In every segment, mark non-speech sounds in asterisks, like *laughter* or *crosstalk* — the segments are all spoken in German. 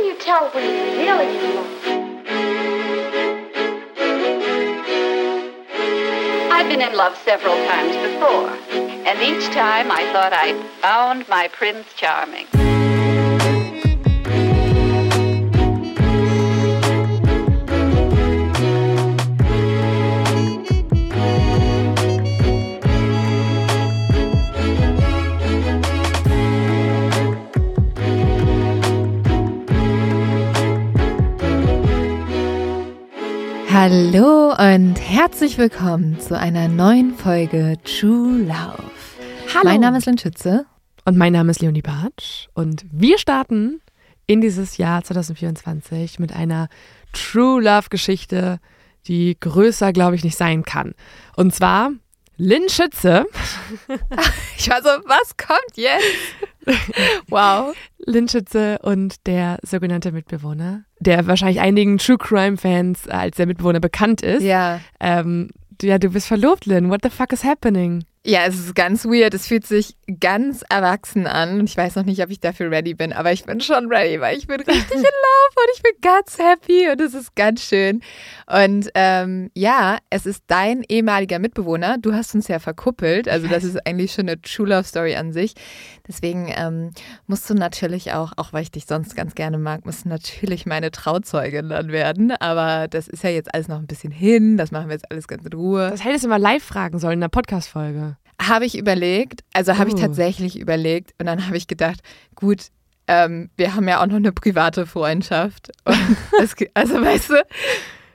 can you tell when you're really in love? I've been in love several times before, and each time I thought I'd found my Prince Charming. Hallo und herzlich willkommen zu einer neuen Folge True Love. Hallo. Mein Name ist Lynn Schütze. Und mein Name ist Leonie Bartsch. Und wir starten in dieses Jahr 2024 mit einer True Love Geschichte, die größer, glaube ich, nicht sein kann. Und zwar Lynn Schütze. *laughs* Ich war so, was kommt jetzt? *laughs* Wow. Lynn Schütze und der sogenannte Mitbewohner, der wahrscheinlich einigen True Crime Fans als der Mitbewohner bekannt ist. Ja. Ähm, ja, du bist verlobt, Lynn. What the fuck is happening? Ja, es ist ganz weird. Es fühlt sich ganz erwachsen an. Und ich weiß noch nicht, ob ich dafür ready bin, aber ich bin schon ready, weil ich bin richtig in *laughs* Love und ich bin ganz happy und es ist ganz schön. Und ähm, ja, es ist dein ehemaliger Mitbewohner. Du hast uns ja verkuppelt. Also das ist eigentlich schon eine True Love Story an sich. Deswegen ähm, musst du natürlich auch, auch weil ich dich sonst ganz gerne mag, musst du natürlich meine Trauzeugin dann werden. Aber das ist ja jetzt alles noch ein bisschen hin. Das machen wir jetzt alles ganz in Ruhe. Das hättest du mal live fragen sollen in der Podcast-Folge. Habe ich überlegt, also habe ich Oh. tatsächlich überlegt und dann habe ich gedacht, gut, ähm, wir haben ja auch noch eine private Freundschaft. Ge- *laughs* also weißt du,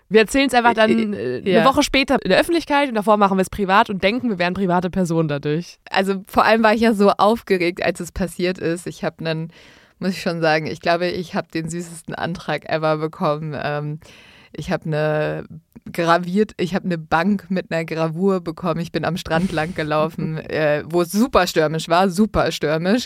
Wir erzählen es einfach dann äh, Ja. eine Woche später in der Öffentlichkeit und davor machen wir es privat und denken, wir wären private Personen dadurch. also vor allem war ich ja so aufgeregt, als es passiert ist. Ich habe einen, muss ich schon sagen, ich glaube, ich habe den süßesten Antrag ever bekommen. Ähm, ich habe eine graviert, ich habe eine Bank mit einer Gravur bekommen. Ich bin am Strand lang gelaufen, *laughs* äh, wo es super stürmisch war, super stürmisch.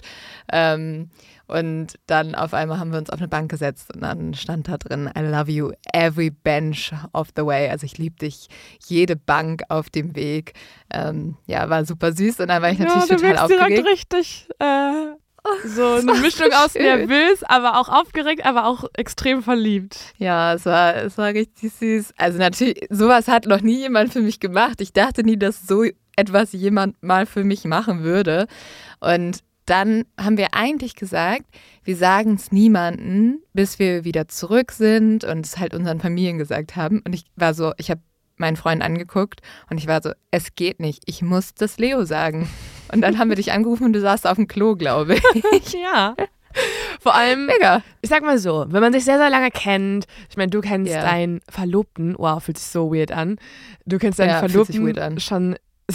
Ähm, und dann auf einmal haben wir uns auf eine Bank gesetzt und dann stand da drin, I love you every bench of the way. Also ich liebe dich jede Bank auf dem Weg. Ähm, ja, war super süß und dann war ich natürlich ja, du total wirkst direkt aufgeregt. richtig äh, *laughs* so eine Mischung aus nervös, aber auch aufgeregt, aber auch extrem verliebt. Ja, es war, es war richtig süß. Also natürlich, sowas hat noch nie jemand für mich gemacht. Ich dachte nie, dass so etwas jemand mal für mich machen würde. Und dann haben wir eigentlich gesagt, wir sagen es niemanden, bis wir wieder zurück sind und es halt unseren Familien gesagt haben. Und ich war so, ich habe meinen Freund angeguckt und ich war so, es geht nicht, ich muss das Leo sagen. Und dann haben wir dich angerufen und du saßt auf dem Klo, glaube ich. *laughs* Ja. Vor allem, Mega. ich sag mal so, wenn man sich sehr, sehr lange kennt, ich meine, du kennst Ja. deinen Verlobten, wow, fühlt sich so weird an. Du kennst deinen Ja, Verlobten weird an. schon, *laughs*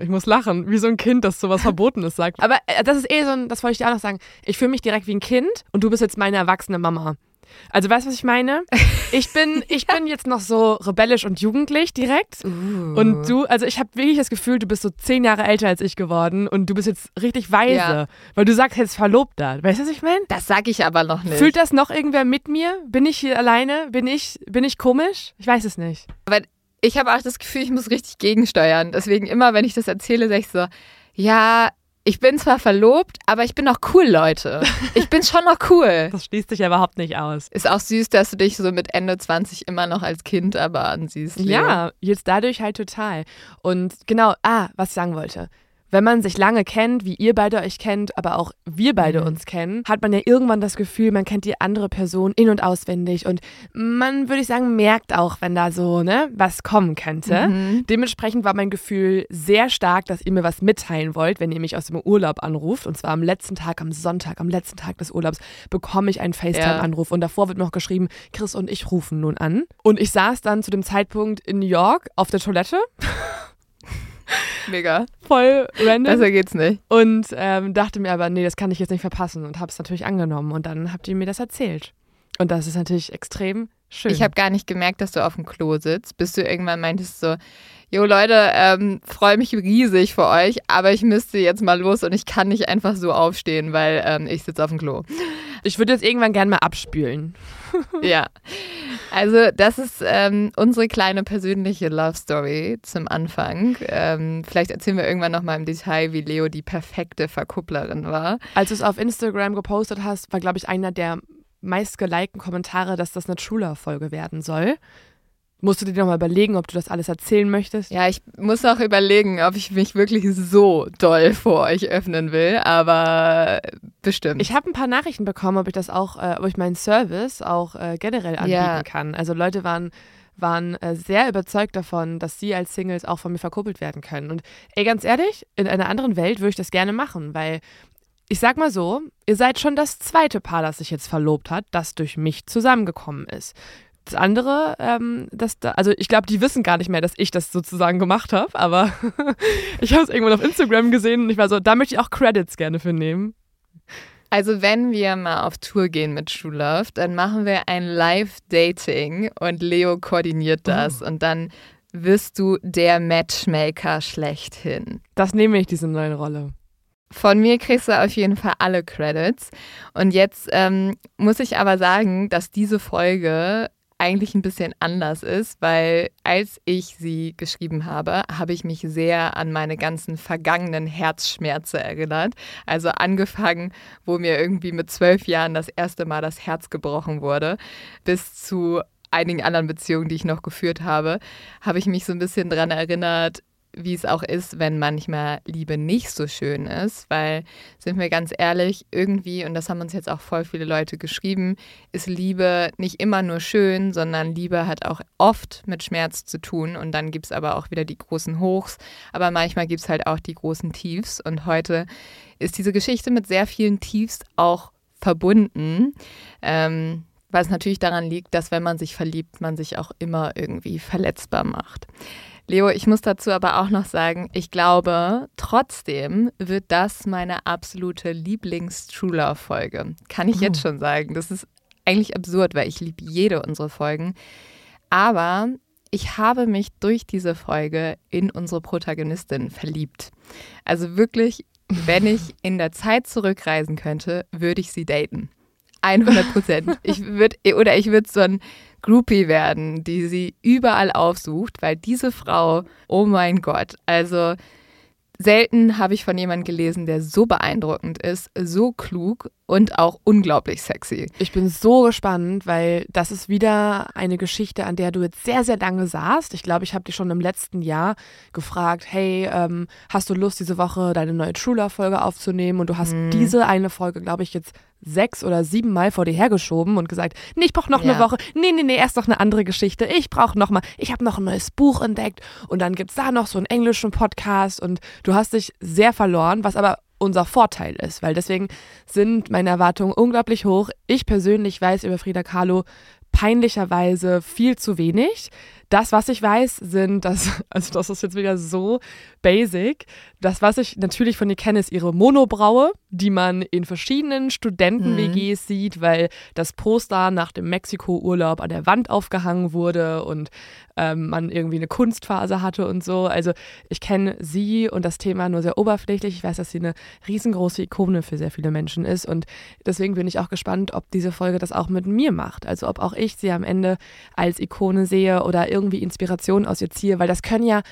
ich muss lachen, wie so ein Kind, das sowas Verbotenes sagt. Aber äh, das ist eh so ein, das wollte ich dir auch noch sagen, ich fühle mich direkt wie ein Kind und du bist jetzt meine erwachsene Mama. Also weißt du, was ich meine? *laughs* Ich bin, ich bin jetzt noch so rebellisch und jugendlich direkt. Und du, also ich habe wirklich das Gefühl, du bist so zehn Jahre älter als ich geworden und du bist jetzt richtig weise, Ja. weil du sagst jetzt Verlobter. Weißt du, was ich meine? Das sage ich aber noch nicht. Fühlt das noch irgendwer mit mir? Bin ich hier alleine? Bin ich, bin ich komisch? Ich weiß es nicht. Aber ich habe auch das Gefühl, ich muss richtig gegensteuern. Deswegen immer, wenn ich das erzähle, sage ich so, ja, ich bin zwar verlobt, aber ich bin noch cool, Leute. Ich bin schon noch cool. *laughs* Das schließt sich ja überhaupt nicht aus. Ist auch süß, dass du dich so mit Ende 20 immer noch als Kind aber ansiehst. Leo. Ja, jetzt dadurch halt total. Und genau, ah, was ich sagen wollte. Wenn man sich lange kennt, wie ihr beide euch kennt, aber auch wir beide Mhm. uns kennen, hat man ja irgendwann das Gefühl, man kennt die andere Person in- und auswendig. Und man, würde ich sagen, merkt auch, wenn da so, ne, was kommen könnte. Mhm. Dementsprechend war mein Gefühl sehr stark, dass ihr mir was mitteilen wollt, wenn ihr mich aus dem Urlaub anruft. Und zwar am letzten Tag, am Sonntag, am letzten Tag des Urlaubs, bekomme ich einen FaceTime-Anruf. Und davor wird noch geschrieben, Chris und ich rufen nun an. Und ich saß dann zu dem Zeitpunkt in New York auf der Toilette. *laughs* *laughs* Mega. Voll random. Besser geht's nicht. und ähm, dachte mir aber, nee, das kann ich jetzt nicht verpassen. Und habe es natürlich angenommen. Und dann habt ihr mir das erzählt. Und das ist natürlich extrem schön. Ich habe gar nicht gemerkt, dass du auf dem Klo sitzt, bis du irgendwann meintest so, jo Leute, ähm, freue mich riesig für euch, aber ich müsste jetzt mal los und ich kann nicht einfach so aufstehen, weil ähm, ich sitze auf dem Klo. ich würde jetzt irgendwann gerne mal abspülen. *laughs* Ja. Also, das ist ähm, unsere kleine persönliche Love Story zum Anfang. Ähm, vielleicht erzählen wir irgendwann nochmal im Detail, wie Leo die perfekte Verkupplerin war. Als du es auf Instagram gepostet hast, war, glaube ich, einer der meistgelikten Kommentare, dass das eine True-Love-Folge werden soll. Musst du dir nochmal überlegen, ob du das alles erzählen möchtest? Ja, ich muss auch überlegen, ob ich mich wirklich so doll vor euch öffnen will, aber bestimmt. Ich habe ein paar Nachrichten bekommen, ob ich das auch, äh, ob ich meinen Service auch äh, generell anbieten Ja. kann. Also Leute waren, waren äh, sehr überzeugt davon, dass sie als Singles auch von mir verkuppelt werden können. Und ey, ganz ehrlich, in einer anderen Welt würde ich das gerne machen, weil ich sag mal so, ihr seid schon das zweite Paar, das sich jetzt verlobt hat, das durch mich zusammengekommen ist. Das andere, ähm, das da, also ich glaube, die wissen gar nicht mehr, dass ich das sozusagen gemacht habe, aber *laughs* ich habe es irgendwann auf Instagram gesehen und ich war so, da möchte ich auch Credits gerne für nehmen. Also wenn wir mal auf Tour gehen mit True Love, dann machen wir ein Live-Dating und Leo koordiniert das und dann wirst du der Matchmaker schlechthin. Das nehme ich, diese neue Rolle. Von mir kriegst du auf jeden Fall alle Credits. Und jetzt ähm, muss ich aber sagen, dass diese Folge eigentlich ein bisschen anders ist, weil als ich sie geschrieben habe, habe ich mich sehr an meine ganzen vergangenen Herzschmerze erinnert. Also angefangen, wo mir irgendwie mit zwölf Jahren das erste Mal das Herz gebrochen wurde, bis zu einigen anderen Beziehungen, die ich noch geführt habe, habe ich mich so ein bisschen daran erinnert, wie es auch ist, wenn manchmal Liebe nicht so schön ist, weil, sind wir ganz ehrlich, irgendwie, und das haben uns jetzt auch voll viele Leute geschrieben, ist Liebe nicht immer nur schön, sondern Liebe hat auch oft mit Schmerz zu tun und dann gibt es aber auch wieder die großen Hochs, aber manchmal gibt es halt auch die großen Tiefs und heute ist diese Geschichte mit sehr vielen Tiefs auch verbunden. Ähm, was natürlich daran liegt, dass wenn man sich verliebt, man sich auch immer irgendwie verletzbar macht. Leo, ich muss dazu aber auch noch sagen, ich glaube, trotzdem wird das meine absolute Lieblings-True Love-Folge. Kann ich jetzt schon sagen. Das ist eigentlich absurd, weil ich liebe jede unserer Folgen. Aber ich habe mich durch diese Folge in unsere Protagonistin verliebt. Also wirklich, wenn ich in der Zeit zurückreisen könnte, würde ich sie daten. 100 Prozent. Ich *laughs* würde oder ich würde so ein Groupie werden, die sie überall aufsucht, weil diese Frau, oh mein Gott, also selten habe ich von jemandem gelesen, der so beeindruckend ist, so klug und auch unglaublich sexy. Ich bin so gespannt, weil das ist wieder eine Geschichte, an der du jetzt sehr, sehr lange saßt. Ich glaube, ich habe dich schon im letzten Jahr gefragt, hey, ähm, hast du Lust, diese Woche deine neue True Love-Folge aufzunehmen? Und du hast diese eine Folge, glaube ich, jetzt sechs oder sieben Mal vor dir hergeschoben und gesagt, nee, ich brauche noch Ja. eine Woche. Nee, nee, nee, erst noch eine andere Geschichte. Ich brauche noch mal, ich habe noch ein neues Buch entdeckt und dann gibt's da noch so einen englischen Podcast und du hast dich sehr verloren, was aber unser Vorteil ist, weil deswegen sind meine Erwartungen unglaublich hoch. Ich persönlich weiß über Frida Kahlo peinlicherweise viel zu wenig. Das, was ich weiß, sind, das, *laughs* also das ist jetzt wieder so basic. Das, was ich natürlich von ihr kenne, ist ihre Monobraue, die man in verschiedenen Studenten-WGs sieht, weil das Poster nach dem Mexiko-Urlaub an der Wand aufgehangen wurde und ähm, man irgendwie eine Kunstphase hatte und so. Also ich kenne sie und das Thema nur sehr oberflächlich. Ich weiß, dass sie eine riesengroße Ikone für sehr viele Menschen ist und deswegen bin ich auch gespannt, ob diese Folge das auch mit mir macht. Also ob auch ich sie am Ende als Ikone sehe oder irgendwie Inspiration aus ihr ziehe, weil das können ja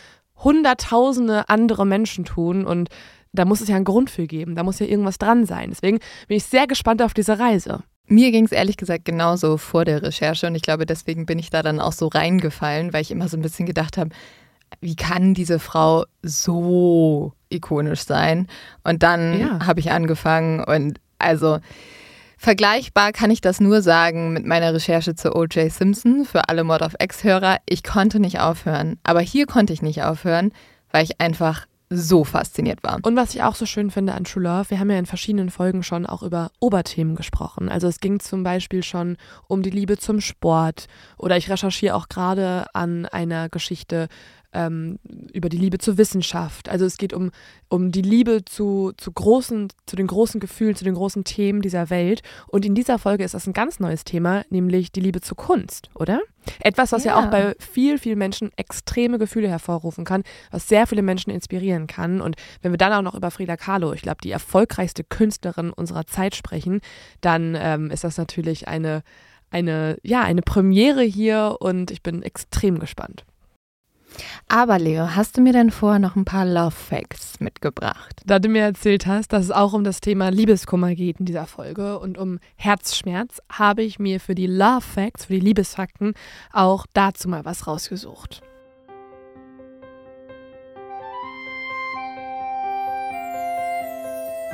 hunderttausende andere Menschen tun und da muss es ja einen Grund für geben, da muss ja irgendwas dran sein. Deswegen bin ich sehr gespannt auf diese Reise. Mir ging es ehrlich gesagt genauso vor der Recherche und ich glaube, deswegen bin ich da dann auch so reingefallen, weil ich immer so ein bisschen gedacht habe, wie kann diese Frau so ikonisch sein? Und dann Ja. habe ich angefangen und also vergleichbar kann ich das nur sagen mit meiner Recherche zu O.J. Simpson für alle Mod of X-Hörer. Ich konnte nicht aufhören, aber hier konnte ich nicht aufhören, weil ich einfach so fasziniert war. Und was ich auch so schön finde an True Love, wir haben ja in verschiedenen Folgen schon auch über Oberthemen gesprochen. Also es ging zum Beispiel schon um die Liebe zum Sport oder ich recherchiere auch gerade an einer Geschichte ähm, über die Liebe zur Wissenschaft. Also es geht um, um die Liebe zu, zu großen, zu den großen Gefühlen, zu den großen Themen dieser Welt. Und in dieser Folge ist das ein ganz neues Thema, nämlich die Liebe zur Kunst, oder? Etwas, was ja, Ja. auch bei viel, vielen Menschen extreme Gefühle hervorrufen kann, was sehr viele Menschen inspirieren kann. Und wenn wir dann auch noch über Frida Kahlo, ich glaube, die erfolgreichste Künstlerin unserer Zeit sprechen, dann ähm, ist das natürlich eine, eine, ja, eine Premiere hier und ich bin extrem gespannt. Aber Leo, hast du mir denn vorher noch ein paar Love Facts mitgebracht? Da du mir erzählt hast, dass es auch um das Thema Liebeskummer geht in dieser Folge und um Herzschmerz, habe ich mir für die Love Facts, für die Liebesfakten auch dazu mal was rausgesucht.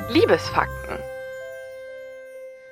Liebesfakten.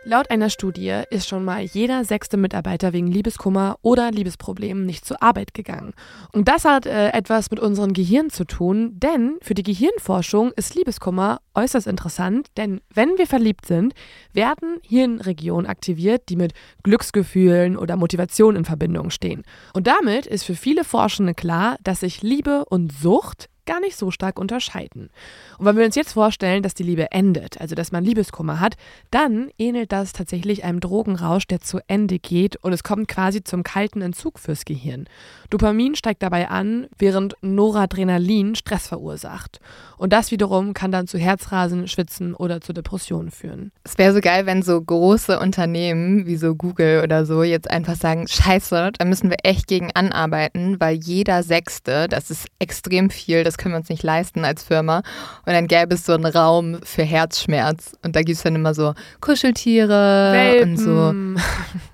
Laut einer Studie ist schon mal jeder sechste Mitarbeiter wegen Liebeskummer oder Liebesproblemen nicht zur Arbeit gegangen. Und das hat äh, etwas mit unserem Gehirn zu tun, denn für die Gehirnforschung ist Liebeskummer äußerst interessant, denn wenn wir verliebt sind, werden Hirnregionen aktiviert, die mit Glücksgefühlen oder Motivation in Verbindung stehen. Und damit ist für viele Forschende klar, dass sich Liebe und Sucht gar nicht so stark unterscheiden. Und wenn wir uns jetzt vorstellen, dass die Liebe endet, also dass man Liebeskummer hat, dann ähnelt das tatsächlich einem Drogenrausch, der zu Ende geht und es kommt quasi zum kalten Entzug fürs Gehirn. Dopamin steigt dabei an, während Noradrenalin Stress verursacht. Und das wiederum kann dann zu Herzrasen, Schwitzen oder zu Depressionen führen. Es wäre so geil, wenn so große Unternehmen wie so Google oder so jetzt einfach sagen, scheiße, da müssen wir echt gegen anarbeiten, weil jeder Sechste, das ist extrem viel, das können wir uns nicht leisten als Firma. Und dann gäbe es so einen Raum für Herzschmerz. Und da gibt es dann immer so Kuscheltiere Welpen. und so.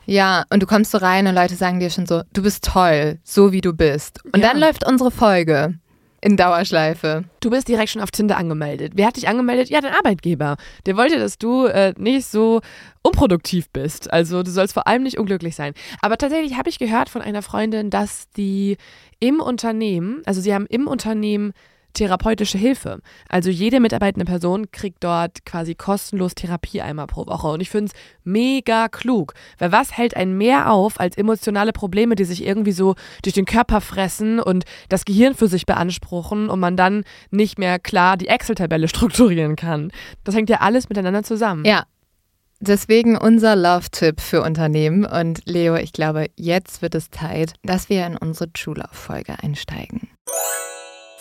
Ja, und du kommst so rein und Leute sagen dir schon so, du bist toll, so wie du bist. Und Ja. dann läuft unsere Folge in Dauerschleife. Du bist direkt schon auf Tinder angemeldet. Wer hat dich angemeldet? Ja, dein Arbeitgeber. Der wollte, dass du äh, nicht so unproduktiv bist. Also du sollst vor allem nicht unglücklich sein. Aber tatsächlich habe ich gehört von einer Freundin, dass die im Unternehmen, also sie haben im Unternehmen therapeutische Hilfe. Also jede mitarbeitende Person kriegt dort quasi kostenlos Therapie einmal pro Woche. Und ich finde es mega klug. Weil was hält einen mehr auf als emotionale Probleme, die sich irgendwie so durch den Körper fressen und das Gehirn für sich beanspruchen und man dann nicht mehr klar die Excel-Tabelle *laughs* strukturieren kann. Das hängt ja alles miteinander zusammen. Ja. Deswegen unser Love-Tipp für Unternehmen. Und Leo, ich glaube, jetzt wird es Zeit, dass wir in unsere True Love-Folge einsteigen.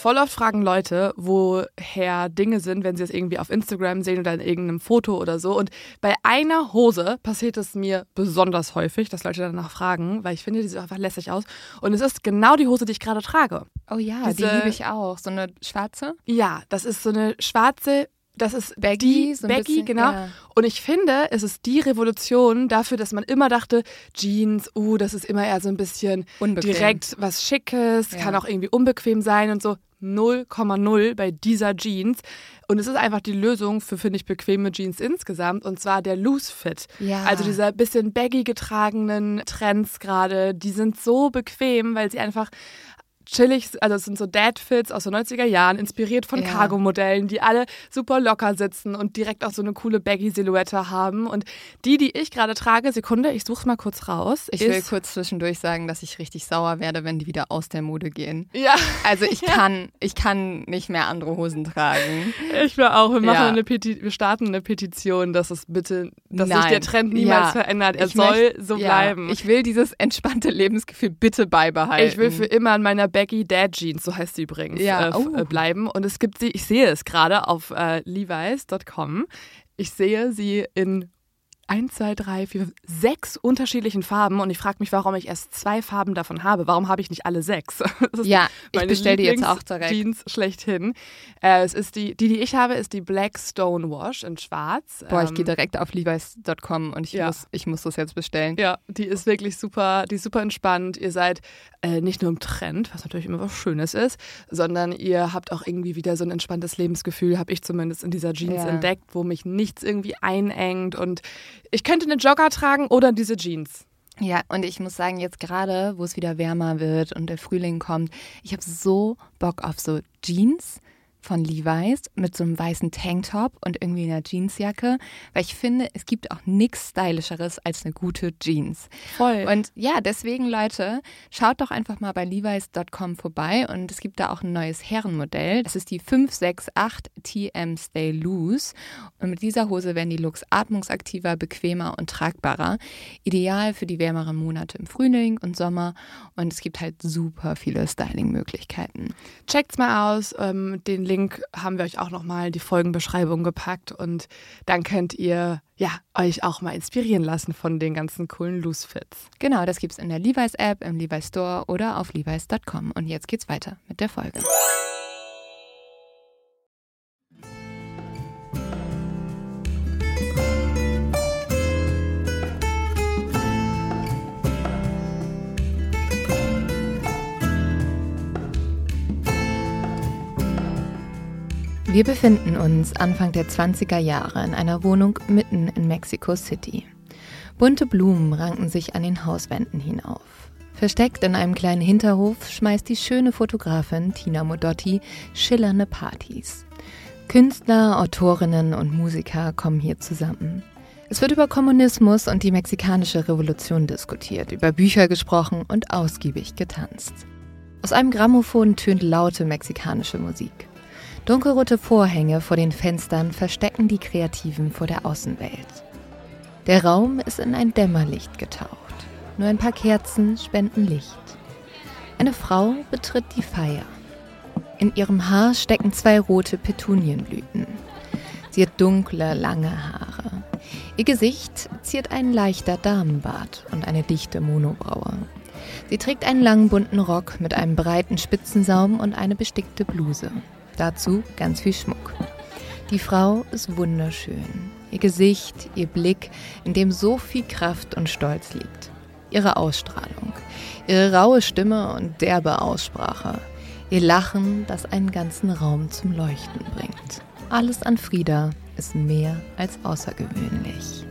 Voll oft fragen Leute, woher Dinge sind, wenn sie es irgendwie auf Instagram sehen oder in irgendeinem Foto oder so. Und bei einer Hose passiert es mir besonders häufig, dass Leute danach fragen, weil ich finde, die sieht einfach lässig aus. Und es ist genau die Hose, die ich gerade trage. Oh ja, die liebe ich auch. So eine schwarze? Ja, das ist so eine schwarze, das ist Baggy, die so Baggy, bisschen, genau. ja. Und ich finde, es ist die Revolution dafür, dass man immer dachte, Jeans, uh, das ist immer eher so ein bisschen Unbequem. direkt was Schickes, Ja. kann auch irgendwie unbequem sein und so. 0,0 bei dieser Jeans. Und es ist einfach die Lösung für, finde ich, bequeme Jeans insgesamt. Und zwar der Loose Fit. Ja. Also dieser bisschen baggy getragenen Trends gerade, die sind so bequem, weil sie einfach chillig, also es sind so Dad-Fits aus den 90er Jahren, inspiriert von Ja. Cargo-Modellen, die alle super locker sitzen und direkt auch so eine coole Baggy-Silhouette haben. Und die, die ich gerade trage, Sekunde, ich suche mal kurz raus. Ich will kurz zwischendurch sagen, dass ich richtig sauer werde, wenn die wieder aus der Mode gehen. Ja, Also ich *laughs* kann, ich kann nicht mehr andere Hosen tragen. ich will auch. Wir machen Ja. eine Peti wir starten eine Petition, dass es bitte, dass sich Nein. der Trend niemals verändert. Er Ich soll möchte- so bleiben. Ich will dieses entspannte Lebensgefühl bitte beibehalten. Ich will für immer an meiner Baggy Dad Jeans, so heißt sie übrigens, Ja, äh, f- oh. äh, bleiben. Und es gibt sie, ich sehe es gerade auf äh, levi's.com. Ich sehe sie in 1, 2, 3, 4, 6 unterschiedlichen Farben und ich frage mich, warum ich erst zwei Farben davon habe. Warum habe ich nicht alle sechs? *laughs* Ja, ich meine bestell die jetzt auch direkt. Jeans schlechthin. Äh, es ist die, die, die ich habe, ist die Black Stone Wash in schwarz. Boah, ich Ähm, gehe direkt auf levi's.com und ich, ja. muss, ich muss das jetzt bestellen. Ja, die ist wirklich super, die ist super entspannt. Ihr seid äh, nicht nur im Trend, was natürlich immer was Schönes ist, sondern ihr habt auch irgendwie wieder so ein entspanntes Lebensgefühl, habe ich zumindest in dieser Jeans Ja. entdeckt, wo mich nichts irgendwie einengt und ich könnte eine Jogger tragen oder diese Jeans. Ja, und ich muss sagen, jetzt gerade, wo es wieder wärmer wird und der Frühling kommt, ich habe so Bock auf so Jeans von Levi's mit so einem weißen Tanktop und irgendwie einer Jeansjacke, weil ich finde, es gibt auch nichts stylischeres als eine gute Jeans. Voll. Und ja, deswegen Leute, schaut doch einfach mal bei levi's.com vorbei und es gibt da auch ein neues Herrenmodell. Das ist die 568 TM Stay Loose und mit dieser Hose werden die Looks atmungsaktiver, bequemer und tragbarer. Ideal für die wärmeren Monate im Frühling und Sommer und es gibt halt super viele Styling-Möglichkeiten. Checkt's mal aus. Ähm, den Link Link haben wir euch auch nochmal die Folgenbeschreibung gepackt und dann könnt ihr ja euch auch mal inspirieren lassen von den ganzen coolen Loose Fits. Genau, das gibt's in der Levi's App, im Levi's Store oder auf levi's.com. Und jetzt geht's weiter mit der Folge. Wir befinden uns Anfang der 20er Jahre in einer Wohnung mitten in Mexico City. Bunte Blumen ranken sich an den Hauswänden hinauf. Versteckt in einem kleinen Hinterhof schmeißt die schöne Fotografin Tina Modotti schillernde Partys. Künstler, Autorinnen und Musiker kommen hier zusammen. Es wird über Kommunismus und die mexikanische Revolution diskutiert, über Bücher gesprochen und ausgiebig getanzt. Aus einem Grammophon tönt laute mexikanische Musik. Dunkelrote Vorhänge vor den Fenstern verstecken die Kreativen vor der Außenwelt. Der Raum ist in ein Dämmerlicht getaucht. Nur ein paar Kerzen spenden Licht. Eine Frau betritt die Feier. In ihrem Haar stecken zwei rote Petunienblüten. Sie hat dunkle, lange Haare. Ihr Gesicht ziert ein leichter Damenbart und eine dichte Monobraue. Sie trägt einen langen bunten Rock mit einem breiten Spitzensaum und eine bestickte Bluse. Dazu ganz viel Schmuck. Die Frau ist wunderschön. Ihr Gesicht, ihr Blick, in dem so viel Kraft und Stolz liegt. Ihre Ausstrahlung, ihre raue Stimme und derbe Aussprache. Ihr Lachen, das einen ganzen Raum zum Leuchten bringt. Alles an Frieda ist mehr als außergewöhnlich.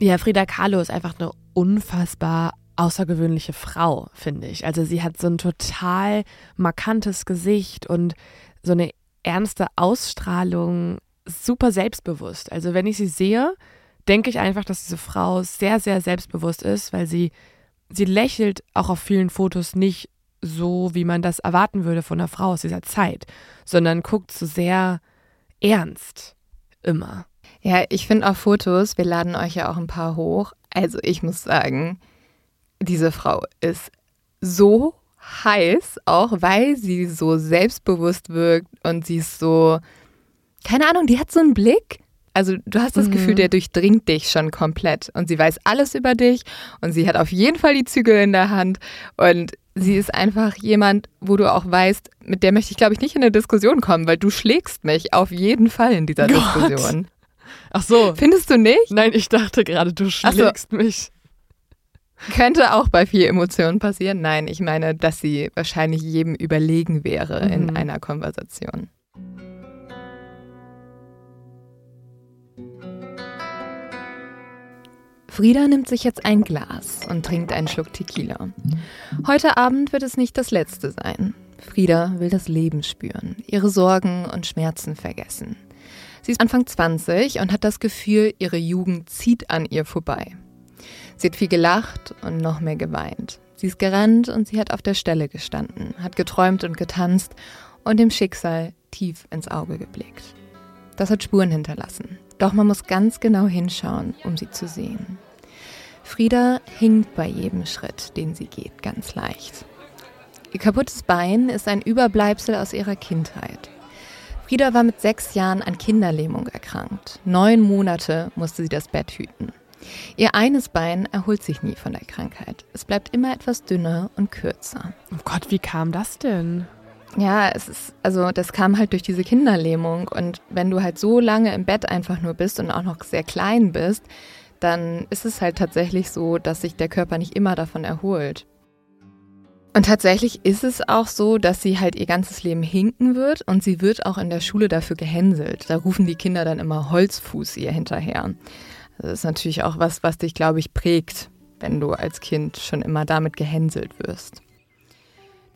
Ja, Frida Kahlo ist einfach eine unfassbar außergewöhnliche Frau, finde ich. Also sie hat so ein total markantes Gesicht und so eine ernste Ausstrahlung, super selbstbewusst. Also wenn ich sie sehe, denke ich einfach, dass diese Frau sehr, sehr selbstbewusst ist, weil sie, sie lächelt auch auf vielen Fotos nicht so, wie man das erwarten würde von einer Frau aus dieser Zeit, sondern guckt so sehr ernst immer. Ja, ich finde auch Fotos, wir laden euch ja auch ein paar hoch. Also ich muss sagen, diese Frau ist so heiß, auch weil sie so selbstbewusst wirkt und sie ist so, keine Ahnung, die hat so einen Blick. Also du hast das mhm. Gefühl, der durchdringt dich schon komplett und sie weiß alles über dich und sie hat auf jeden Fall die Zügel in der Hand und sie ist einfach jemand, wo du auch weißt, mit der möchte ich glaube ich nicht in eine Diskussion kommen, weil du schlägst mich auf jeden Fall in dieser Gott. Diskussion. Ach so. Findest du nicht? Nein, ich dachte gerade, du schlägst so. mich. Könnte auch bei viel Emotionen passieren. Nein, ich meine, dass sie wahrscheinlich jedem überlegen wäre mhm. in einer Konversation. Frieda nimmt sich jetzt ein Glas und trinkt einen Schluck Tequila. Heute Abend wird es nicht das letzte sein. Frieda will das Leben spüren, ihre Sorgen und Schmerzen vergessen. Sie ist Anfang 20 und hat das Gefühl, ihre Jugend zieht an ihr vorbei. Sie hat viel gelacht und noch mehr geweint. Sie ist gerannt und sie hat auf der Stelle gestanden, hat geträumt und getanzt und dem Schicksal tief ins Auge geblickt. Das hat Spuren hinterlassen. Doch man muss ganz genau hinschauen, um sie zu sehen. Frieda hinkt bei jedem Schritt, den sie geht, ganz leicht. Ihr kaputtes Bein ist ein Überbleibsel aus ihrer Kindheit. Frieda war mit sechs Jahren an Kinderlähmung erkrankt. Neun Monate musste sie das Bett hüten. Ihr eines Bein erholt sich nie von der Krankheit. Es bleibt immer etwas dünner und kürzer. Oh Gott, wie kam das denn? Ja, es ist, also das kam halt durch diese Kinderlähmung. Und wenn du halt so lange im Bett einfach nur bist und auch noch sehr klein bist, dann ist es halt tatsächlich so, dass sich der Körper nicht immer davon erholt. Und tatsächlich ist es auch so, dass sie halt ihr ganzes Leben hinken wird und sie wird auch in der Schule dafür gehänselt. Da rufen die Kinder dann immer Holzfuß ihr hinterher. Das ist natürlich auch was, was dich, glaube ich, prägt, wenn du als Kind schon immer damit gehänselt wirst.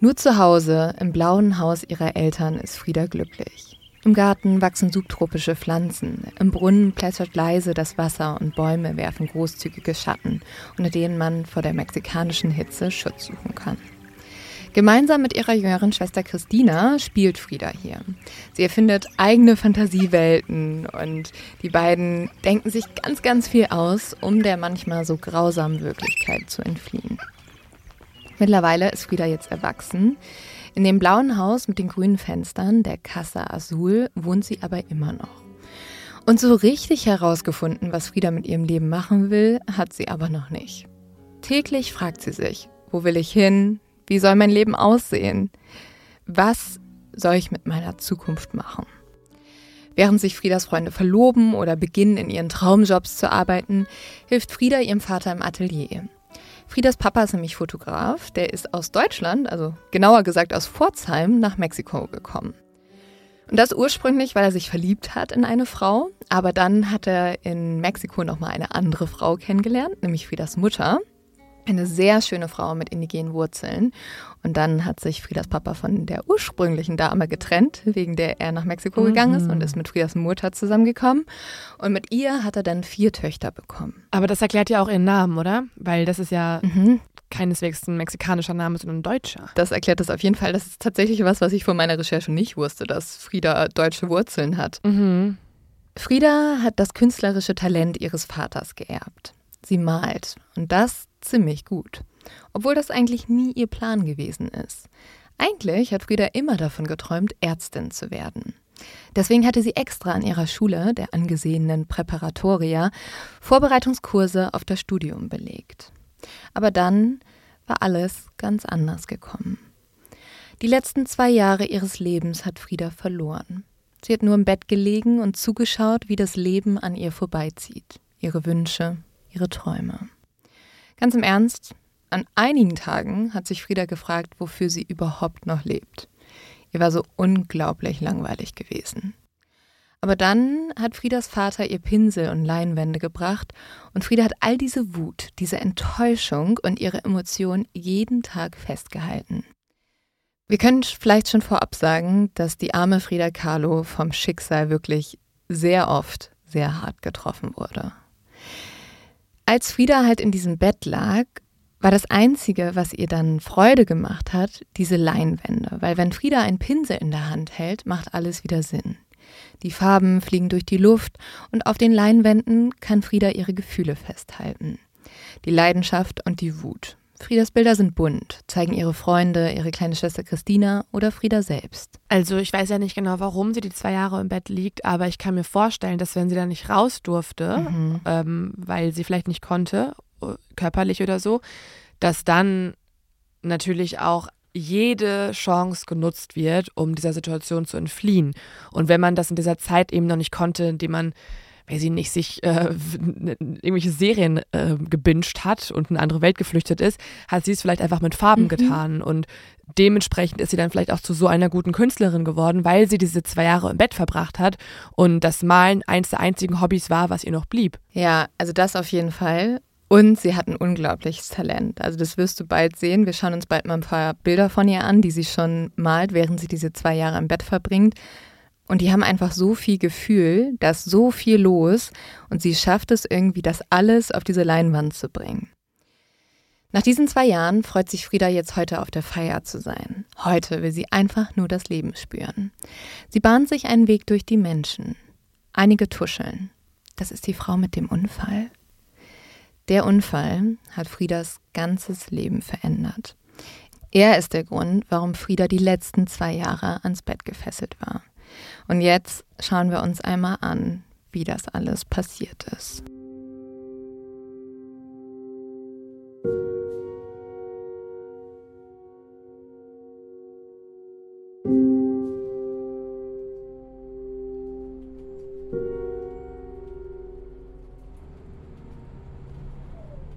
Nur zu Hause, im blauen Haus ihrer Eltern, ist Frieda glücklich. Im Garten wachsen subtropische Pflanzen, im Brunnen plätschert leise das Wasser und Bäume werfen großzügige Schatten, unter denen man vor der mexikanischen Hitze Schutz suchen kann. Gemeinsam mit ihrer jüngeren Schwester Christina spielt Frieda hier. Sie erfindet eigene Fantasiewelten und die beiden denken sich ganz, ganz viel aus, um der manchmal so grausamen Wirklichkeit zu entfliehen. Mittlerweile ist Frieda jetzt erwachsen. In dem blauen Haus mit den grünen Fenstern, der Casa Azul, wohnt sie aber immer noch. Und so richtig herausgefunden, was Frieda mit ihrem Leben machen will, hat sie aber noch nicht. Täglich fragt sie sich, wo will ich hin? Wie soll mein Leben aussehen? Was soll ich mit meiner Zukunft machen? Während sich Friedas Freunde verloben oder beginnen, in ihren Traumjobs zu arbeiten, hilft Frieda ihrem Vater im Atelier. Friedas Papa ist nämlich Fotograf, der ist aus Deutschland, also genauer gesagt aus Pforzheim, nach Mexiko gekommen. Und das ursprünglich, weil er sich verliebt hat in eine Frau, aber dann hat er in Mexiko nochmal eine andere Frau kennengelernt, nämlich Friedas Mutter. Eine sehr schöne Frau mit indigenen Wurzeln. Und dann hat sich Friedas Papa von der ursprünglichen Dame getrennt, wegen der er nach Mexiko mhm. gegangen ist und ist mit Friedas Mutter zusammengekommen. Und mit ihr hat er dann vier Töchter bekommen. Aber das erklärt ja auch ihren Namen, oder? Weil das ist ja mhm keineswegs ein mexikanischer Name, sondern ein deutscher. Das erklärt das auf jeden Fall. Das ist tatsächlich was, was ich vor meiner Recherche nicht wusste, dass Frieda deutsche Wurzeln hat. Mhm. Frieda hat das künstlerische Talent ihres Vaters geerbt. Sie malt und das ziemlich gut, obwohl das eigentlich nie ihr Plan gewesen ist. Eigentlich hat Frieda immer davon geträumt, Ärztin zu werden. Deswegen hatte sie extra an ihrer Schule, der angesehenen Präparatoria, Vorbereitungskurse auf das Studium belegt. Aber dann war alles ganz anders gekommen. Die letzten zwei Jahre ihres Lebens hat Frieda verloren. Sie hat nur im Bett gelegen und zugeschaut, wie das Leben an ihr vorbeizieht. Ihre Wünsche, ihre Träume. Ganz im Ernst, an einigen Tagen hat sich Frieda gefragt, wofür sie überhaupt noch lebt. Ihr war so unglaublich langweilig gewesen. Aber dann hat Friedas Vater ihr Pinsel und Leinwände gebracht und Frieda hat all diese Wut, diese Enttäuschung und ihre Emotionen jeden Tag festgehalten. Wir können vielleicht schon vorab sagen, dass die arme Frieda Kahlo vom Schicksal wirklich sehr oft sehr hart getroffen wurde. Als Frieda halt in diesem Bett lag, war das Einzige, was ihr dann Freude gemacht hat, diese Leinwände. Weil wenn Frieda einen Pinsel in der Hand hält, macht alles wieder Sinn. Die Farben fliegen durch die Luft und auf den Leinwänden kann Frieda ihre Gefühle festhalten. Die Leidenschaft und die Wut. Friedas Bilder sind bunt, zeigen ihre Freunde, ihre kleine Schwester Christina oder Frieda selbst. Also ich weiß ja nicht genau, warum sie die zwei Jahre im Bett liegt, aber ich kann mir vorstellen, dass wenn sie da nicht raus durfte, mhm. ähm, weil sie vielleicht nicht konnte, äh, körperlich oder so, dass dann natürlich auch jede Chance genutzt wird, um dieser Situation zu entfliehen. Und wenn man das in dieser Zeit eben noch nicht konnte, indem man weiß ich nicht, sich äh, irgendwelche Serien äh, gebinged hat und in eine andere Welt geflüchtet ist, hat sie es vielleicht einfach mit Farben mhm. getan. Und dementsprechend ist sie dann vielleicht auch zu so einer guten Künstlerin geworden, weil sie diese zwei Jahre im Bett verbracht hat und das Malen eins der einzigen Hobbys war, was ihr noch blieb. Ja, also das auf jeden Fall. Und sie hat ein unglaubliches Talent. Also das wirst du bald sehen. Wir schauen uns bald mal ein paar Bilder von ihr an, die sie schon malt, während sie diese zwei Jahre im Bett verbringt. Und die haben einfach so viel Gefühl, da ist so viel los und sie schafft es irgendwie, das alles auf diese Leinwand zu bringen. Nach diesen zwei Jahren freut sich Frieda jetzt heute auf der Feier zu sein. Heute will sie einfach nur das Leben spüren. Sie bahnt sich einen Weg durch die Menschen. Einige tuscheln. Das ist die Frau mit dem Unfall. Der Unfall hat Friedas ganzes Leben verändert. Er ist der Grund, warum Frieda die letzten zwei Jahre ans Bett gefesselt war. Und jetzt schauen wir uns einmal an, wie das alles passiert ist.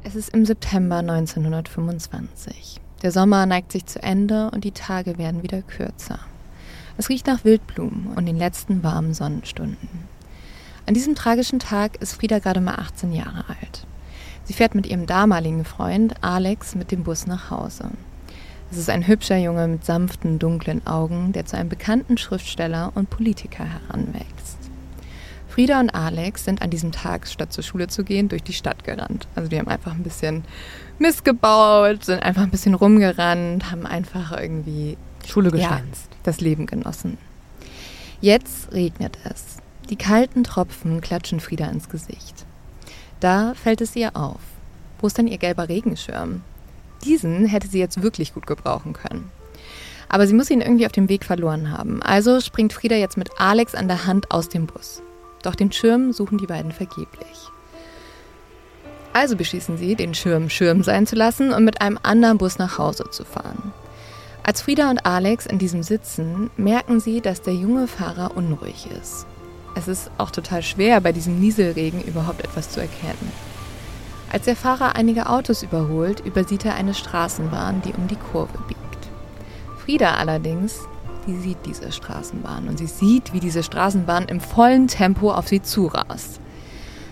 Es ist im September 1925. Der Sommer neigt sich zu Ende und die Tage werden wieder kürzer. Es riecht nach Wildblumen und den letzten warmen Sonnenstunden. An diesem tragischen Tag ist Frieda gerade mal 18 Jahre alt. Sie fährt mit ihrem damaligen Freund Alex mit dem Bus nach Hause. Es ist ein hübscher Junge mit sanften, dunklen Augen, der zu einem bekannten Schriftsteller und Politiker heranwächst. Frieda und Alex sind an diesem Tag, statt zur Schule zu gehen, durch die Stadt gerannt. Also die haben einfach ein bisschen Mist gebaut, sind einfach ein bisschen rumgerannt, haben einfach irgendwie Schule geschwänzt. Ja, das Leben genossen. Jetzt regnet es. Die kalten Tropfen klatschen Frieda ins Gesicht. Da fällt es ihr auf. Wo ist denn ihr gelber Regenschirm? Diesen hätte sie jetzt wirklich gut gebrauchen können. Aber sie muss ihn irgendwie auf dem Weg verloren haben. Also springt Frieda jetzt mit Alex an der Hand aus dem Bus. Doch den Schirm suchen die beiden vergeblich. Also beschließen sie, den Schirm Schirm sein zu lassen und mit einem anderen Bus nach Hause zu fahren. Als Frieda und Alex in diesem sitzen, merken sie, dass der junge Fahrer unruhig ist. Es ist auch total schwer, bei diesem Nieselregen überhaupt etwas zu erkennen. Als der Fahrer einige Autos überholt, übersieht er eine Straßenbahn, die um die Kurve biegt. Frieda allerdings, die sieht diese Straßenbahn und sie sieht, wie diese Straßenbahn im vollen Tempo auf sie zurast.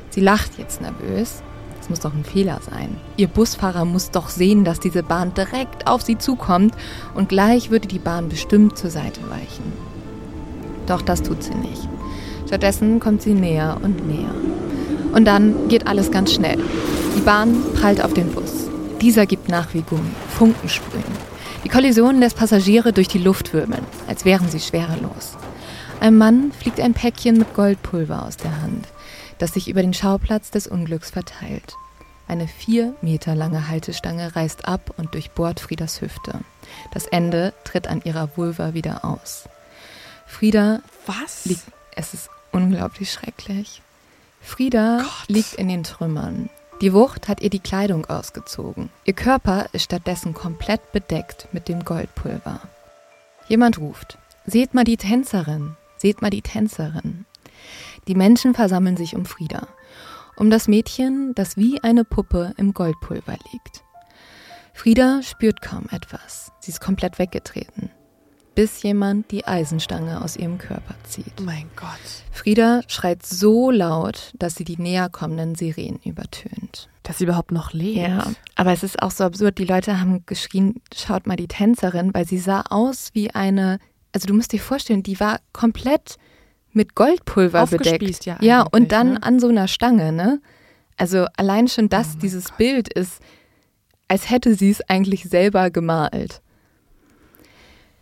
Sie lacht jetzt nervös. Es muss doch ein Fehler sein. Ihr Busfahrer muss doch sehen, dass diese Bahn direkt auf sie zukommt und gleich würde die Bahn bestimmt zur Seite weichen. Doch das tut sie nicht. Stattdessen kommt sie näher und näher. Und dann geht alles ganz schnell. Die Bahn prallt auf den Bus. Dieser gibt nach wie Gummi. Funken sprühen. Die Kollision lässt Passagiere durch die Luft wirbeln, als wären sie schwerelos. Ein Mann fliegt ein Päckchen mit Goldpulver aus der Hand, das sich über den Schauplatz des Unglücks verteilt. Eine vier Meter lange Haltestange reißt ab und durchbohrt Friedas Hüfte. Das Ende tritt an ihrer Vulva wieder aus. Frieda Was? liegt. Es ist unglaublich schrecklich. Frieda Gott. liegt in den Trümmern. Die Wucht hat ihr die Kleidung ausgezogen. Ihr Körper ist stattdessen komplett bedeckt mit dem Goldpulver. Jemand ruft: Seht mal die Tänzerin, seht mal die Tänzerin. Die Menschen versammeln sich um Frieda, um das Mädchen, das wie eine Puppe im Goldpulver liegt. Frieda spürt kaum etwas. Sie ist komplett weggetreten, bis jemand die Eisenstange aus ihrem Körper zieht. Mein Gott. Frieda schreit so laut, dass sie die näher kommenden Sirenen übertönt. Dass sie überhaupt noch lebt. Ja, aber es ist auch so absurd. Die Leute haben geschrien, schaut mal die Tänzerin, weil sie sah aus wie eine, also du musst dir vorstellen, die war komplett mit Goldpulver bedeckt. Ja, Ja, und dann ne? an so einer Stange, ne? Also allein schon das, Oh dieses Gott. Bild ist, als hätte sie es eigentlich selber gemalt.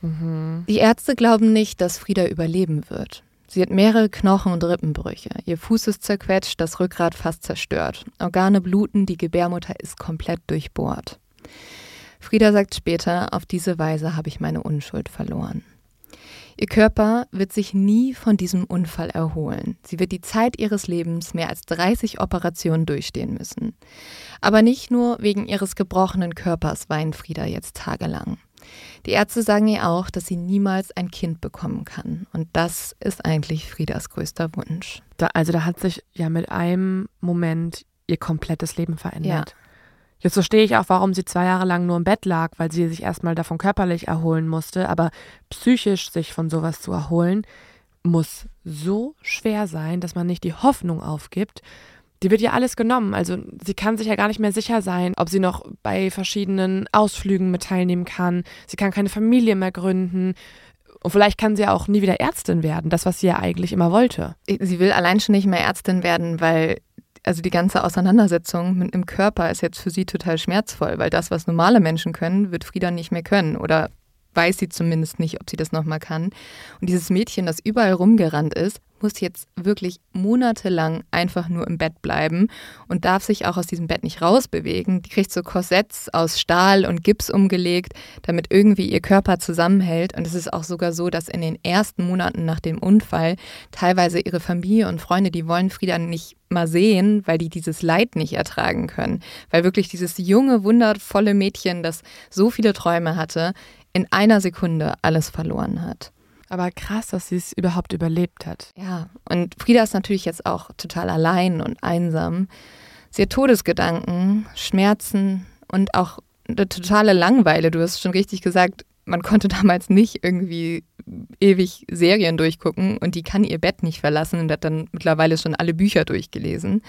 Mhm. Die Ärzte glauben nicht, dass Frieda überleben wird. Sie hat mehrere Knochen- und Rippenbrüche. Ihr Fuß ist zerquetscht, das Rückgrat fast zerstört. Organe bluten, die Gebärmutter ist komplett durchbohrt. Frieda sagt später, auf diese Weise habe ich meine Unschuld verloren. Ihr Körper wird sich nie von diesem Unfall erholen. Sie wird die Zeit ihres Lebens mehr als 30 Operationen durchstehen müssen. Aber nicht nur wegen ihres gebrochenen Körpers weint Frieda jetzt tagelang. Die Ärzte sagen ihr auch, dass sie niemals ein Kind bekommen kann. Und das ist eigentlich Friedas größter Wunsch. Da, also da hat sich ja mit einem Moment ihr komplettes Leben verändert. Jetzt verstehe ich auch, warum sie zwei Jahre lang nur im Bett lag, weil sie sich erstmal davon körperlich erholen musste. Aber psychisch sich von sowas zu erholen, muss so schwer sein, dass man nicht die Hoffnung aufgibt. Die wird ja alles genommen. Also sie kann sich ja gar nicht mehr sicher sein, ob sie noch bei verschiedenen Ausflügen mit teilnehmen kann. Sie kann keine Familie mehr gründen. Und vielleicht kann sie ja auch nie wieder Ärztin werden, das, was sie ja eigentlich immer wollte. Sie will allein schon nicht mehr Ärztin werden, weil also die ganze Auseinandersetzung mit dem Körper ist jetzt für sie total schmerzvoll, weil das, was normale Menschen können, wird Frieda nicht mehr können. Oder weiß sie zumindest nicht, ob sie das nochmal kann. Und dieses Mädchen, das überall rumgerannt ist, muss jetzt wirklich monatelang einfach nur im Bett bleiben und darf sich auch aus diesem Bett nicht rausbewegen. Die kriegt so Korsetts aus Stahl und Gips umgelegt, damit irgendwie ihr Körper zusammenhält. Und es ist auch sogar so, dass in den ersten Monaten nach dem Unfall teilweise ihre Familie und Freunde, die wollen Frieda nicht mal sehen, weil die dieses Leid nicht ertragen können. Weil wirklich dieses junge, wundervolle Mädchen, das so viele Träume hatte, in einer Sekunde alles verloren hat. Aber krass, dass sie es überhaupt überlebt hat. Ja, und Frieda ist natürlich jetzt auch total allein und einsam. Sie hat Todesgedanken, Schmerzen und auch eine totale Langeweile. Du hast schon richtig gesagt, man konnte *laughs* damals nicht irgendwie ewig Serien durchgucken und die kann ihr Bett nicht verlassen und hat dann mittlerweile schon alle Bücher durchgelesen.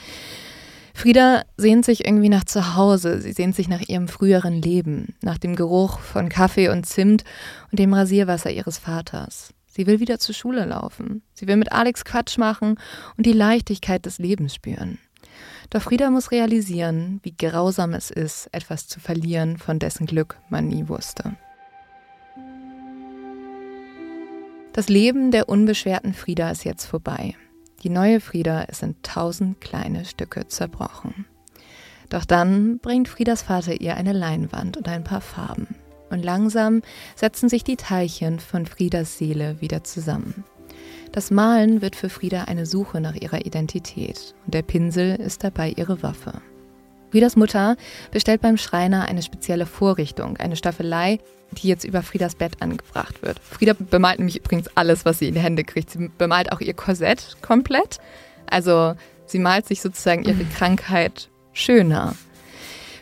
Frieda sehnt sich irgendwie nach Zuhause, sie sehnt sich nach ihrem früheren Leben, nach dem Geruch von Kaffee und Zimt und dem Rasierwasser ihres Vaters. Sie will wieder zur Schule laufen. Sie will mit Alex Quatsch machen und die Leichtigkeit des Lebens spüren. Doch Frieda muss realisieren, wie grausam es ist, etwas zu verlieren, von dessen Glück man nie wusste. Das Leben der unbeschwerten Frieda ist jetzt vorbei. Die neue Frieda ist in tausend kleine Stücke zerbrochen. Doch dann bringt Friedas Vater ihr eine Leinwand und ein paar Farben. Und langsam setzen sich die Teilchen von Friedas Seele wieder zusammen. Das Malen wird für Frieda eine Suche nach ihrer Identität und der Pinsel ist dabei ihre Waffe. Friedas Mutter bestellt beim Schreiner eine spezielle Vorrichtung, eine Staffelei, die jetzt über Friedas Bett angebracht wird. Frieda bemalt nämlich übrigens alles, was sie in die Hände kriegt. Sie bemalt auch ihr Korsett komplett. Also sie malt sich sozusagen ihre Krankheit schöner.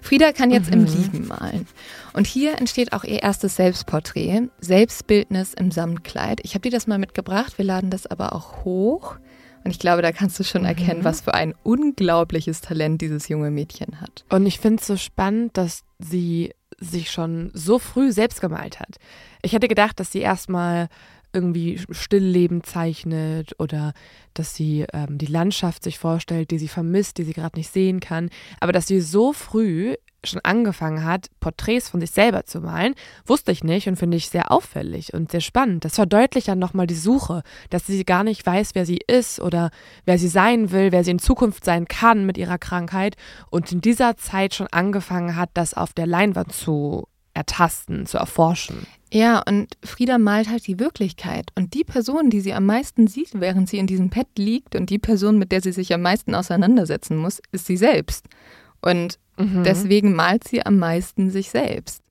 Frieda kann jetzt mhm. im Liegen malen. Und hier entsteht auch ihr erstes Selbstporträt, Selbstbildnis im Samtkleid. Ich habe dir das mal mitgebracht, wir laden das aber auch hoch. Und ich glaube, da kannst du schon erkennen, mhm. was für ein unglaubliches Talent dieses junge Mädchen hat. Und ich finde es so spannend, dass sie sich schon so früh selbst gemalt hat. Ich hätte gedacht, dass sie erstmal irgendwie Stillleben zeichnet oder dass sie ähm, die Landschaft sich vorstellt, die sie vermisst, die sie gerade nicht sehen kann. Aber dass sie so früh schon angefangen hat, Porträts von sich selber zu malen, wusste ich nicht und finde ich sehr auffällig und sehr spannend. Das verdeutlicht dann nochmal die Suche, dass sie gar nicht weiß, wer sie ist oder wer sie sein will, wer sie in Zukunft sein kann mit ihrer Krankheit und in dieser Zeit schon angefangen hat, das auf der Leinwand zu ertasten, zu erforschen. Ja, und Frieda malt halt die Wirklichkeit. Und die Person, die sie am meisten sieht, während sie in diesem Pad liegt, und die Person, mit der sie sich am meisten auseinandersetzen muss, ist sie selbst. Und mhm. deswegen malt sie am meisten sich selbst.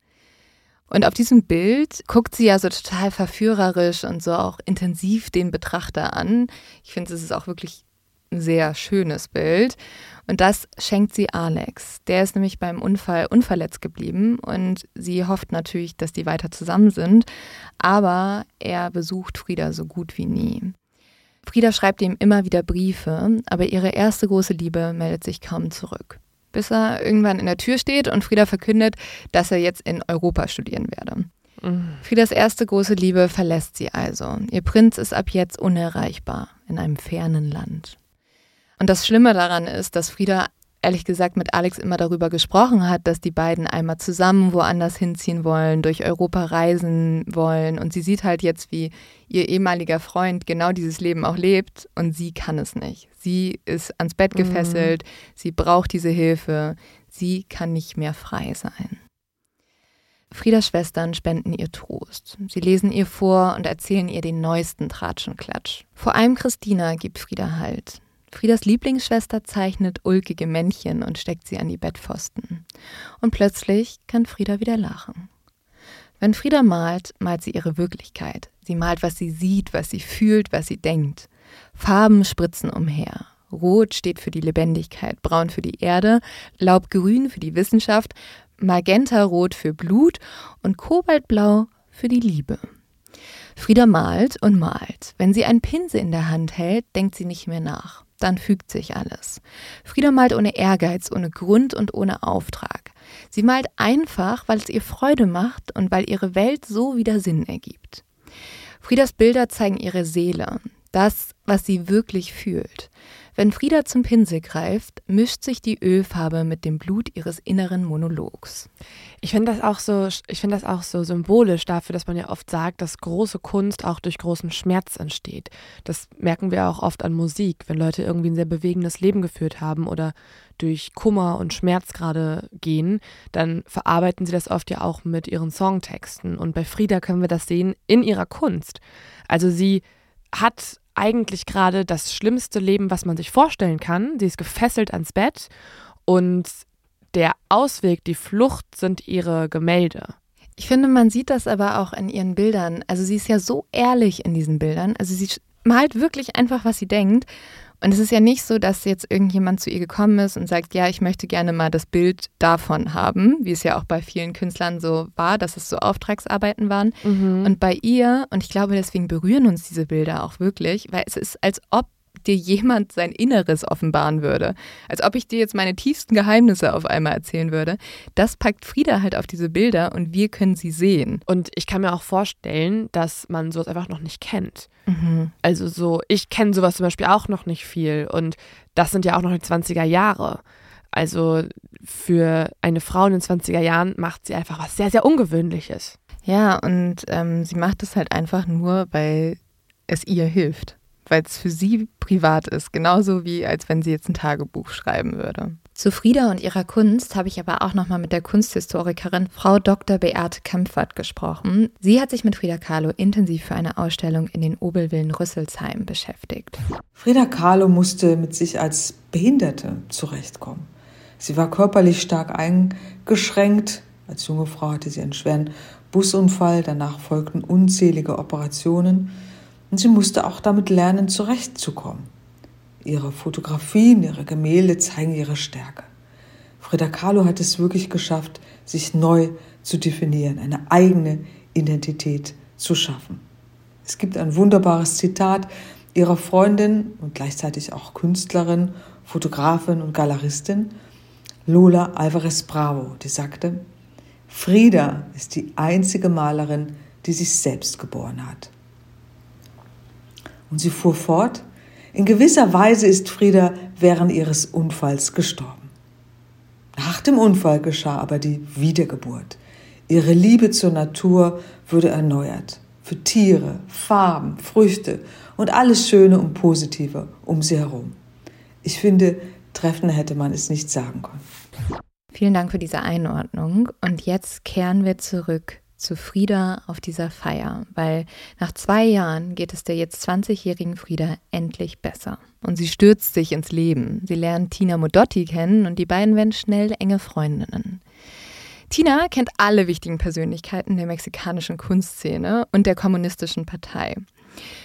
Und auf diesem Bild guckt sie ja so total verführerisch und so auch intensiv den Betrachter an. Ich finde, es ist auch wirklich ein sehr schönes Bild. Und das schenkt sie Alex. Der ist nämlich beim Unfall unverletzt geblieben und sie hofft natürlich, dass die weiter zusammen sind. Aber er besucht Frieda so gut wie nie. Frieda schreibt ihm immer wieder Briefe, aber ihre erste große Liebe meldet sich kaum zurück. Bis er irgendwann in der Tür steht und Frieda verkündet, dass er jetzt in Europa studieren werde. Mhm. Friedas erste große Liebe verlässt sie also. Ihr Prinz ist ab jetzt unerreichbar in einem fernen Land. Und das Schlimme daran ist, dass Frieda ehrlich gesagt mit Alex immer darüber gesprochen hat, dass die beiden einmal zusammen woanders hinziehen wollen, durch Europa reisen wollen. Und sie sieht halt jetzt, wie ihr ehemaliger Freund genau dieses Leben auch lebt und sie kann es nicht. Sie ist ans Bett mhm. gefesselt, mhm. sie braucht diese Hilfe, sie kann nicht mehr frei sein. Friedas Schwestern spenden ihr Trost. Sie lesen ihr vor und erzählen ihr den neuesten Tratschenklatsch. Vor allem Christina gibt Frieda Halt. Friedas Lieblingsschwester zeichnet ulkige Männchen und steckt sie an die Bettpfosten. Und plötzlich kann Frieda wieder lachen. Wenn Frieda malt, malt sie ihre Wirklichkeit. Sie malt, was sie sieht, was sie fühlt, was sie denkt. Farben spritzen umher. Rot steht für die Lebendigkeit, braun für die Erde, laubgrün für die Wissenschaft, magentarot für Blut und kobaltblau für die Liebe. Frieda malt und malt. Wenn sie einen Pinsel in der Hand hält, denkt sie nicht mehr nach dann fügt sich alles. Frieda malt ohne Ehrgeiz, ohne Grund und ohne Auftrag. Sie malt einfach, weil es ihr Freude macht und weil ihre Welt so wieder Sinn ergibt. Friedas Bilder zeigen ihre Seele, das, was sie wirklich fühlt. Wenn Frieda zum Pinsel greift, mischt sich die Ölfarbe mit dem Blut ihres inneren Monologs. Ich finde das auch so, ich finde das auch so symbolisch dafür, dass man ja oft sagt, dass große Kunst auch durch großen Schmerz entsteht. Das merken wir auch oft an Musik, wenn Leute irgendwie ein sehr bewegendes Leben geführt haben oder durch Kummer und Schmerz gerade gehen, dann verarbeiten sie das oft ja auch mit ihren Songtexten. Und bei Frieda können wir das sehen in ihrer Kunst. Also sie hat eigentlich gerade das schlimmste Leben, was man sich vorstellen kann. Sie ist gefesselt ans Bett und der Ausweg, die Flucht sind ihre Gemälde. Ich finde, man sieht das aber auch in ihren Bildern. Also sie ist ja so ehrlich in diesen Bildern. Also sie malt wirklich einfach, was sie denkt. Und es ist ja nicht so, dass jetzt irgendjemand zu ihr gekommen ist und sagt, ja, ich möchte gerne mal das Bild davon haben, wie es ja auch bei vielen Künstlern so war, dass es so Auftragsarbeiten waren. Mhm. Und bei ihr, und ich glaube, deswegen berühren uns diese Bilder auch wirklich, weil es ist, als ob dir jemand sein Inneres offenbaren würde. Als ob ich dir jetzt meine tiefsten Geheimnisse auf einmal erzählen würde. Das packt Frieda halt auf diese Bilder und wir können sie sehen. Und ich kann mir auch vorstellen, dass man sowas einfach noch nicht kennt. Mhm. Also so, ich kenne sowas zum Beispiel auch noch nicht viel und das sind ja auch noch die 20er Jahre. Also für eine Frau in den 20er Jahren macht sie einfach was sehr, sehr Ungewöhnliches. Ja, und ähm, sie macht es halt einfach nur, weil es ihr hilft weil es für sie privat ist, genauso wie als wenn sie jetzt ein Tagebuch schreiben würde. Zu Frieda und ihrer Kunst habe ich aber auch nochmal mit der Kunsthistorikerin Frau Dr. Beate Kempfert gesprochen. Sie hat sich mit Frida Kahlo intensiv für eine Ausstellung in den Obelvillen Rüsselsheim beschäftigt. Frida Kahlo musste mit sich als Behinderte zurechtkommen. Sie war körperlich stark eingeschränkt. Als junge Frau hatte sie einen schweren Busunfall, danach folgten unzählige Operationen und sie musste auch damit lernen, zurechtzukommen. Ihre Fotografien, ihre Gemälde zeigen ihre Stärke. Frida Kahlo hat es wirklich geschafft, sich neu zu definieren, eine eigene Identität zu schaffen. Es gibt ein wunderbares Zitat ihrer Freundin und gleichzeitig auch Künstlerin, Fotografin und Galeristin Lola Alvarez Bravo, die sagte, Frida ist die einzige Malerin, die sich selbst geboren hat. Und sie fuhr fort, in gewisser Weise ist Frieda während ihres Unfalls gestorben. Nach dem Unfall geschah aber die Wiedergeburt. Ihre Liebe zur Natur wurde erneuert. Für Tiere, Farben, Früchte und alles Schöne und Positive um sie herum. Ich finde, treffender hätte man es nicht sagen können. Vielen Dank für diese Einordnung. Und jetzt kehren wir zurück zu Frieda auf dieser Feier, weil nach zwei Jahren geht es der jetzt 20-jährigen Frieda endlich besser. Und sie stürzt sich ins Leben. Sie lernt Tina Modotti kennen und die beiden werden schnell enge Freundinnen. Tina kennt alle wichtigen Persönlichkeiten der mexikanischen Kunstszene und der kommunistischen Partei.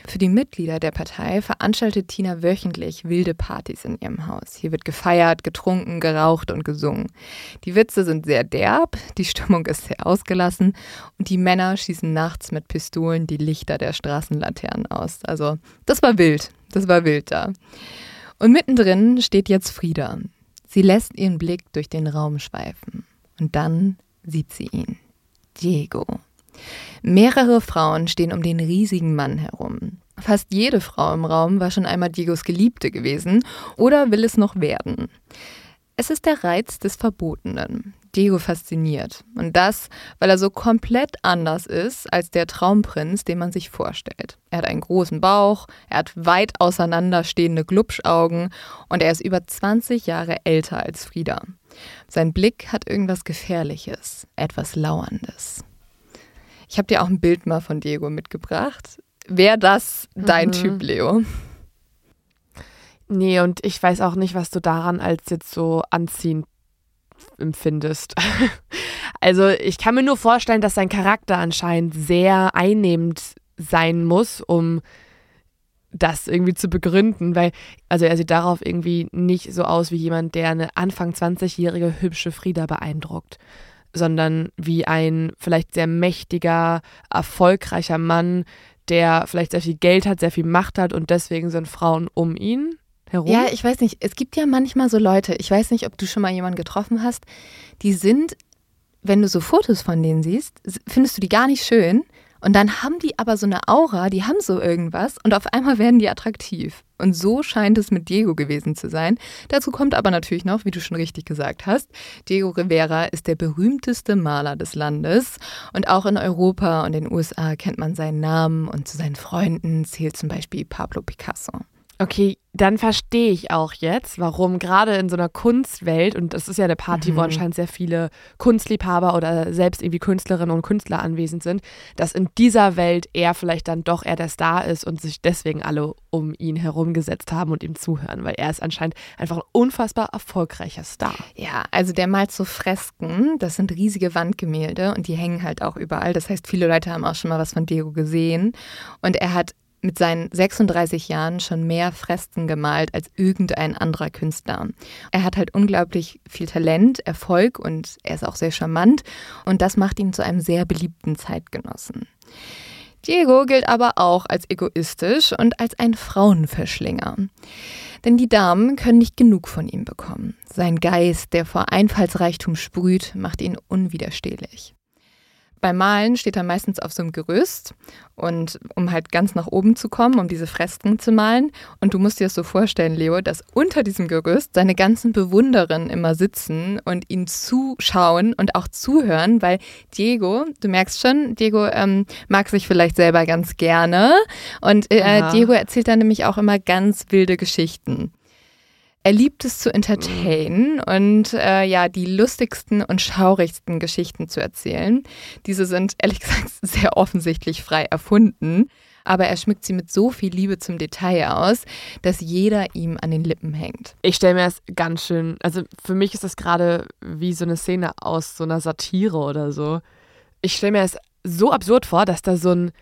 Für die Mitglieder der Partei veranstaltet Tina wöchentlich wilde Partys in ihrem Haus. Hier wird gefeiert, getrunken, geraucht und gesungen. Die Witze sind sehr derb, die Stimmung ist sehr ausgelassen und die Männer schießen nachts mit Pistolen die Lichter der Straßenlaternen aus. Also, das war wild. Das war wild da. Und mittendrin steht jetzt Frieda. Sie lässt ihren Blick durch den Raum schweifen. Und dann sieht sie ihn. Diego. Mehrere Frauen stehen um den riesigen Mann herum. Fast jede Frau im Raum war schon einmal Diegos Geliebte gewesen oder will es noch werden. Es ist der Reiz des Verbotenen. Diego fasziniert. Und das, weil er so komplett anders ist als der Traumprinz, den man sich vorstellt. Er hat einen großen Bauch, er hat weit auseinanderstehende Glubschaugen und er ist über 20 Jahre älter als Frieda. Sein Blick hat irgendwas Gefährliches, etwas Lauerndes. Ich habe dir auch ein Bild mal von Diego mitgebracht. Wäre das dein mhm. Typ, Leo? Nee, und ich weiß auch nicht, was du daran als jetzt so anziehend empfindest. *laughs* also ich kann mir nur vorstellen, dass sein Charakter anscheinend sehr einnehmend sein muss, um das irgendwie zu begründen, weil, also er sieht darauf irgendwie nicht so aus wie jemand, der eine Anfang 20-jährige hübsche Frieda beeindruckt sondern wie ein vielleicht sehr mächtiger, erfolgreicher Mann, der vielleicht sehr viel Geld hat, sehr viel Macht hat und deswegen sind Frauen um ihn herum. Ja, ich weiß nicht. Es gibt ja manchmal so Leute, ich weiß nicht, ob du schon mal jemanden getroffen hast, die sind, wenn du so Fotos von denen siehst, findest du die gar nicht schön. Und dann haben die aber so eine Aura, die haben so irgendwas und auf einmal werden die attraktiv. Und so scheint es mit Diego gewesen zu sein. Dazu kommt aber natürlich noch, wie du schon richtig gesagt hast, Diego Rivera ist der berühmteste Maler des Landes. Und auch in Europa und den USA kennt man seinen Namen und zu seinen Freunden zählt zum Beispiel Pablo Picasso. Okay, dann verstehe ich auch jetzt, warum gerade in so einer Kunstwelt, und das ist ja eine Party, mhm. wo anscheinend sehr viele Kunstliebhaber oder selbst irgendwie Künstlerinnen und Künstler anwesend sind, dass in dieser Welt er vielleicht dann doch eher der Star ist und sich deswegen alle um ihn herumgesetzt haben und ihm zuhören, weil er ist anscheinend einfach ein unfassbar erfolgreicher Star. Ja, also der malt so Fresken, das sind riesige Wandgemälde und die hängen halt auch überall. Das heißt, viele Leute haben auch schon mal was von Diego gesehen und er hat mit seinen 36 Jahren schon mehr Fresken gemalt als irgendein anderer Künstler. Er hat halt unglaublich viel Talent, Erfolg und er ist auch sehr charmant und das macht ihn zu einem sehr beliebten Zeitgenossen. Diego gilt aber auch als egoistisch und als ein Frauenverschlinger. Denn die Damen können nicht genug von ihm bekommen. Sein Geist, der vor Einfallsreichtum sprüht, macht ihn unwiderstehlich. Beim Malen steht er meistens auf so einem Gerüst und um halt ganz nach oben zu kommen, um diese Fresken zu malen. Und du musst dir das so vorstellen, Leo, dass unter diesem Gerüst seine ganzen Bewundererinnen immer sitzen und ihn zuschauen und auch zuhören, weil Diego, du merkst schon, Diego ähm, mag sich vielleicht selber ganz gerne. Und äh, Diego erzählt dann nämlich auch immer ganz wilde Geschichten. Er liebt es zu entertainen und äh, ja, die lustigsten und schaurigsten Geschichten zu erzählen. Diese sind ehrlich *laughs* gesagt sehr offensichtlich frei erfunden, aber er schmückt sie mit so viel Liebe zum Detail aus, dass jeder ihm an den Lippen hängt. Ich stelle mir das ganz schön, also für mich ist das gerade wie so eine Szene aus so einer Satire oder so. Ich stelle mir das so absurd vor, dass da so ein,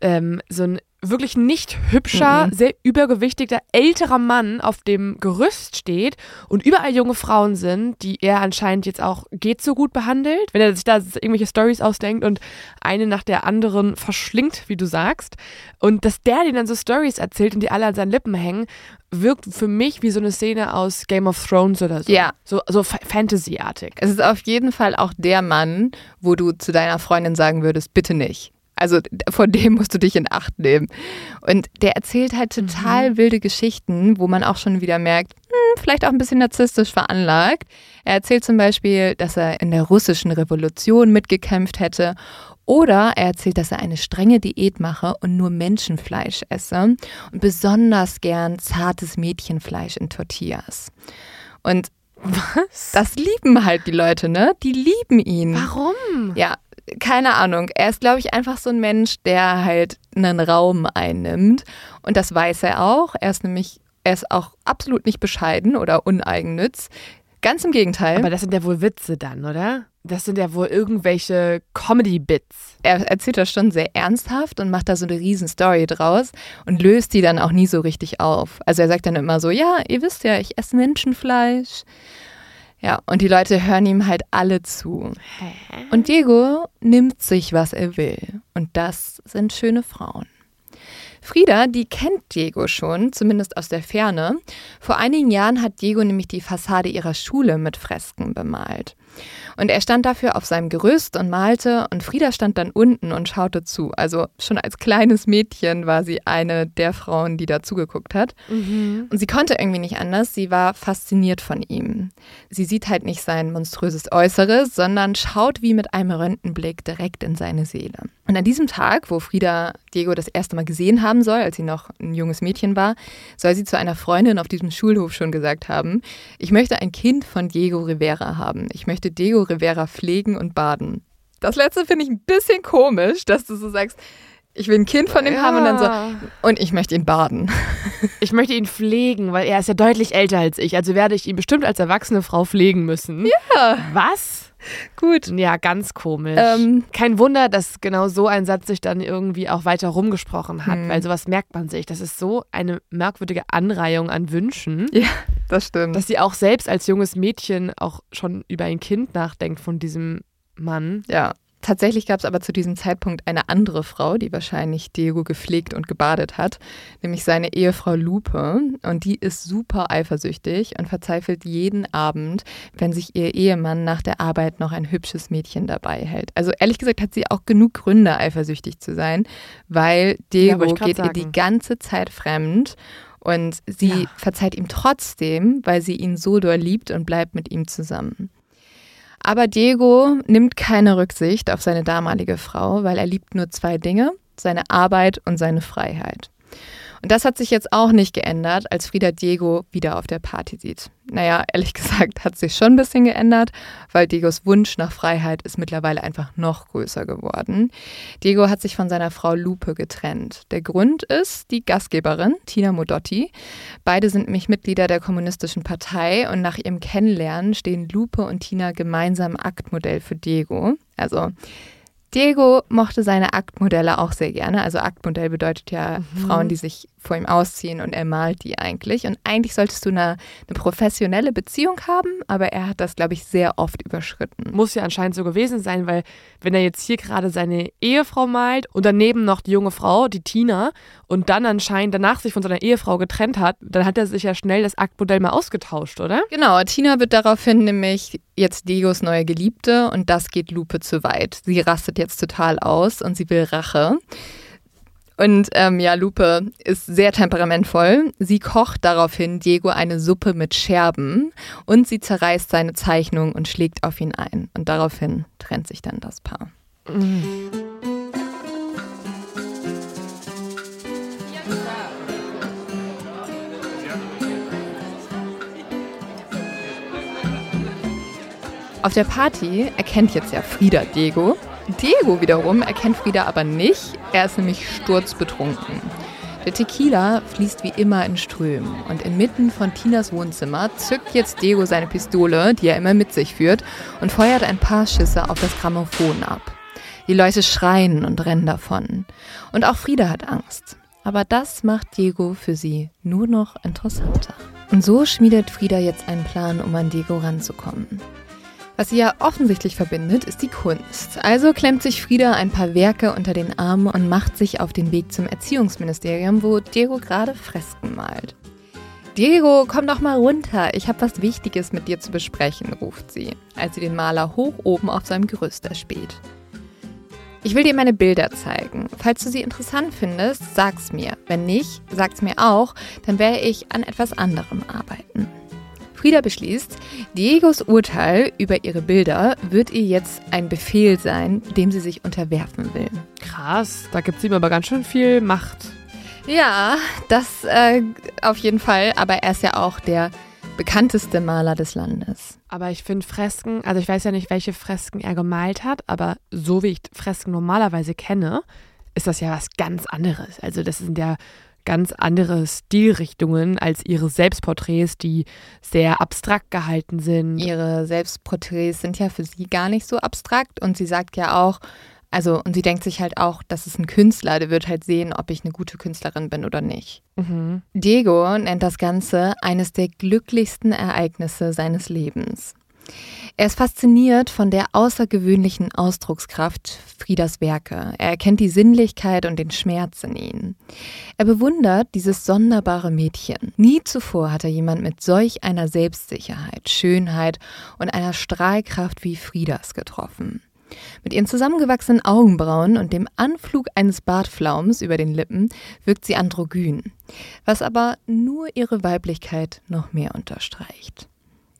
ähm, so ein wirklich nicht hübscher, mhm. sehr übergewichtiger, älterer Mann auf dem Gerüst steht und überall junge Frauen sind, die er anscheinend jetzt auch geht so gut behandelt, wenn er sich da irgendwelche Stories ausdenkt und eine nach der anderen verschlingt, wie du sagst. Und dass der den dann so Stories erzählt und die alle an seinen Lippen hängen, wirkt für mich wie so eine Szene aus Game of Thrones oder so. Ja. So, so Fantasy-artig. Es ist auf jeden Fall auch der Mann, wo du zu deiner Freundin sagen würdest, bitte nicht. Also von dem musst du dich in Acht nehmen. Und der erzählt halt total mhm. wilde Geschichten, wo man auch schon wieder merkt, hm, vielleicht auch ein bisschen narzisstisch veranlagt. Er erzählt zum Beispiel, dass er in der russischen Revolution mitgekämpft hätte. Oder er erzählt, dass er eine strenge Diät mache und nur Menschenfleisch esse und besonders gern zartes Mädchenfleisch in Tortillas. Und was? Das lieben halt die Leute, ne? Die lieben ihn. Warum? Ja, keine Ahnung. Er ist, glaube ich, einfach so ein Mensch, der halt einen Raum einnimmt. Und das weiß er auch. Er ist nämlich, er ist auch absolut nicht bescheiden oder uneigennütz. Ganz im Gegenteil. Aber das sind ja wohl Witze dann, oder? Das sind ja wohl irgendwelche Comedy-Bits. Er erzählt das schon sehr ernsthaft und macht da so eine riesen Story draus und löst die dann auch nie so richtig auf. Also er sagt dann immer so, ja, ihr wisst ja, ich esse Menschenfleisch ja, und die Leute hören ihm halt alle zu. Und Diego nimmt sich, was er will. Und das sind schöne Frauen. Frieda, die kennt Diego schon, zumindest aus der Ferne. Vor einigen Jahren hat Diego nämlich die Fassade ihrer Schule mit Fresken bemalt. Und er stand dafür auf seinem Gerüst und malte und Frieda stand dann unten und schaute zu. Also schon als kleines Mädchen war sie eine der Frauen, die da zugeguckt hat. Mhm. Und sie konnte irgendwie nicht anders. Sie war fasziniert von ihm. Sie sieht halt nicht sein monströses Äußeres, sondern schaut wie mit einem Röntgenblick direkt in seine Seele. Und an diesem Tag, wo Frieda Diego das erste Mal gesehen haben soll, als sie noch ein junges Mädchen war, soll sie zu einer Freundin auf diesem Schulhof schon gesagt haben, ich möchte ein Kind von Diego Rivera haben. Ich möchte Diego Rivera pflegen und baden. Das letzte finde ich ein bisschen komisch, dass du so sagst, ich will ein Kind von ihm ja. haben und dann so, und ich möchte ihn baden. *laughs* Ich möchte ihn pflegen, weil er ist ja deutlich älter als ich. Also werde ich ihn bestimmt als erwachsene Frau pflegen müssen. Ja. Was? Gut. Ja, ganz komisch. Ähm, Kein Wunder, dass genau so ein Satz sich dann irgendwie auch weiter rumgesprochen hat, hm. weil sowas merkt man sich. Das ist so eine merkwürdige Anreihung an Wünschen. Ja, das stimmt. Dass sie auch selbst als junges Mädchen auch schon über ein Kind nachdenkt von diesem Mann. Ja. Tatsächlich gab es aber zu diesem Zeitpunkt eine andere Frau, die wahrscheinlich Diego gepflegt und gebadet hat, nämlich seine Ehefrau Lupe. Und die ist super eifersüchtig und verzweifelt jeden Abend, wenn sich ihr Ehemann nach der Arbeit noch ein hübsches Mädchen dabei hält. Also ehrlich gesagt hat sie auch genug Gründe, eifersüchtig zu sein, weil Diego ja, geht ihr die ganze Zeit fremd. Und sie ja. verzeiht ihm trotzdem, weil sie ihn so doll liebt und bleibt mit ihm zusammen. Aber Diego nimmt keine Rücksicht auf seine damalige Frau, weil er liebt nur zwei Dinge, seine Arbeit und seine Freiheit. Und das hat sich jetzt auch nicht geändert, als Frieda Diego wieder auf der Party sieht. Naja, ehrlich *laughs* gesagt hat sich schon ein bisschen geändert, weil Diegos Wunsch nach Freiheit ist mittlerweile einfach noch größer geworden. Diego hat sich von seiner Frau Lupe getrennt. Der Grund ist die Gastgeberin, Tina Modotti. Beide sind nämlich Mitglieder der Kommunistischen Partei und nach ihrem Kennenlernen stehen Lupe und Tina gemeinsam Aktmodell für Diego. Also Diego mochte seine Aktmodelle auch sehr gerne. Also Aktmodell bedeutet ja mhm. Frauen, die sich vor ihm ausziehen und er malt die eigentlich. Und eigentlich solltest du eine, eine professionelle Beziehung haben, aber er hat das, glaube ich, sehr oft überschritten. Muss ja anscheinend so gewesen sein, weil wenn er jetzt hier gerade seine Ehefrau malt und daneben noch die junge Frau, die Tina, und dann anscheinend danach sich von seiner Ehefrau getrennt hat, dann hat er sich ja schnell das Aktmodell mal ausgetauscht, oder? Genau, Tina wird daraufhin nämlich jetzt Diegos neue Geliebte und das geht Lupe zu weit. Sie rastet jetzt total aus und sie will Rache. Und ähm, ja, Lupe ist sehr temperamentvoll. Sie kocht daraufhin Diego eine Suppe mit Scherben und sie zerreißt seine Zeichnung und schlägt auf ihn ein. Und daraufhin trennt sich dann das Paar. Mhm. Auf der Party erkennt jetzt ja Frieda Diego. Diego wiederum erkennt Frieda aber nicht. Er ist nämlich sturzbetrunken. Der Tequila fließt wie immer in Strömen und inmitten von Tinas Wohnzimmer zückt jetzt Diego seine Pistole, die er immer mit sich führt, und feuert ein paar Schüsse auf das Grammophon ab. Die Leute schreien und rennen davon. Und auch Frieda hat Angst. Aber das macht Diego für sie nur noch interessanter. Und so schmiedet Frieda jetzt einen Plan, um an Diego ranzukommen. Was sie ja offensichtlich verbindet, ist die Kunst. Also klemmt sich Frieda ein paar Werke unter den Arm und macht sich auf den Weg zum Erziehungsministerium, wo Diego gerade Fresken malt. Diego, komm doch mal runter. Ich habe was Wichtiges mit dir zu besprechen, ruft sie, als sie den Maler hoch oben auf seinem Gerüst erspäht. Ich will dir meine Bilder zeigen. Falls du sie interessant findest, sag's mir. Wenn nicht, sag's mir auch, dann werde ich an etwas anderem arbeiten. Frieda beschließt, Diegos Urteil über ihre Bilder wird ihr jetzt ein Befehl sein, dem sie sich unterwerfen will. Krass, da gibt es ihm aber ganz schön viel Macht. Ja, das äh, auf jeden Fall, aber er ist ja auch der bekannteste Maler des Landes. Aber ich finde Fresken, also ich weiß ja nicht, welche Fresken er gemalt hat, aber so wie ich Fresken normalerweise kenne, ist das ja was ganz anderes. Also das sind ja ganz andere Stilrichtungen als ihre Selbstporträts, die sehr abstrakt gehalten sind. Ihre Selbstporträts sind ja für sie gar nicht so abstrakt und sie sagt ja auch, also, und sie denkt sich halt auch, das ist ein Künstler, der wird halt sehen, ob ich eine gute Künstlerin bin oder nicht. Mhm. Diego nennt das Ganze eines der glücklichsten Ereignisse seines Lebens. Er ist fasziniert von der außergewöhnlichen Ausdruckskraft Friedas Werke. Er erkennt die Sinnlichkeit und den Schmerz in ihnen. Er bewundert dieses sonderbare Mädchen. Nie zuvor hat er jemand mit solch einer Selbstsicherheit, Schönheit und einer Strahlkraft wie Friedas getroffen. Mit ihren zusammengewachsenen Augenbrauen und dem Anflug eines Bartflaums über den Lippen wirkt sie androgyn, was aber nur ihre Weiblichkeit noch mehr unterstreicht.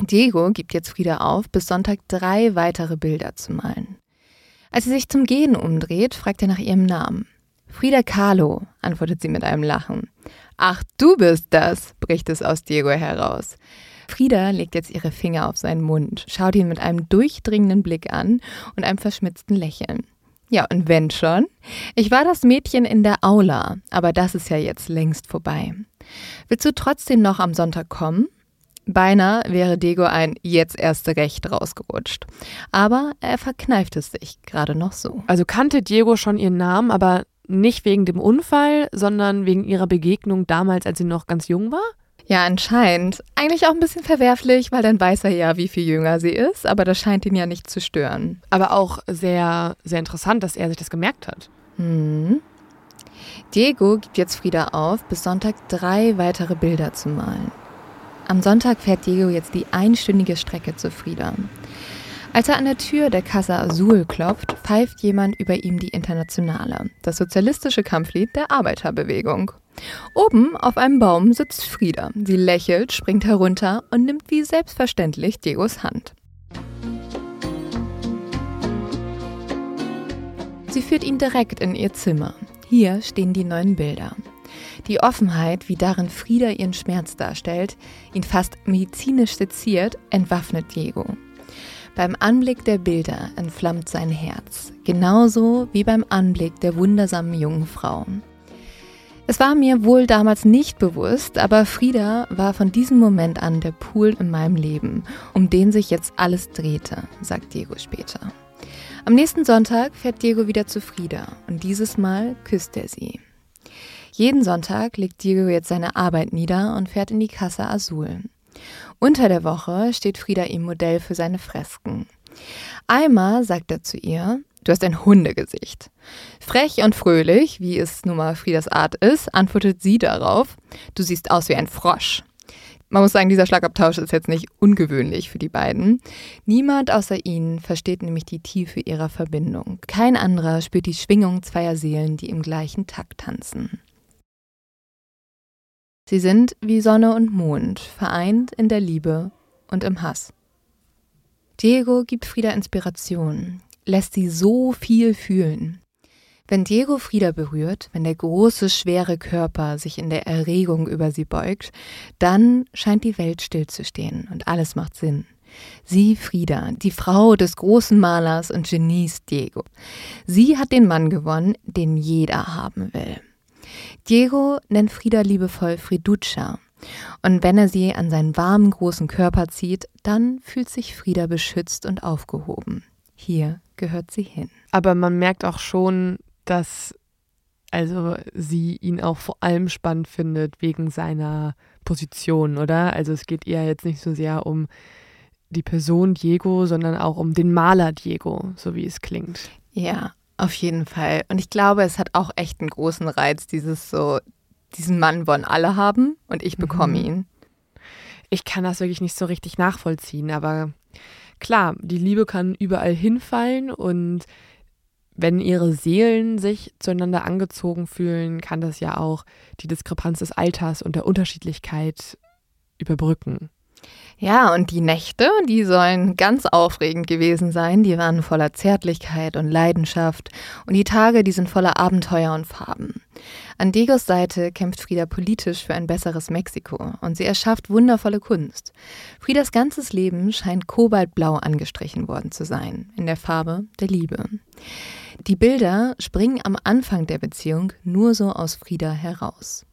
Diego gibt jetzt Frieda auf, bis Sonntag drei weitere Bilder zu malen. Als sie sich zum Gehen umdreht, fragt er nach ihrem Namen. Frieda Kahlo, antwortet sie mit einem Lachen. Ach, du bist das, bricht es aus Diego heraus. Frieda legt jetzt ihre Finger auf seinen Mund, schaut ihn mit einem durchdringenden Blick an und einem verschmitzten Lächeln. Ja, und wenn schon? Ich war das Mädchen in der Aula, aber das ist ja jetzt längst vorbei. Willst du trotzdem noch am Sonntag kommen? Beinahe wäre Diego ein jetzt erste Recht rausgerutscht. Aber er verkneift es sich gerade noch so. Also kannte Diego schon ihren Namen, aber nicht wegen dem Unfall, sondern wegen ihrer Begegnung damals, als sie noch ganz jung war? Ja, anscheinend. Eigentlich auch ein bisschen verwerflich, weil dann weiß er ja, wie viel jünger sie ist, aber das scheint ihn ja nicht zu stören. Aber auch sehr, sehr interessant, dass er sich das gemerkt hat. Hm. Diego gibt jetzt Frieda auf, bis Sonntag drei weitere Bilder zu malen. Am Sonntag fährt Diego jetzt die einstündige Strecke zu Frieda. Als er an der Tür der Casa Azul klopft, pfeift jemand über ihm die Internationale, das sozialistische Kampflied der Arbeiterbewegung. Oben auf einem Baum sitzt Frieda. Sie lächelt, springt herunter und nimmt wie selbstverständlich Diegos Hand. Sie führt ihn direkt in ihr Zimmer. Hier stehen die neuen Bilder. Die Offenheit, wie darin Frieda ihren Schmerz darstellt, ihn fast medizinisch seziert, entwaffnet Diego. Beim Anblick der Bilder entflammt sein Herz, genauso wie beim Anblick der wundersamen jungen Frau. Es war mir wohl damals nicht bewusst, aber Frieda war von diesem Moment an der Pool in meinem Leben, um den sich jetzt alles drehte, sagt Diego später. Am nächsten Sonntag fährt Diego wieder zu Frieda und dieses Mal küsst er sie. Jeden Sonntag legt Diego jetzt seine Arbeit nieder und fährt in die Casa Azul. Unter der Woche steht Frieda ihm Modell für seine Fresken. Einmal sagt er zu ihr, Du hast ein Hundegesicht. Frech und fröhlich, wie es nun mal Friedas Art ist, antwortet sie darauf, du siehst aus wie ein Frosch. Man muss sagen, dieser Schlagabtausch ist jetzt nicht ungewöhnlich für die beiden. Niemand außer ihnen versteht nämlich die Tiefe ihrer Verbindung. Kein anderer spürt die Schwingung zweier Seelen, die im gleichen Takt tanzen. Sie sind wie Sonne und Mond, vereint in der Liebe und im Hass. Diego gibt Frieda Inspiration lässt sie so viel fühlen. Wenn Diego Frieda berührt, wenn der große, schwere Körper sich in der Erregung über sie beugt, dann scheint die Welt stillzustehen und alles macht Sinn. Sie, Frieda, die Frau des großen Malers und Genies Diego. Sie hat den Mann gewonnen, den jeder haben will. Diego nennt Frieda liebevoll Friduccia. Und wenn er sie an seinen warmen großen Körper zieht, dann fühlt sich Frieda beschützt und aufgehoben. Hier gehört sie hin. Aber man merkt auch schon, dass also sie ihn auch vor allem spannend findet wegen seiner Position, oder? Also es geht eher jetzt nicht so sehr um die Person Diego, sondern auch um den Maler Diego, so wie es klingt. Ja, auf jeden Fall. Und ich glaube, es hat auch echt einen großen Reiz, dieses so, diesen Mann wollen alle haben und ich bekomme mhm. ihn. Ich kann das wirklich nicht so richtig nachvollziehen, aber klar, die Liebe kann überall hinfallen und wenn ihre Seelen sich zueinander angezogen fühlen, kann das ja auch die Diskrepanz des Alters und der Unterschiedlichkeit überbrücken. Ja, und die Nächte, die sollen ganz aufregend gewesen sein. Die waren voller Zärtlichkeit und Leidenschaft. Und die Tage, die sind voller Abenteuer und Farben. An Diegos Seite kämpft Frieda politisch für ein besseres Mexiko und sie erschafft wundervolle Kunst. Friedas ganzes Leben scheint kobaltblau angestrichen worden zu sein, in der Farbe der Liebe. Die Bilder springen am Anfang der Beziehung nur so aus Frieda heraus.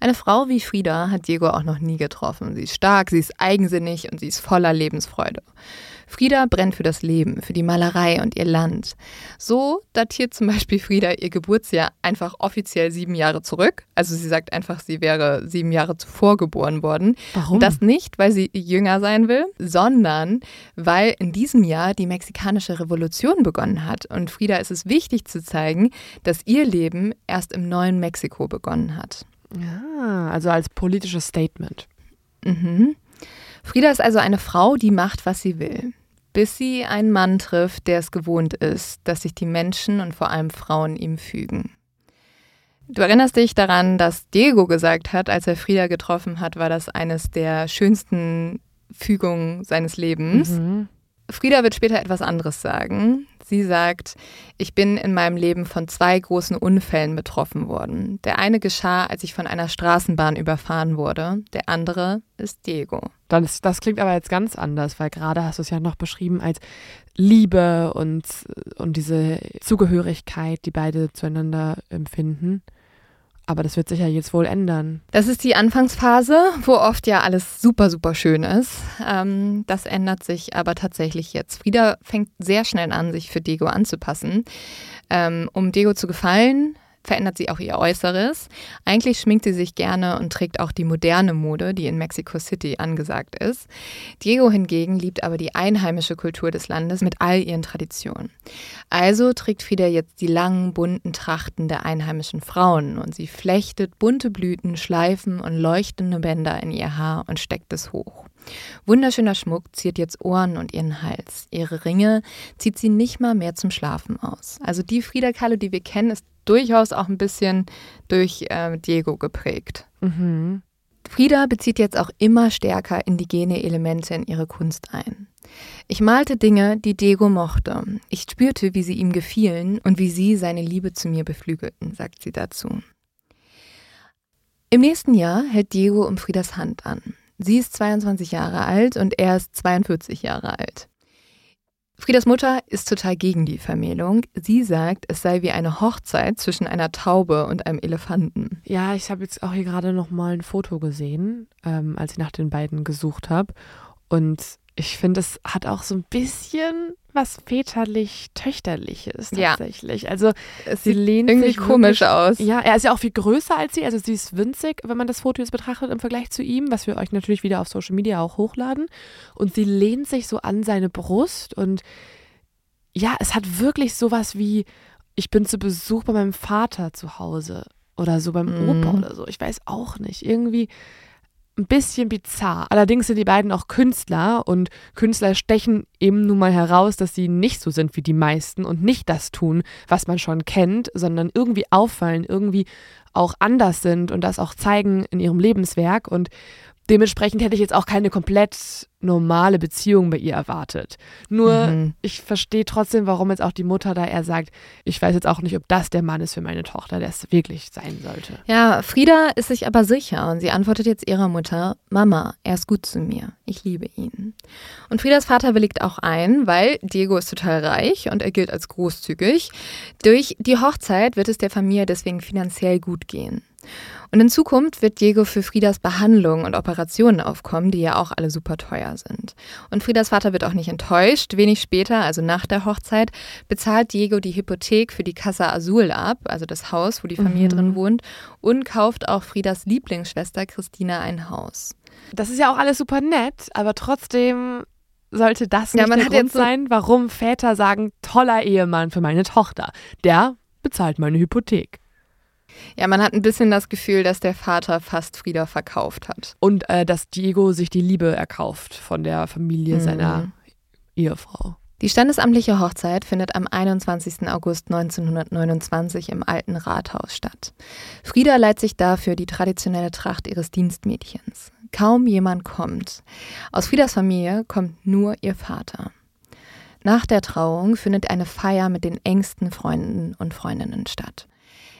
Eine Frau wie Frieda hat Diego auch noch nie getroffen. Sie ist stark, sie ist eigensinnig und sie ist voller Lebensfreude. Frieda brennt für das Leben, für die Malerei und ihr Land. So datiert zum Beispiel Frieda ihr Geburtsjahr einfach offiziell sieben Jahre zurück. Also sie sagt einfach, sie wäre sieben Jahre zuvor geboren worden. Warum? Das nicht, weil sie jünger sein will, sondern weil in diesem Jahr die mexikanische Revolution begonnen hat. Und Frieda ist es wichtig zu zeigen, dass ihr Leben erst im neuen Mexiko begonnen hat. Ja, also als politisches Statement. Mhm. Frieda ist also eine Frau, die macht, was sie will, bis sie einen Mann trifft, der es gewohnt ist, dass sich die Menschen und vor allem Frauen ihm fügen. Du erinnerst dich daran, dass Diego gesagt hat, als er Frieda getroffen hat, war das eines der schönsten Fügungen seines Lebens. Mhm. Frieda wird später etwas anderes sagen. Sie sagt, ich bin in meinem Leben von zwei großen Unfällen betroffen worden. Der eine geschah, als ich von einer Straßenbahn überfahren wurde. Der andere ist Diego. Das, das klingt aber jetzt ganz anders, weil gerade hast du es ja noch beschrieben als Liebe und, und diese Zugehörigkeit, die beide zueinander empfinden. Aber das wird sich ja jetzt wohl ändern. Das ist die Anfangsphase, wo oft ja alles super, super schön ist. Ähm, das ändert sich aber tatsächlich jetzt. Frieda fängt sehr schnell an, sich für Diego anzupassen. Ähm, um Diego zu gefallen, verändert sie auch ihr Äußeres. Eigentlich schminkt sie sich gerne und trägt auch die moderne Mode, die in Mexico City angesagt ist. Diego hingegen liebt aber die einheimische Kultur des Landes mit all ihren Traditionen. Also trägt Frieda jetzt die langen, bunten Trachten der einheimischen Frauen und sie flechtet bunte Blüten, Schleifen und leuchtende Bänder in ihr Haar und steckt es hoch. Wunderschöner Schmuck ziert jetzt Ohren und ihren Hals. Ihre Ringe zieht sie nicht mal mehr zum Schlafen aus. Also die Frida Kahlo, die wir kennen, ist durchaus auch ein bisschen durch äh, Diego geprägt. Mhm. Frida bezieht jetzt auch immer stärker indigene Elemente in ihre Kunst ein. Ich malte Dinge, die Diego mochte. Ich spürte, wie sie ihm gefielen und wie sie seine Liebe zu mir beflügelten, sagt sie dazu. Im nächsten Jahr hält Diego um Friedas Hand an. Sie ist 22 Jahre alt und er ist 42 Jahre alt. Friedas Mutter ist total gegen die Vermählung. Sie sagt, es sei wie eine Hochzeit zwischen einer Taube und einem Elefanten. Ja, ich habe jetzt auch hier gerade noch mal ein Foto gesehen, ähm, als ich nach den beiden gesucht habe. Und ich finde, es hat auch so ein bisschen was väterlich-töchterliches tatsächlich. Ja. Also es sie lehnt irgendwie sich komisch wirklich, aus. Ja, er ist ja auch viel größer als sie. Also sie ist winzig, wenn man das Foto jetzt betrachtet im Vergleich zu ihm, was wir euch natürlich wieder auf Social Media auch hochladen. Und sie lehnt sich so an seine Brust und ja, es hat wirklich sowas wie, ich bin zu Besuch bei meinem Vater zu Hause oder so beim mhm. Opa oder so. Ich weiß auch nicht. Irgendwie ein bisschen bizarr. Allerdings sind die beiden auch Künstler und Künstler stechen eben nun mal heraus, dass sie nicht so sind wie die meisten und nicht das tun, was man schon kennt, sondern irgendwie auffallen, irgendwie auch anders sind und das auch zeigen in ihrem Lebenswerk. Und Dementsprechend hätte ich jetzt auch keine komplett normale Beziehung bei ihr erwartet. Nur, mhm. ich verstehe trotzdem, warum jetzt auch die Mutter da eher sagt, ich weiß jetzt auch nicht, ob das der Mann ist für meine Tochter, der es wirklich sein sollte. Ja, Frieda ist sich aber sicher und sie antwortet jetzt ihrer Mutter, Mama, er ist gut zu mir, ich liebe ihn. Und Friedas Vater willigt auch ein, weil Diego ist total reich und er gilt als großzügig. Durch die Hochzeit wird es der Familie deswegen finanziell gut gehen. Und in Zukunft wird Diego für Friedas Behandlung und Operationen aufkommen, die ja auch alle super teuer sind. Und Friedas Vater wird auch nicht enttäuscht. Wenig später, also nach der Hochzeit, bezahlt Diego die Hypothek für die Casa Azul ab, also das Haus, wo die Familie mhm. drin wohnt, und kauft auch Friedas Lieblingsschwester Christina ein Haus. Das ist ja auch alles super nett, aber trotzdem sollte das nicht ja, der Grund sein, warum Väter sagen, toller Ehemann für meine Tochter. Der bezahlt meine Hypothek. Ja, man hat ein bisschen das Gefühl, dass der Vater fast Frieda verkauft hat. Und äh, dass Diego sich die Liebe erkauft von der Familie mhm. seiner Ehefrau. Die standesamtliche Hochzeit findet am 21. August 1929 im Alten Rathaus statt. Frieda leiht sich dafür die traditionelle Tracht ihres Dienstmädchens. Kaum jemand kommt. Aus Friedas Familie kommt nur ihr Vater. Nach der Trauung findet eine Feier mit den engsten Freunden und Freundinnen statt.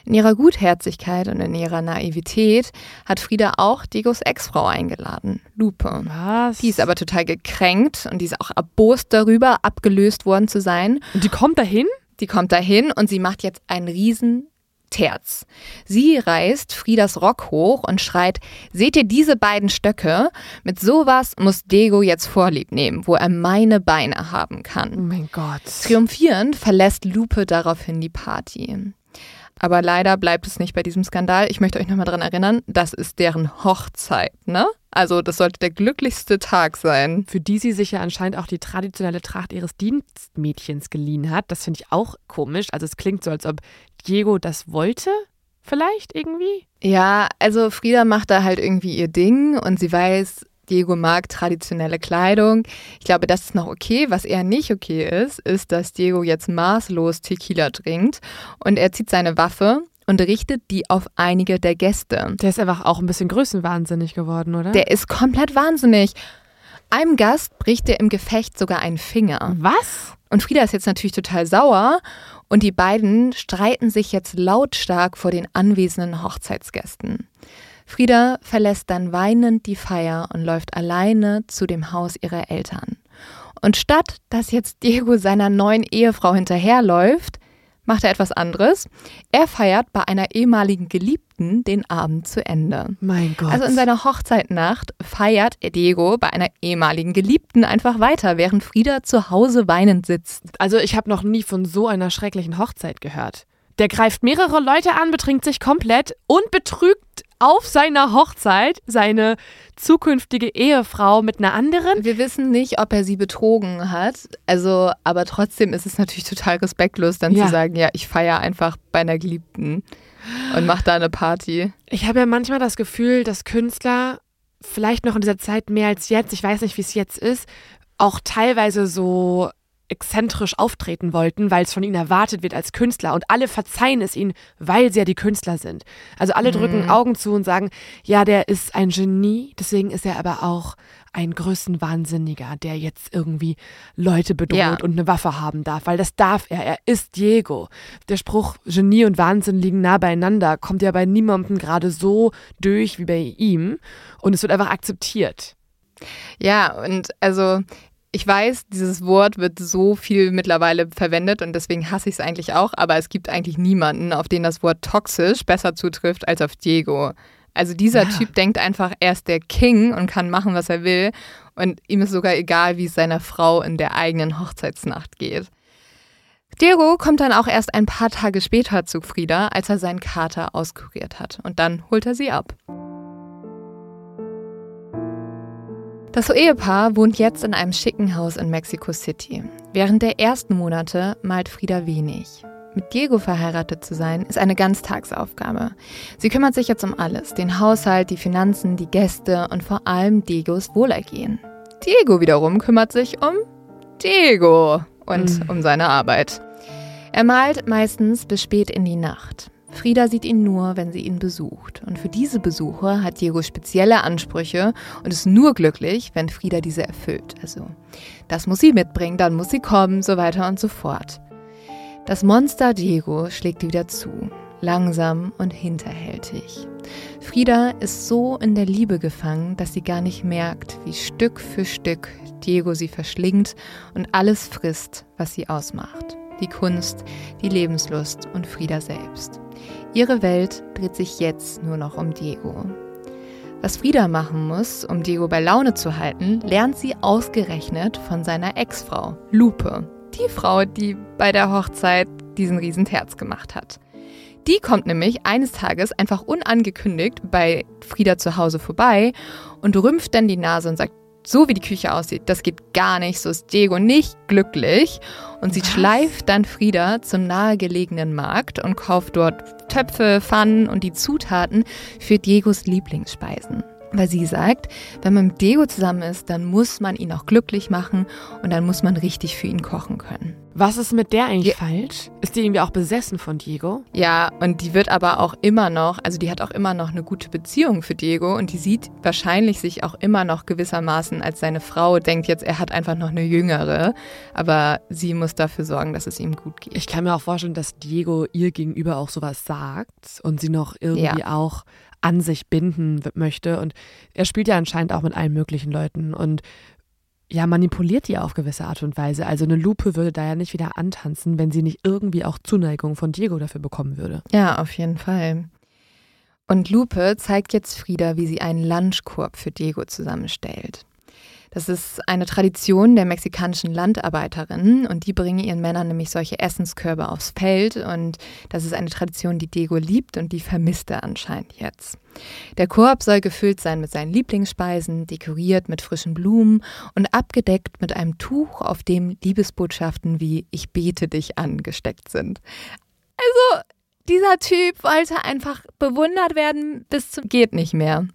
In ihrer Gutherzigkeit und in ihrer Naivität hat Frieda auch Diegos Ex-Frau eingeladen, Lupe. Was? Die ist aber total gekränkt und die ist auch erbost darüber, abgelöst worden zu sein. Und die kommt dahin? Die kommt dahin und sie macht jetzt einen riesen Terz. Sie reißt Friedas Rock hoch und schreit: Seht ihr diese beiden Stöcke? Mit sowas muss Diego jetzt Vorlieb nehmen, wo er meine Beine haben kann. Oh mein Gott. Triumphierend verlässt Lupe daraufhin die Party. Aber leider bleibt es nicht bei diesem Skandal. Ich möchte euch nochmal daran erinnern, das ist deren Hochzeit, ne? Also das sollte der glücklichste Tag sein. Für die sie sich ja anscheinend auch die traditionelle Tracht ihres Dienstmädchens geliehen hat. Das finde ich auch komisch. Also es klingt so, als ob Diego das wollte, vielleicht irgendwie. Ja, also Frieda macht da halt irgendwie ihr Ding und sie weiß, Diego mag traditionelle Kleidung. Ich glaube, das ist noch okay. Was eher nicht okay ist, ist, dass Diego jetzt maßlos Tequila trinkt und er zieht seine Waffe und richtet die auf einige der Gäste. Der ist einfach auch ein bisschen größenwahnsinnig geworden, oder? Der ist komplett wahnsinnig. Einem Gast bricht er im Gefecht sogar einen Finger. Was? Und Frieda ist jetzt natürlich total sauer und die beiden streiten sich jetzt lautstark vor den anwesenden Hochzeitsgästen. Frieda verlässt dann weinend die Feier und läuft alleine zu dem Haus ihrer Eltern. Und statt dass jetzt Diego seiner neuen Ehefrau hinterherläuft, macht er etwas anderes. Er feiert bei einer ehemaligen Geliebten den Abend zu Ende. Mein Gott. Also in seiner Hochzeitnacht feiert Diego bei einer ehemaligen Geliebten einfach weiter, während Frieda zu Hause weinend sitzt. Also ich habe noch nie von so einer schrecklichen Hochzeit gehört. Der greift mehrere Leute an, betrinkt sich komplett und betrügt auf seiner Hochzeit seine zukünftige Ehefrau mit einer anderen. Wir wissen nicht, ob er sie betrogen hat. Also, aber trotzdem ist es natürlich total respektlos, dann ja. zu sagen, ja, ich feiere einfach bei einer Geliebten und mach da eine Party. Ich habe ja manchmal das Gefühl, dass Künstler vielleicht noch in dieser Zeit mehr als jetzt, ich weiß nicht, wie es jetzt ist, auch teilweise so exzentrisch auftreten wollten, weil es von ihnen erwartet wird als Künstler und alle verzeihen es ihnen, weil sie ja die Künstler sind. Also alle drücken mhm. Augen zu und sagen, ja, der ist ein Genie, deswegen ist er aber auch ein Größenwahnsinniger, der jetzt irgendwie Leute bedroht ja. und eine Waffe haben darf, weil das darf er. Er ist Diego. Der Spruch Genie und Wahnsinn liegen nah beieinander, kommt ja bei niemandem gerade so durch wie bei ihm und es wird einfach akzeptiert. Ja, und also ich weiß, dieses Wort wird so viel mittlerweile verwendet und deswegen hasse ich es eigentlich auch, aber es gibt eigentlich niemanden, auf den das Wort toxisch besser zutrifft als auf Diego. Also dieser ja. Typ denkt einfach, er ist der King und kann machen, was er will und ihm ist sogar egal, wie es seiner Frau in der eigenen Hochzeitsnacht geht. Diego kommt dann auch erst ein paar Tage später zu Frieda, als er seinen Kater auskuriert hat und dann holt er sie ab. Das Ehepaar wohnt jetzt in einem schicken Haus in Mexico City. Während der ersten Monate malt Frieda wenig. Mit Diego verheiratet zu sein, ist eine Ganztagsaufgabe. Sie kümmert sich jetzt um alles: den Haushalt, die Finanzen, die Gäste und vor allem Diegos Wohlergehen. Diego wiederum kümmert sich um Diego und mhm. um seine Arbeit. Er malt meistens bis spät in die Nacht. Frieda sieht ihn nur, wenn sie ihn besucht. Und für diese Besuche hat Diego spezielle Ansprüche und ist nur glücklich, wenn Frieda diese erfüllt. Also, das muss sie mitbringen, dann muss sie kommen, so weiter und so fort. Das Monster Diego schlägt wieder zu, langsam und hinterhältig. Frieda ist so in der Liebe gefangen, dass sie gar nicht merkt, wie Stück für Stück Diego sie verschlingt und alles frisst, was sie ausmacht. Die Kunst, die Lebenslust und Frieda selbst. Ihre Welt dreht sich jetzt nur noch um Diego. Was Frieda machen muss, um Diego bei Laune zu halten, lernt sie ausgerechnet von seiner Ex-Frau, Lupe. Die Frau, die bei der Hochzeit diesen Riesenterz gemacht hat. Die kommt nämlich eines Tages einfach unangekündigt bei Frieda zu Hause vorbei und rümpft dann die Nase und sagt, so wie die Küche aussieht, das geht gar nicht, so ist Diego nicht glücklich. Und sie Was? schleift dann Frieda zum nahegelegenen Markt und kauft dort Töpfe, Pfannen und die Zutaten für Diegos Lieblingsspeisen. Weil sie sagt, wenn man mit Diego zusammen ist, dann muss man ihn auch glücklich machen und dann muss man richtig für ihn kochen können. Was ist mit der eigentlich ja. falsch? Ist die irgendwie auch besessen von Diego? Ja, und die wird aber auch immer noch, also die hat auch immer noch eine gute Beziehung für Diego und die sieht wahrscheinlich sich auch immer noch gewissermaßen als seine Frau, denkt jetzt, er hat einfach noch eine jüngere, aber sie muss dafür sorgen, dass es ihm gut geht. Ich kann mir auch vorstellen, dass Diego ihr gegenüber auch sowas sagt und sie noch irgendwie ja. auch an sich binden möchte. Und er spielt ja anscheinend auch mit allen möglichen Leuten und ja, manipuliert die auf gewisse Art und Weise. Also eine Lupe würde da ja nicht wieder antanzen, wenn sie nicht irgendwie auch Zuneigung von Diego dafür bekommen würde. Ja, auf jeden Fall. Und Lupe zeigt jetzt Frieda, wie sie einen Lunchkorb für Diego zusammenstellt. Das ist eine Tradition der mexikanischen Landarbeiterinnen und die bringen ihren Männern nämlich solche Essenskörbe aufs Feld und das ist eine Tradition, die Diego liebt und die vermisst er anscheinend jetzt. Der Korb soll gefüllt sein mit seinen Lieblingsspeisen, dekoriert mit frischen Blumen und abgedeckt mit einem Tuch, auf dem Liebesbotschaften wie Ich bete dich an gesteckt sind. Also, dieser Typ wollte einfach bewundert werden bis zum geht nicht mehr.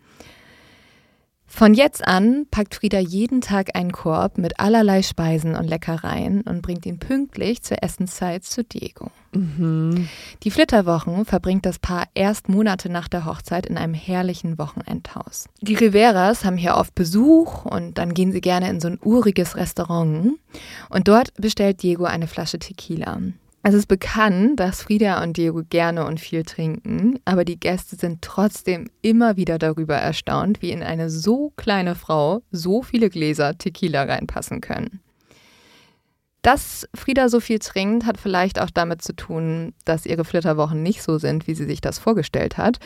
Von jetzt an packt Frieda jeden Tag einen Korb mit allerlei Speisen und Leckereien und bringt ihn pünktlich zur Essenszeit zu Diego. Mhm. Die Flitterwochen verbringt das Paar erst Monate nach der Hochzeit in einem herrlichen Wochenendhaus. Die Riveras haben hier oft Besuch und dann gehen sie gerne in so ein uriges Restaurant und dort bestellt Diego eine Flasche Tequila. Es ist bekannt, dass Frieda und Diego gerne und viel trinken, aber die Gäste sind trotzdem immer wieder darüber erstaunt, wie in eine so kleine Frau so viele Gläser Tequila reinpassen können. Dass Frieda so viel trinkt, hat vielleicht auch damit zu tun, dass ihre Flitterwochen nicht so sind, wie sie sich das vorgestellt hat.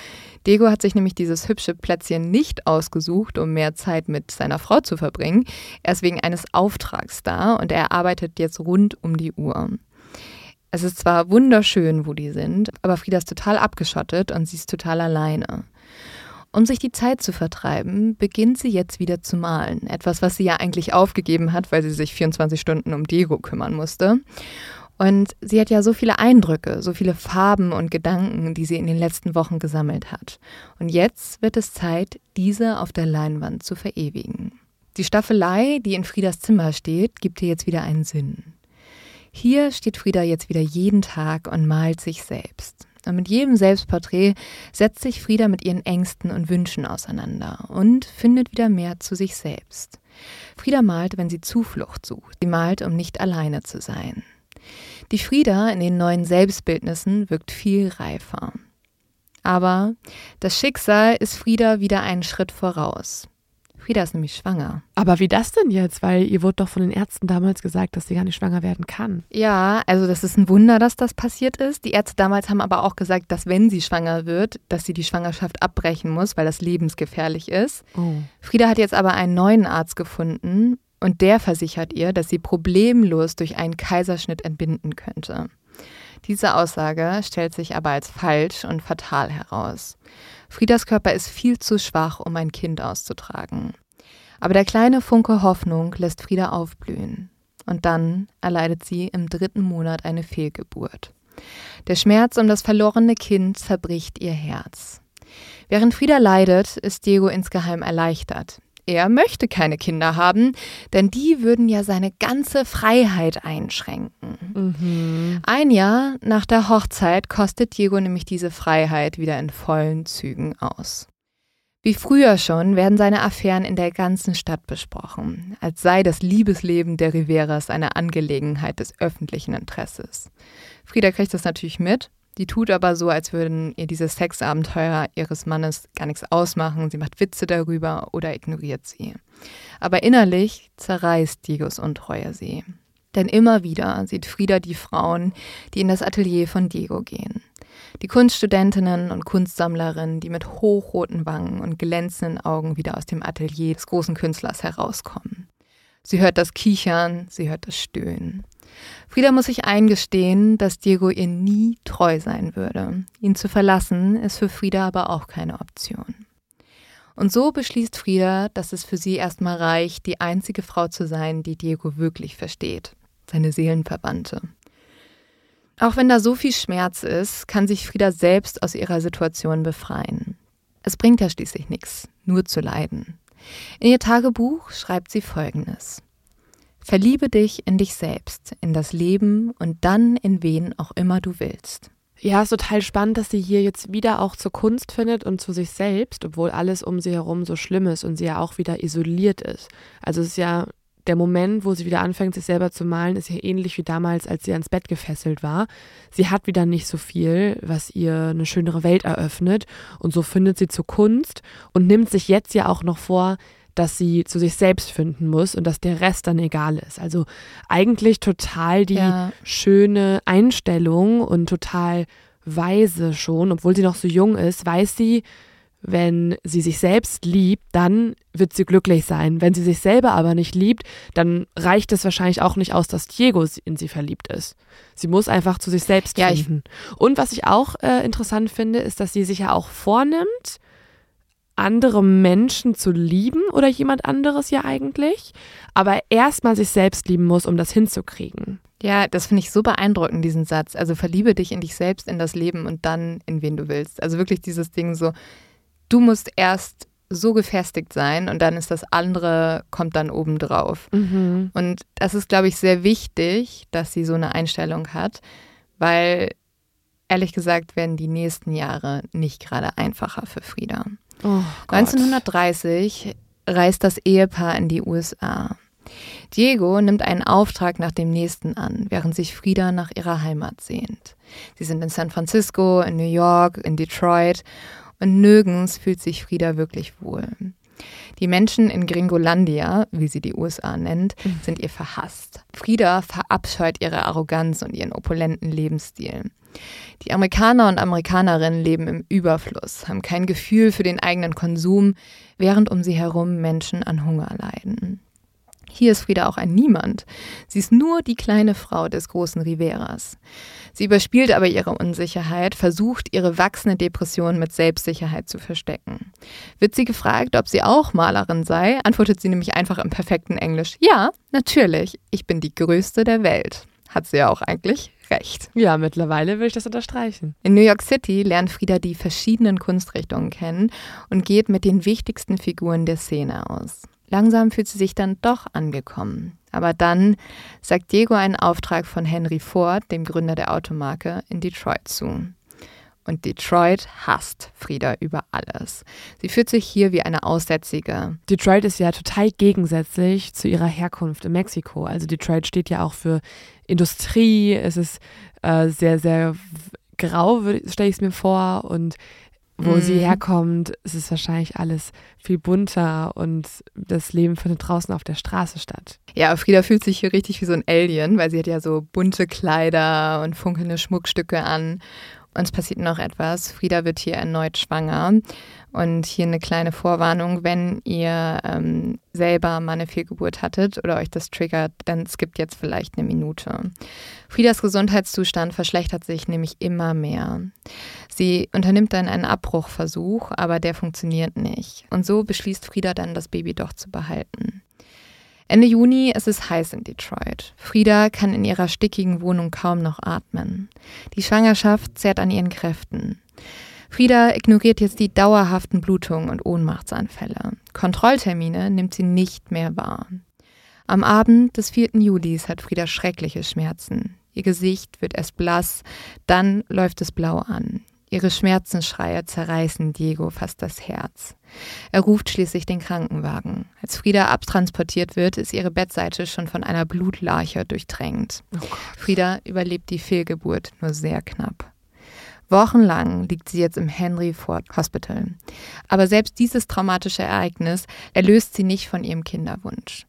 Diego hat sich nämlich dieses hübsche Plätzchen nicht ausgesucht, um mehr Zeit mit seiner Frau zu verbringen. Er ist wegen eines Auftrags da und er arbeitet jetzt rund um die Uhr. Es ist zwar wunderschön, wo die sind, aber Frieda ist total abgeschottet und sie ist total alleine. Um sich die Zeit zu vertreiben, beginnt sie jetzt wieder zu malen. Etwas, was sie ja eigentlich aufgegeben hat, weil sie sich 24 Stunden um Diego kümmern musste. Und sie hat ja so viele Eindrücke, so viele Farben und Gedanken, die sie in den letzten Wochen gesammelt hat. Und jetzt wird es Zeit, diese auf der Leinwand zu verewigen. Die Staffelei, die in Friedas Zimmer steht, gibt ihr jetzt wieder einen Sinn. Hier steht Frieda jetzt wieder jeden Tag und malt sich selbst. Und mit jedem Selbstporträt setzt sich Frieda mit ihren Ängsten und Wünschen auseinander und findet wieder mehr zu sich selbst. Frieda malt, wenn sie Zuflucht sucht. Sie malt, um nicht alleine zu sein. Die Frieda in den neuen Selbstbildnissen wirkt viel reifer. Aber das Schicksal ist Frieda wieder einen Schritt voraus. Frieda ist nämlich schwanger. Aber wie das denn jetzt? Weil ihr wurde doch von den Ärzten damals gesagt, dass sie gar nicht schwanger werden kann. Ja, also das ist ein Wunder, dass das passiert ist. Die Ärzte damals haben aber auch gesagt, dass wenn sie schwanger wird, dass sie die Schwangerschaft abbrechen muss, weil das lebensgefährlich ist. Oh. Frieda hat jetzt aber einen neuen Arzt gefunden und der versichert ihr, dass sie problemlos durch einen Kaiserschnitt entbinden könnte. Diese Aussage stellt sich aber als falsch und fatal heraus. Friedas Körper ist viel zu schwach, um ein Kind auszutragen. Aber der kleine Funke Hoffnung lässt Frieda aufblühen. Und dann erleidet sie im dritten Monat eine Fehlgeburt. Der Schmerz um das verlorene Kind zerbricht ihr Herz. Während Frieda leidet, ist Diego insgeheim erleichtert. Er möchte keine Kinder haben, denn die würden ja seine ganze Freiheit einschränken. Mhm. Ein Jahr nach der Hochzeit kostet Diego nämlich diese Freiheit wieder in vollen Zügen aus. Wie früher schon werden seine Affären in der ganzen Stadt besprochen, als sei das Liebesleben der Riveras eine Angelegenheit des öffentlichen Interesses. Frieda kriegt das natürlich mit, die tut aber so, als würden ihr diese Sexabenteuer ihres Mannes gar nichts ausmachen, sie macht Witze darüber oder ignoriert sie. Aber innerlich zerreißt Diegos Untreue sie. Denn immer wieder sieht Frieda die Frauen, die in das Atelier von Diego gehen. Die Kunststudentinnen und Kunstsammlerinnen, die mit hochroten Wangen und glänzenden Augen wieder aus dem Atelier des großen Künstlers herauskommen. Sie hört das Kichern, sie hört das Stöhnen. Frieda muss sich eingestehen, dass Diego ihr nie treu sein würde. Ihn zu verlassen ist für Frieda aber auch keine Option. Und so beschließt Frieda, dass es für sie erstmal reicht, die einzige Frau zu sein, die Diego wirklich versteht, seine Seelenverwandte. Auch wenn da so viel Schmerz ist, kann sich Frieda selbst aus ihrer Situation befreien. Es bringt ja schließlich nichts, nur zu leiden. In ihr Tagebuch schreibt sie Folgendes. Verliebe dich in dich selbst, in das Leben und dann in wen auch immer du willst. Ja, ist total spannend, dass sie hier jetzt wieder auch zur Kunst findet und zu sich selbst, obwohl alles um sie herum so schlimm ist und sie ja auch wieder isoliert ist. Also es ist ja der Moment, wo sie wieder anfängt, sich selber zu malen, ist ja ähnlich wie damals, als sie ans Bett gefesselt war. Sie hat wieder nicht so viel, was ihr eine schönere Welt eröffnet. Und so findet sie zur Kunst und nimmt sich jetzt ja auch noch vor, dass sie zu sich selbst finden muss und dass der Rest dann egal ist. Also eigentlich total die ja. schöne Einstellung und total weise schon, obwohl sie noch so jung ist, weiß sie, wenn sie sich selbst liebt, dann wird sie glücklich sein. Wenn sie sich selber aber nicht liebt, dann reicht es wahrscheinlich auch nicht aus, dass Diego in sie verliebt ist. Sie muss einfach zu sich selbst ja, finden. Und was ich auch äh, interessant finde, ist, dass sie sich ja auch vornimmt, andere Menschen zu lieben oder jemand anderes ja eigentlich, aber erstmal sich selbst lieben muss, um das hinzukriegen. Ja, das finde ich so beeindruckend, diesen Satz. Also verliebe dich in dich selbst, in das Leben und dann in wen du willst. Also wirklich dieses Ding so, du musst erst so gefestigt sein und dann ist das andere, kommt dann obendrauf. Mhm. Und das ist, glaube ich, sehr wichtig, dass sie so eine Einstellung hat, weil ehrlich gesagt werden die nächsten Jahre nicht gerade einfacher für Frieda. Oh 1930 reist das Ehepaar in die USA. Diego nimmt einen Auftrag nach dem nächsten an, während sich Frieda nach ihrer Heimat sehnt. Sie sind in San Francisco, in New York, in Detroit und nirgends fühlt sich Frieda wirklich wohl. Die Menschen in Gringolandia, wie sie die USA nennt, mhm. sind ihr verhasst. Frieda verabscheut ihre Arroganz und ihren opulenten Lebensstil. Die Amerikaner und Amerikanerinnen leben im Überfluss, haben kein Gefühl für den eigenen Konsum, während um sie herum Menschen an Hunger leiden. Hier ist Frieda auch ein Niemand. Sie ist nur die kleine Frau des großen Riveras. Sie überspielt aber ihre Unsicherheit, versucht ihre wachsende Depression mit Selbstsicherheit zu verstecken. Wird sie gefragt, ob sie auch Malerin sei, antwortet sie nämlich einfach im perfekten Englisch, ja, natürlich, ich bin die größte der Welt. Hat sie ja auch eigentlich recht. Ja, mittlerweile will ich das unterstreichen. In New York City lernt Frieda die verschiedenen Kunstrichtungen kennen und geht mit den wichtigsten Figuren der Szene aus. Langsam fühlt sie sich dann doch angekommen. Aber dann sagt Diego einen Auftrag von Henry Ford, dem Gründer der Automarke, in Detroit zu. Und Detroit hasst Frieda über alles. Sie fühlt sich hier wie eine Aussätzige. Detroit ist ja total gegensätzlich zu ihrer Herkunft in Mexiko. Also Detroit steht ja auch für Industrie. Es ist äh, sehr, sehr grau, stelle ich es mir vor. Und wo mhm. sie herkommt, ist es wahrscheinlich alles viel bunter und das Leben findet draußen auf der Straße statt. Ja, Frieda fühlt sich hier richtig wie so ein Alien, weil sie hat ja so bunte Kleider und funkelnde Schmuckstücke an und es passiert noch etwas. Frieda wird hier erneut schwanger. Und hier eine kleine Vorwarnung, wenn ihr ähm, selber mal eine Fehlgeburt hattet oder euch das triggert, dann skippt jetzt vielleicht eine Minute. Friedas Gesundheitszustand verschlechtert sich nämlich immer mehr. Sie unternimmt dann einen Abbruchversuch, aber der funktioniert nicht. Und so beschließt Frieda dann, das Baby doch zu behalten. Ende Juni ist es heiß in Detroit. Frieda kann in ihrer stickigen Wohnung kaum noch atmen. Die Schwangerschaft zehrt an ihren Kräften. Frieda ignoriert jetzt die dauerhaften Blutungen und Ohnmachtsanfälle. Kontrolltermine nimmt sie nicht mehr wahr. Am Abend des 4. Julis hat Frieda schreckliche Schmerzen. Ihr Gesicht wird erst blass, dann läuft es blau an. Ihre Schmerzensschreie zerreißen Diego fast das Herz. Er ruft schließlich den Krankenwagen. Als Frieda abtransportiert wird, ist ihre Bettseite schon von einer Blutlarche durchtränkt. Oh Frieda überlebt die Fehlgeburt nur sehr knapp. Wochenlang liegt sie jetzt im Henry Ford Hospital. Aber selbst dieses traumatische Ereignis erlöst sie nicht von ihrem Kinderwunsch.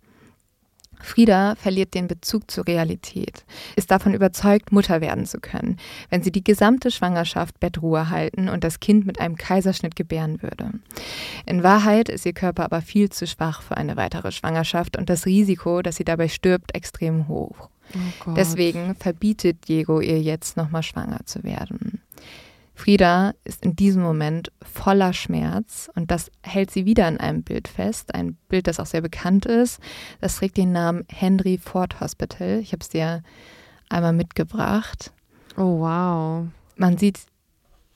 Frieda verliert den Bezug zur Realität, ist davon überzeugt, Mutter werden zu können, wenn sie die gesamte Schwangerschaft Bettruhe halten und das Kind mit einem Kaiserschnitt gebären würde. In Wahrheit ist ihr Körper aber viel zu schwach für eine weitere Schwangerschaft und das Risiko, dass sie dabei stirbt, extrem hoch. Oh Deswegen verbietet Diego ihr jetzt nochmal schwanger zu werden. Frieda ist in diesem Moment voller Schmerz und das hält sie wieder in einem Bild fest, ein Bild, das auch sehr bekannt ist. Das trägt den Namen Henry Ford Hospital. Ich habe es dir einmal mitgebracht. Oh, wow. Man sieht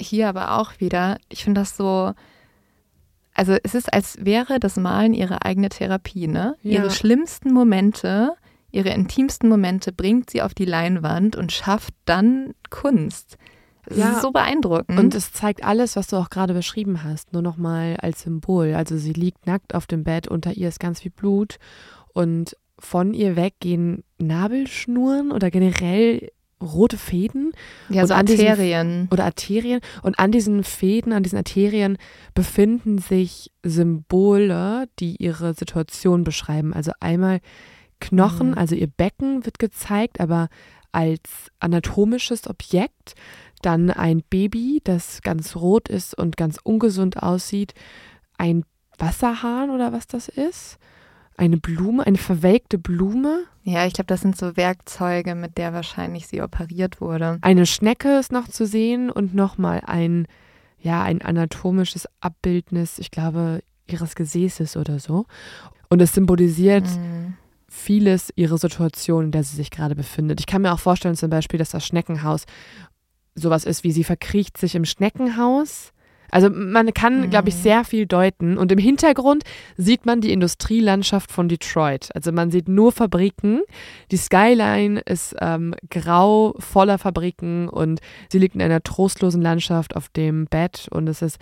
hier aber auch wieder, ich finde das so, also es ist, als wäre das Malen ihre eigene Therapie, ne? Ja. Ihre schlimmsten Momente, ihre intimsten Momente bringt sie auf die Leinwand und schafft dann Kunst. Das ja, ist so beeindruckend. Und es zeigt alles, was du auch gerade beschrieben hast, nur nochmal als Symbol. Also sie liegt nackt auf dem Bett, unter ihr ist ganz viel Blut und von ihr weg gehen Nabelschnuren oder generell rote Fäden. Ja, so Arterien. Diesen, oder Arterien. Und an diesen Fäden, an diesen Arterien befinden sich Symbole, die ihre Situation beschreiben. Also einmal Knochen, mhm. also ihr Becken wird gezeigt, aber als anatomisches Objekt dann ein Baby, das ganz rot ist und ganz ungesund aussieht, ein Wasserhahn oder was das ist, eine Blume, eine verwelkte Blume. Ja, ich glaube, das sind so Werkzeuge, mit der wahrscheinlich sie operiert wurde. Eine Schnecke ist noch zu sehen und nochmal ein, ja, ein anatomisches Abbildnis, ich glaube, ihres Gesäßes oder so. Und es symbolisiert mhm. vieles ihre Situation, in der sie sich gerade befindet. Ich kann mir auch vorstellen, zum Beispiel, dass das Schneckenhaus sowas ist wie sie verkriecht sich im Schneckenhaus. Also man kann, glaube ich, mhm. sehr viel deuten. Und im Hintergrund sieht man die Industrielandschaft von Detroit. Also man sieht nur Fabriken. Die Skyline ist ähm, grau, voller Fabriken und sie liegt in einer trostlosen Landschaft auf dem Bett und es ist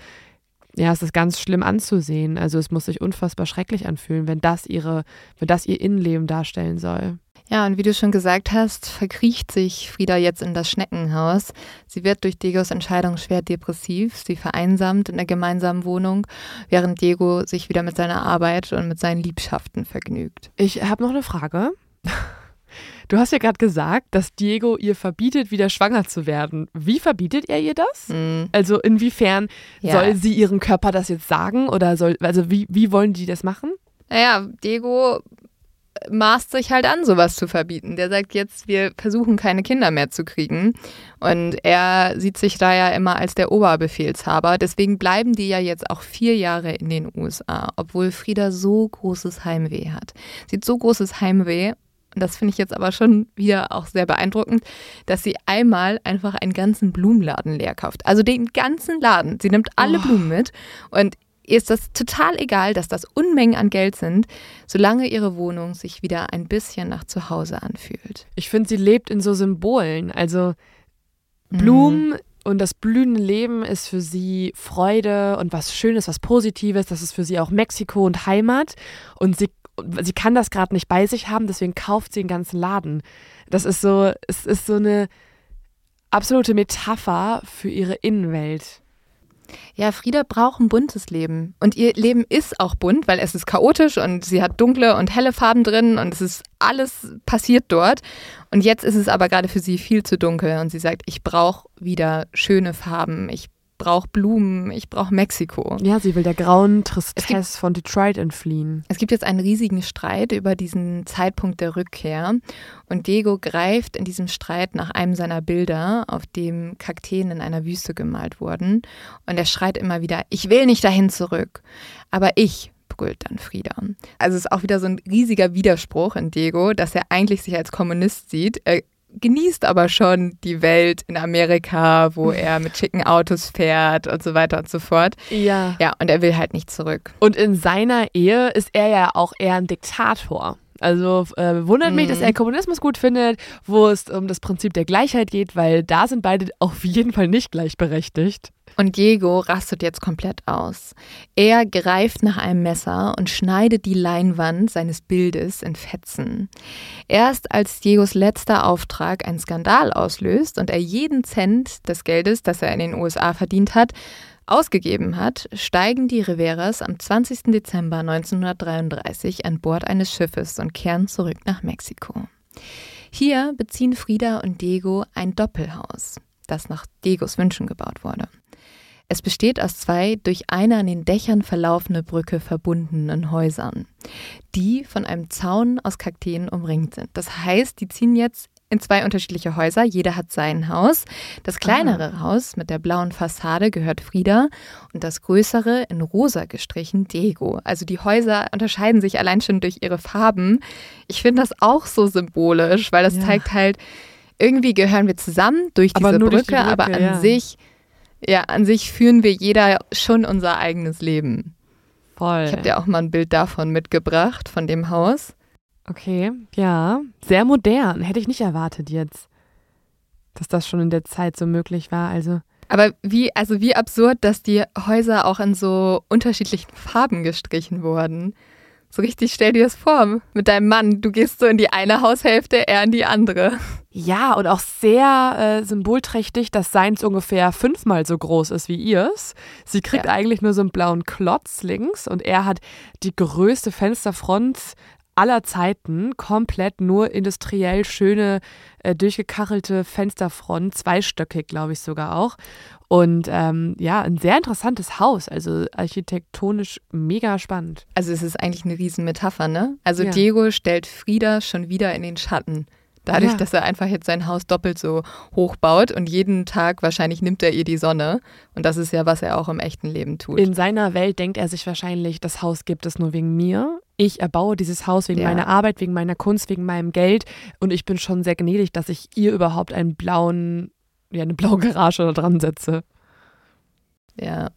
ja, es ist ganz schlimm anzusehen. Also es muss sich unfassbar schrecklich anfühlen, wenn das ihre, wenn das ihr Innenleben darstellen soll. Ja, und wie du schon gesagt hast, verkriecht sich Frieda jetzt in das Schneckenhaus. Sie wird durch Diegos Entscheidung schwer depressiv. Sie vereinsamt in der gemeinsamen Wohnung, während Diego sich wieder mit seiner Arbeit und mit seinen Liebschaften vergnügt. Ich habe noch eine Frage. Du hast ja gerade gesagt, dass Diego ihr verbietet, wieder schwanger zu werden. Wie verbietet er ihr das? Mhm. Also inwiefern ja. soll sie ihrem Körper das jetzt sagen oder soll, also wie, wie wollen die das machen? Naja, Diego maßt sich halt an, sowas zu verbieten. Der sagt jetzt, wir versuchen keine Kinder mehr zu kriegen. Und er sieht sich da ja immer als der Oberbefehlshaber. Deswegen bleiben die ja jetzt auch vier Jahre in den USA, obwohl Frieda so großes Heimweh hat. Sie hat so großes Heimweh. Und das finde ich jetzt aber schon wieder auch sehr beeindruckend, dass sie einmal einfach einen ganzen Blumenladen leer kauft. Also den ganzen Laden. Sie nimmt alle oh. Blumen mit und Ihr ist das total egal, dass das Unmengen an Geld sind, solange ihre Wohnung sich wieder ein bisschen nach Zuhause anfühlt. Ich finde, sie lebt in so Symbolen. Also Blumen mhm. und das blühende Leben ist für sie Freude und was Schönes, was Positives. Das ist für sie auch Mexiko und Heimat. Und sie, sie kann das gerade nicht bei sich haben, deswegen kauft sie den ganzen Laden. Das ist so, es ist so eine absolute Metapher für ihre Innenwelt. Ja, Frieda braucht ein buntes Leben. Und ihr Leben ist auch bunt, weil es ist chaotisch und sie hat dunkle und helle Farben drin und es ist alles passiert dort. Und jetzt ist es aber gerade für sie viel zu dunkel und sie sagt, ich brauche wieder schöne Farben. Ich brauche Blumen, ich brauche Mexiko. Ja, sie will der grauen Tristesse von Detroit entfliehen. Es gibt jetzt einen riesigen Streit über diesen Zeitpunkt der Rückkehr und Diego greift in diesem Streit nach einem seiner Bilder, auf dem Kakteen in einer Wüste gemalt wurden und er schreit immer wieder, ich will nicht dahin zurück, aber ich brüllt dann Frieda. Also es ist auch wieder so ein riesiger Widerspruch in Diego, dass er eigentlich sich als Kommunist sieht. Er genießt aber schon die Welt in Amerika, wo er mit schicken Autos fährt und so weiter und so fort. Ja. Ja, und er will halt nicht zurück. Und in seiner Ehe ist er ja auch eher ein Diktator. Also äh, wundert mich, dass Mhm. er Kommunismus gut findet, wo es um das Prinzip der Gleichheit geht, weil da sind beide auf jeden Fall nicht gleichberechtigt. Und Diego rastet jetzt komplett aus. Er greift nach einem Messer und schneidet die Leinwand seines Bildes in Fetzen. Erst als Diegos letzter Auftrag einen Skandal auslöst und er jeden Cent des Geldes, das er in den USA verdient hat, ausgegeben hat, steigen die Riveras am 20. Dezember 1933 an Bord eines Schiffes und kehren zurück nach Mexiko. Hier beziehen Frida und Diego ein Doppelhaus, das nach Diegos Wünschen gebaut wurde. Es besteht aus zwei durch eine an den Dächern verlaufende Brücke verbundenen Häusern, die von einem Zaun aus Kakteen umringt sind. Das heißt, die ziehen jetzt in zwei unterschiedliche Häuser. Jeder hat sein Haus. Das kleinere Haus mit der blauen Fassade gehört Frieda und das größere in rosa gestrichen Diego. Also die Häuser unterscheiden sich allein schon durch ihre Farben. Ich finde das auch so symbolisch, weil das Ja. zeigt halt, irgendwie gehören wir zusammen durch diese Brücke, durch die Brücke, aber an ja. sich, ja, an sich führen wir jeder schon unser eigenes Leben. Voll. Ich habe dir auch mal ein Bild davon mitgebracht, von dem Haus. Okay, ja. Sehr modern. Hätte ich nicht erwartet jetzt, dass das schon in der Zeit so möglich war. Also, Aber wie, also wie absurd, dass die Häuser auch in so unterschiedlichen Farben gestrichen wurden. So richtig, stell dir das vor, mit deinem Mann, du gehst so in die eine Haushälfte, er in die andere. ja, und auch sehr äh, symbolträchtig, dass seins ungefähr fünfmal so groß ist wie ihrs. Sie kriegt Ja. eigentlich nur so einen blauen Klotz links und er hat die größte Fensterfront aller Zeiten, komplett nur industriell schöne, äh, durchgekachelte Fensterfront, zweistöckig, glaube ich sogar auch. Und ähm, ja, ein sehr interessantes Haus, also architektonisch mega spannend. Also es ist eigentlich eine Riesenmetapher, ne? Also Ja. Diego stellt Frieda schon wieder in den Schatten. Dadurch, Ja. dass er einfach jetzt sein Haus doppelt so hoch baut und jeden Tag wahrscheinlich nimmt er ihr die Sonne. Und das ist ja, was er auch im echten Leben tut. In seiner Welt denkt er sich wahrscheinlich, das Haus gibt es nur wegen mir. Ich erbaue dieses Haus wegen Ja. meiner Arbeit, wegen meiner Kunst, wegen meinem Geld. Und ich bin schon sehr gnädig, dass ich ihr überhaupt einen blauen, ja, eine blaue Garage da dran setze. Ja.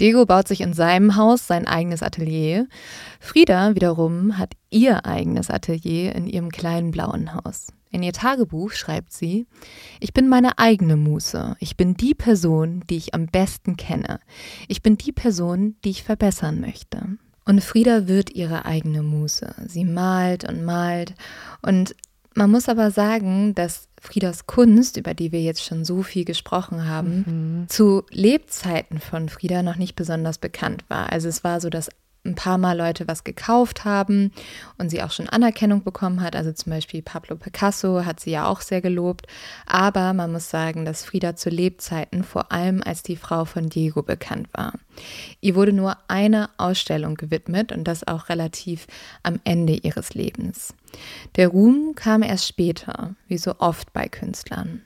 Diego baut sich in seinem Haus sein eigenes Atelier. Frieda wiederum hat ihr eigenes Atelier in ihrem kleinen blauen Haus. In ihr Tagebuch schreibt sie, ich bin meine eigene Muse. Ich bin die Person, die ich am besten kenne. Ich bin die Person, die ich verbessern möchte. Und Frieda wird ihre eigene Muse. Sie malt und malt. Und man muss aber sagen, dass Friedas Kunst, über die wir jetzt schon so viel gesprochen haben, zu Lebzeiten von Frieda noch nicht besonders bekannt war. Also es war so, dass ein paar Mal Leute was gekauft haben und sie auch schon Anerkennung bekommen hat. Also zum Beispiel Pablo Picasso hat sie ja auch sehr gelobt. Aber man muss sagen, dass Frieda zu Lebzeiten vor allem als die Frau von Diego bekannt war. Ihr wurde nur eine Ausstellung gewidmet und das auch relativ am Ende ihres Lebens. Der Ruhm kam erst später, wie so oft bei Künstlern.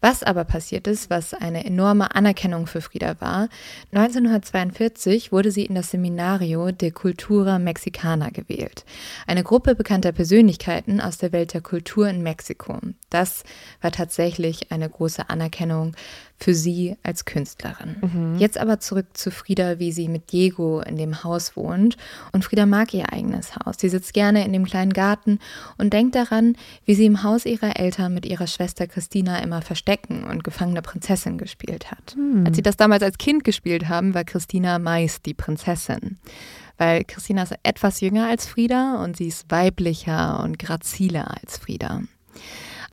Was aber passiert ist, was eine enorme Anerkennung für Frieda war, 1942 wurde sie in das Seminario de Cultura Mexicana gewählt, eine Gruppe bekannter Persönlichkeiten aus der Welt der Kultur in Mexiko. Das war tatsächlich eine große Anerkennung für sie als Künstlerin. Jetzt aber zurück zu Frieda, wie sie mit Diego in dem Haus wohnt. Und Frieda mag ihr eigenes Haus. Sie sitzt gerne in dem kleinen Garten und denkt daran, wie sie im Haus ihrer Eltern mit ihrer Schwester Christina immer Verstecken und gefangene Prinzessin gespielt hat. Als sie das damals als Kind gespielt haben, war Christina meist die Prinzessin. Weil Christina ist etwas jünger als Frieda und sie ist weiblicher und graziler als Frieda.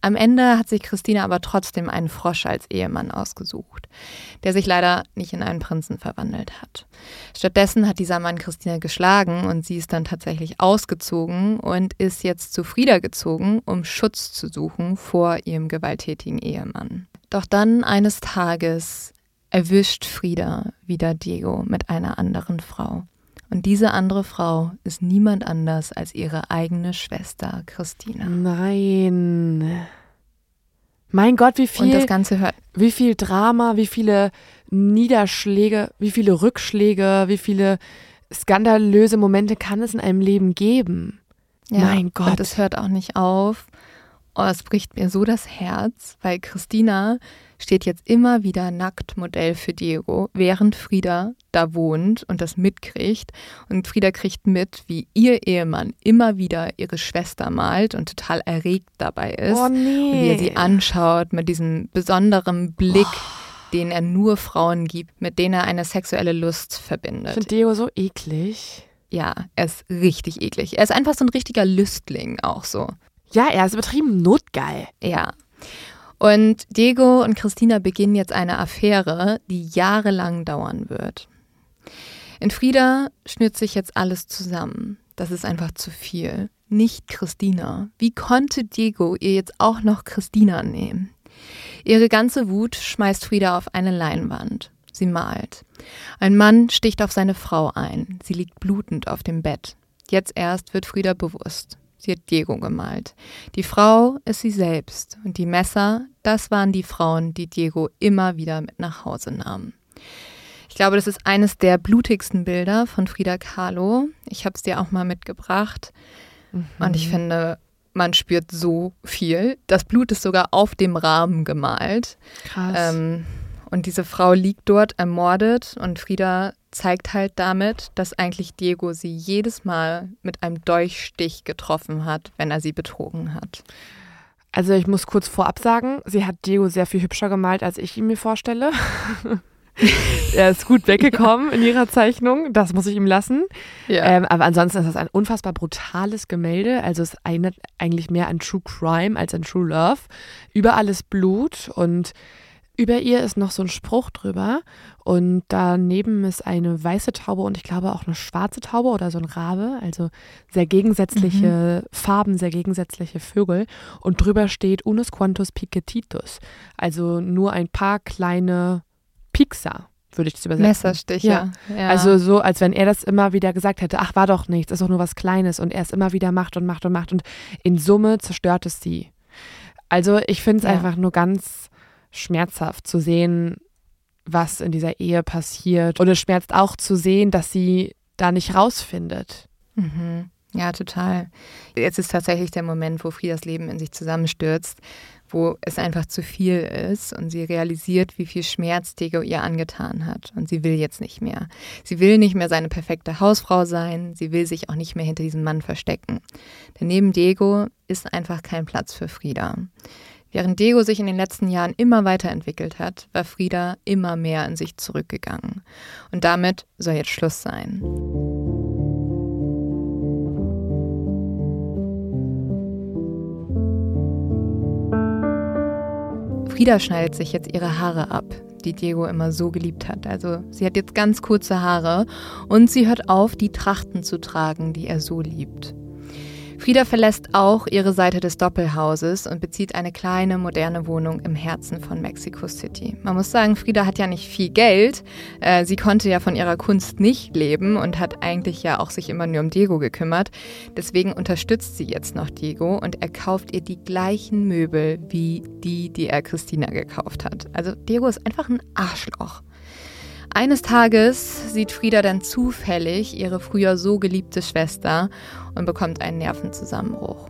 Am Ende hat sich Christina aber trotzdem einen Frosch als Ehemann ausgesucht, der sich leider nicht in einen Prinzen verwandelt hat. Stattdessen hat dieser Mann Christina geschlagen und sie ist dann tatsächlich ausgezogen und ist jetzt zu Frieda gezogen, um Schutz zu suchen vor ihrem gewalttätigen Ehemann. Doch dann eines Tages erwischt Frieda wieder Diego mit einer anderen Frau. Und diese andere Frau ist niemand anders als ihre eigene Schwester Christina. Nein. Mein Gott, wie Und viel, das Ganze hört wie viel Drama, wie viele Niederschläge, wie viele Rückschläge, wie viele skandalöse Momente kann es in einem Leben geben? Ja, Mein Gott. Und es hört auch nicht auf. Oh, es bricht mir so das Herz, weil Christina steht jetzt immer wieder nackt Modell für Diego, während Frieda da wohnt und das mitkriegt. Und Frieda kriegt mit, wie ihr Ehemann immer wieder ihre Schwester malt und total erregt dabei ist. Oh nee. Und wie er sie anschaut mit diesem besonderen Blick. Oh den er nur Frauen gibt, mit denen er eine sexuelle Lust verbindet. Ich finde Diego so eklig. Ja, er ist richtig eklig. Er ist einfach so ein richtiger Lüstling auch so. Ja, er ist übertrieben notgeil. Ja. Und Diego und Christina beginnen jetzt eine Affäre, die jahrelang dauern wird. In Frieda schnürt sich jetzt alles zusammen. Das ist einfach zu viel. Nicht Christina. Wie konnte Diego ihr jetzt auch noch Christina nehmen? Ihre ganze Wut schmeißt Frieda auf eine Leinwand. Sie malt. Ein Mann sticht auf seine Frau ein. Sie liegt blutend auf dem Bett. Jetzt erst wird Frieda bewusst. Sie hat Diego gemalt. Die Frau ist sie selbst und die Messer, das waren die Frauen, die Diego immer wieder mit nach Hause nahm. Ich glaube, das ist eines der blutigsten Bilder von Frida Kahlo. Ich habe es dir auch mal mitgebracht. Mhm. Und ich finde, man spürt so viel. Das Blut ist sogar auf dem Rahmen gemalt. Krass. Ähm, und diese Frau liegt dort ermordet und Frieda zeigt halt damit, dass eigentlich Diego sie jedes Mal mit einem Dolchstich getroffen hat, wenn er sie betrogen hat. Also ich muss kurz vorab sagen, sie hat Diego sehr viel hübscher gemalt, als ich ihn mir vorstelle. *laughs* er ist gut weggekommen ja. in ihrer Zeichnung, das muss ich ihm lassen. Ja. Ähm, aber ansonsten ist das ein unfassbar brutales Gemälde. Also es erinnert eigentlich mehr an True Crime als an True Love. Überall ist Blut und über ihr ist noch so ein Spruch drüber und daneben ist eine weiße Taube und ich glaube auch eine schwarze Taube oder so ein Rabe, also sehr gegensätzliche mhm. Farben, sehr gegensätzliche Vögel und drüber steht Unus quantus piquetitus, also nur ein paar kleine Pixar, würde ich das übersetzen. Messerstiche. Ja. ja. Also so, als wenn er das immer wieder gesagt hätte, ach, war doch nichts, ist doch nur was Kleines und er es immer wieder macht und macht und macht und in Summe zerstört es sie. Also ich finde es ja. einfach nur ganz schmerzhaft zu sehen, was in dieser Ehe passiert. Und es schmerzt auch zu sehen, dass sie da nicht rausfindet. Mhm. Ja, total. Jetzt ist tatsächlich der Moment, wo Friedas Leben in sich zusammenstürzt wo es einfach zu viel ist und sie realisiert, wie viel Schmerz Diego ihr angetan hat. Und sie will jetzt nicht mehr. Sie will nicht mehr seine perfekte Hausfrau sein. Sie will sich auch nicht mehr hinter diesem Mann verstecken. Denn neben Diego ist einfach kein Platz für Frieda. Während Diego sich in den letzten Jahren immer weiterentwickelt hat, war Frieda immer mehr in sich zurückgegangen. Und damit soll jetzt Schluss sein. Frieda schneidet sich jetzt ihre Haare ab, die Diego immer so geliebt hat. Also sie hat jetzt ganz kurze Haare und sie hört auf, die Trachten zu tragen, die er so liebt. Frieda verlässt auch ihre Seite des Doppelhauses und bezieht eine kleine, moderne Wohnung im Herzen von Mexico City. Man muss sagen, Frieda hat ja nicht viel Geld. Äh, sie konnte ja von ihrer Kunst nicht leben und hat eigentlich ja auch sich immer nur um Diego gekümmert. Deswegen unterstützt sie jetzt noch Diego und er kauft ihr die gleichen Möbel wie die, die er Christina gekauft hat. Also Diego ist einfach ein Arschloch. Eines Tages sieht Frieda dann zufällig ihre früher so geliebte Schwester und bekommt einen Nervenzusammenbruch.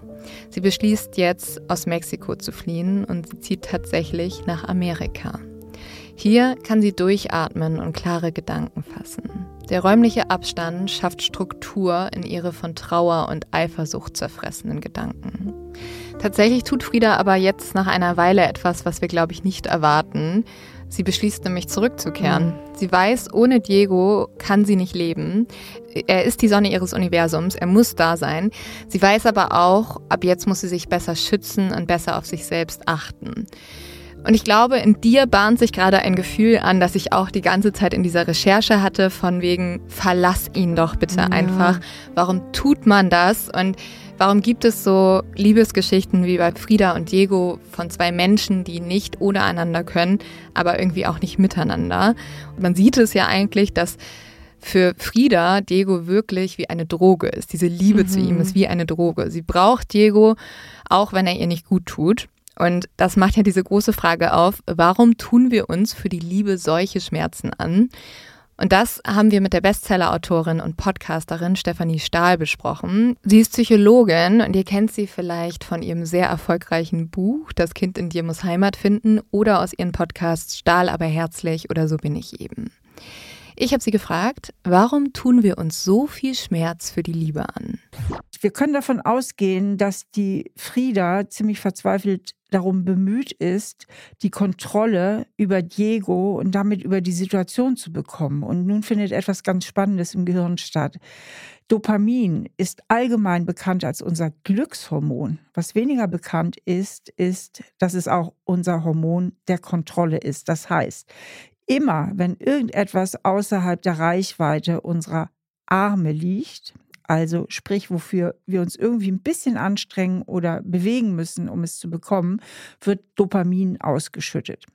Sie beschließt jetzt, aus Mexiko zu fliehen und sie zieht tatsächlich nach Amerika. Hier kann sie durchatmen und klare Gedanken fassen. Der räumliche Abstand schafft Struktur in ihre von Trauer und Eifersucht zerfressenen Gedanken. Tatsächlich tut Frieda aber jetzt nach einer Weile etwas, was wir, glaube ich, nicht erwarten. Sie beschließt nämlich zurückzukehren. Mhm. Sie weiß, ohne Diego kann sie nicht leben. Er ist die Sonne ihres Universums, er muss da sein. Sie weiß aber auch, ab jetzt muss sie sich besser schützen und besser auf sich selbst achten. Und ich glaube, in dir bahnt sich gerade ein Gefühl an, das ich auch die ganze Zeit in dieser Recherche hatte, von wegen, verlass ihn doch bitte ja. einfach. Warum tut man das? Und Warum gibt es so Liebesgeschichten wie bei Frieda und Diego von zwei Menschen, die nicht ohne einander können, aber irgendwie auch nicht miteinander? Und man sieht es ja eigentlich, dass für Frieda Diego wirklich wie eine Droge ist. Diese Liebe mhm. zu ihm ist wie eine Droge. Sie braucht Diego, auch wenn er ihr nicht gut tut. Und das macht ja diese große Frage auf, warum tun wir uns für die Liebe solche Schmerzen an? Und das haben wir mit der Bestseller-Autorin und Podcasterin Stefanie Stahl besprochen. Sie ist Psychologin und ihr kennt sie vielleicht von ihrem sehr erfolgreichen Buch Das Kind in dir muss Heimat finden oder aus ihren Podcasts Stahl aber herzlich oder so bin ich eben. Ich habe sie gefragt, warum tun wir uns so viel Schmerz für die Liebe an? Wir können davon ausgehen, dass die Frieda ziemlich verzweifelt darum bemüht ist, die Kontrolle über Diego und damit über die Situation zu bekommen. Und nun findet etwas ganz Spannendes im Gehirn statt. Dopamin ist allgemein bekannt als unser Glückshormon. Was weniger bekannt ist, ist, dass es auch unser Hormon der Kontrolle ist. Das heißt, immer, wenn irgendetwas außerhalb der Reichweite unserer Arme liegt, also sprich, wofür wir uns irgendwie ein bisschen anstrengen oder bewegen müssen, um es zu bekommen, wird Dopamin ausgeschüttet.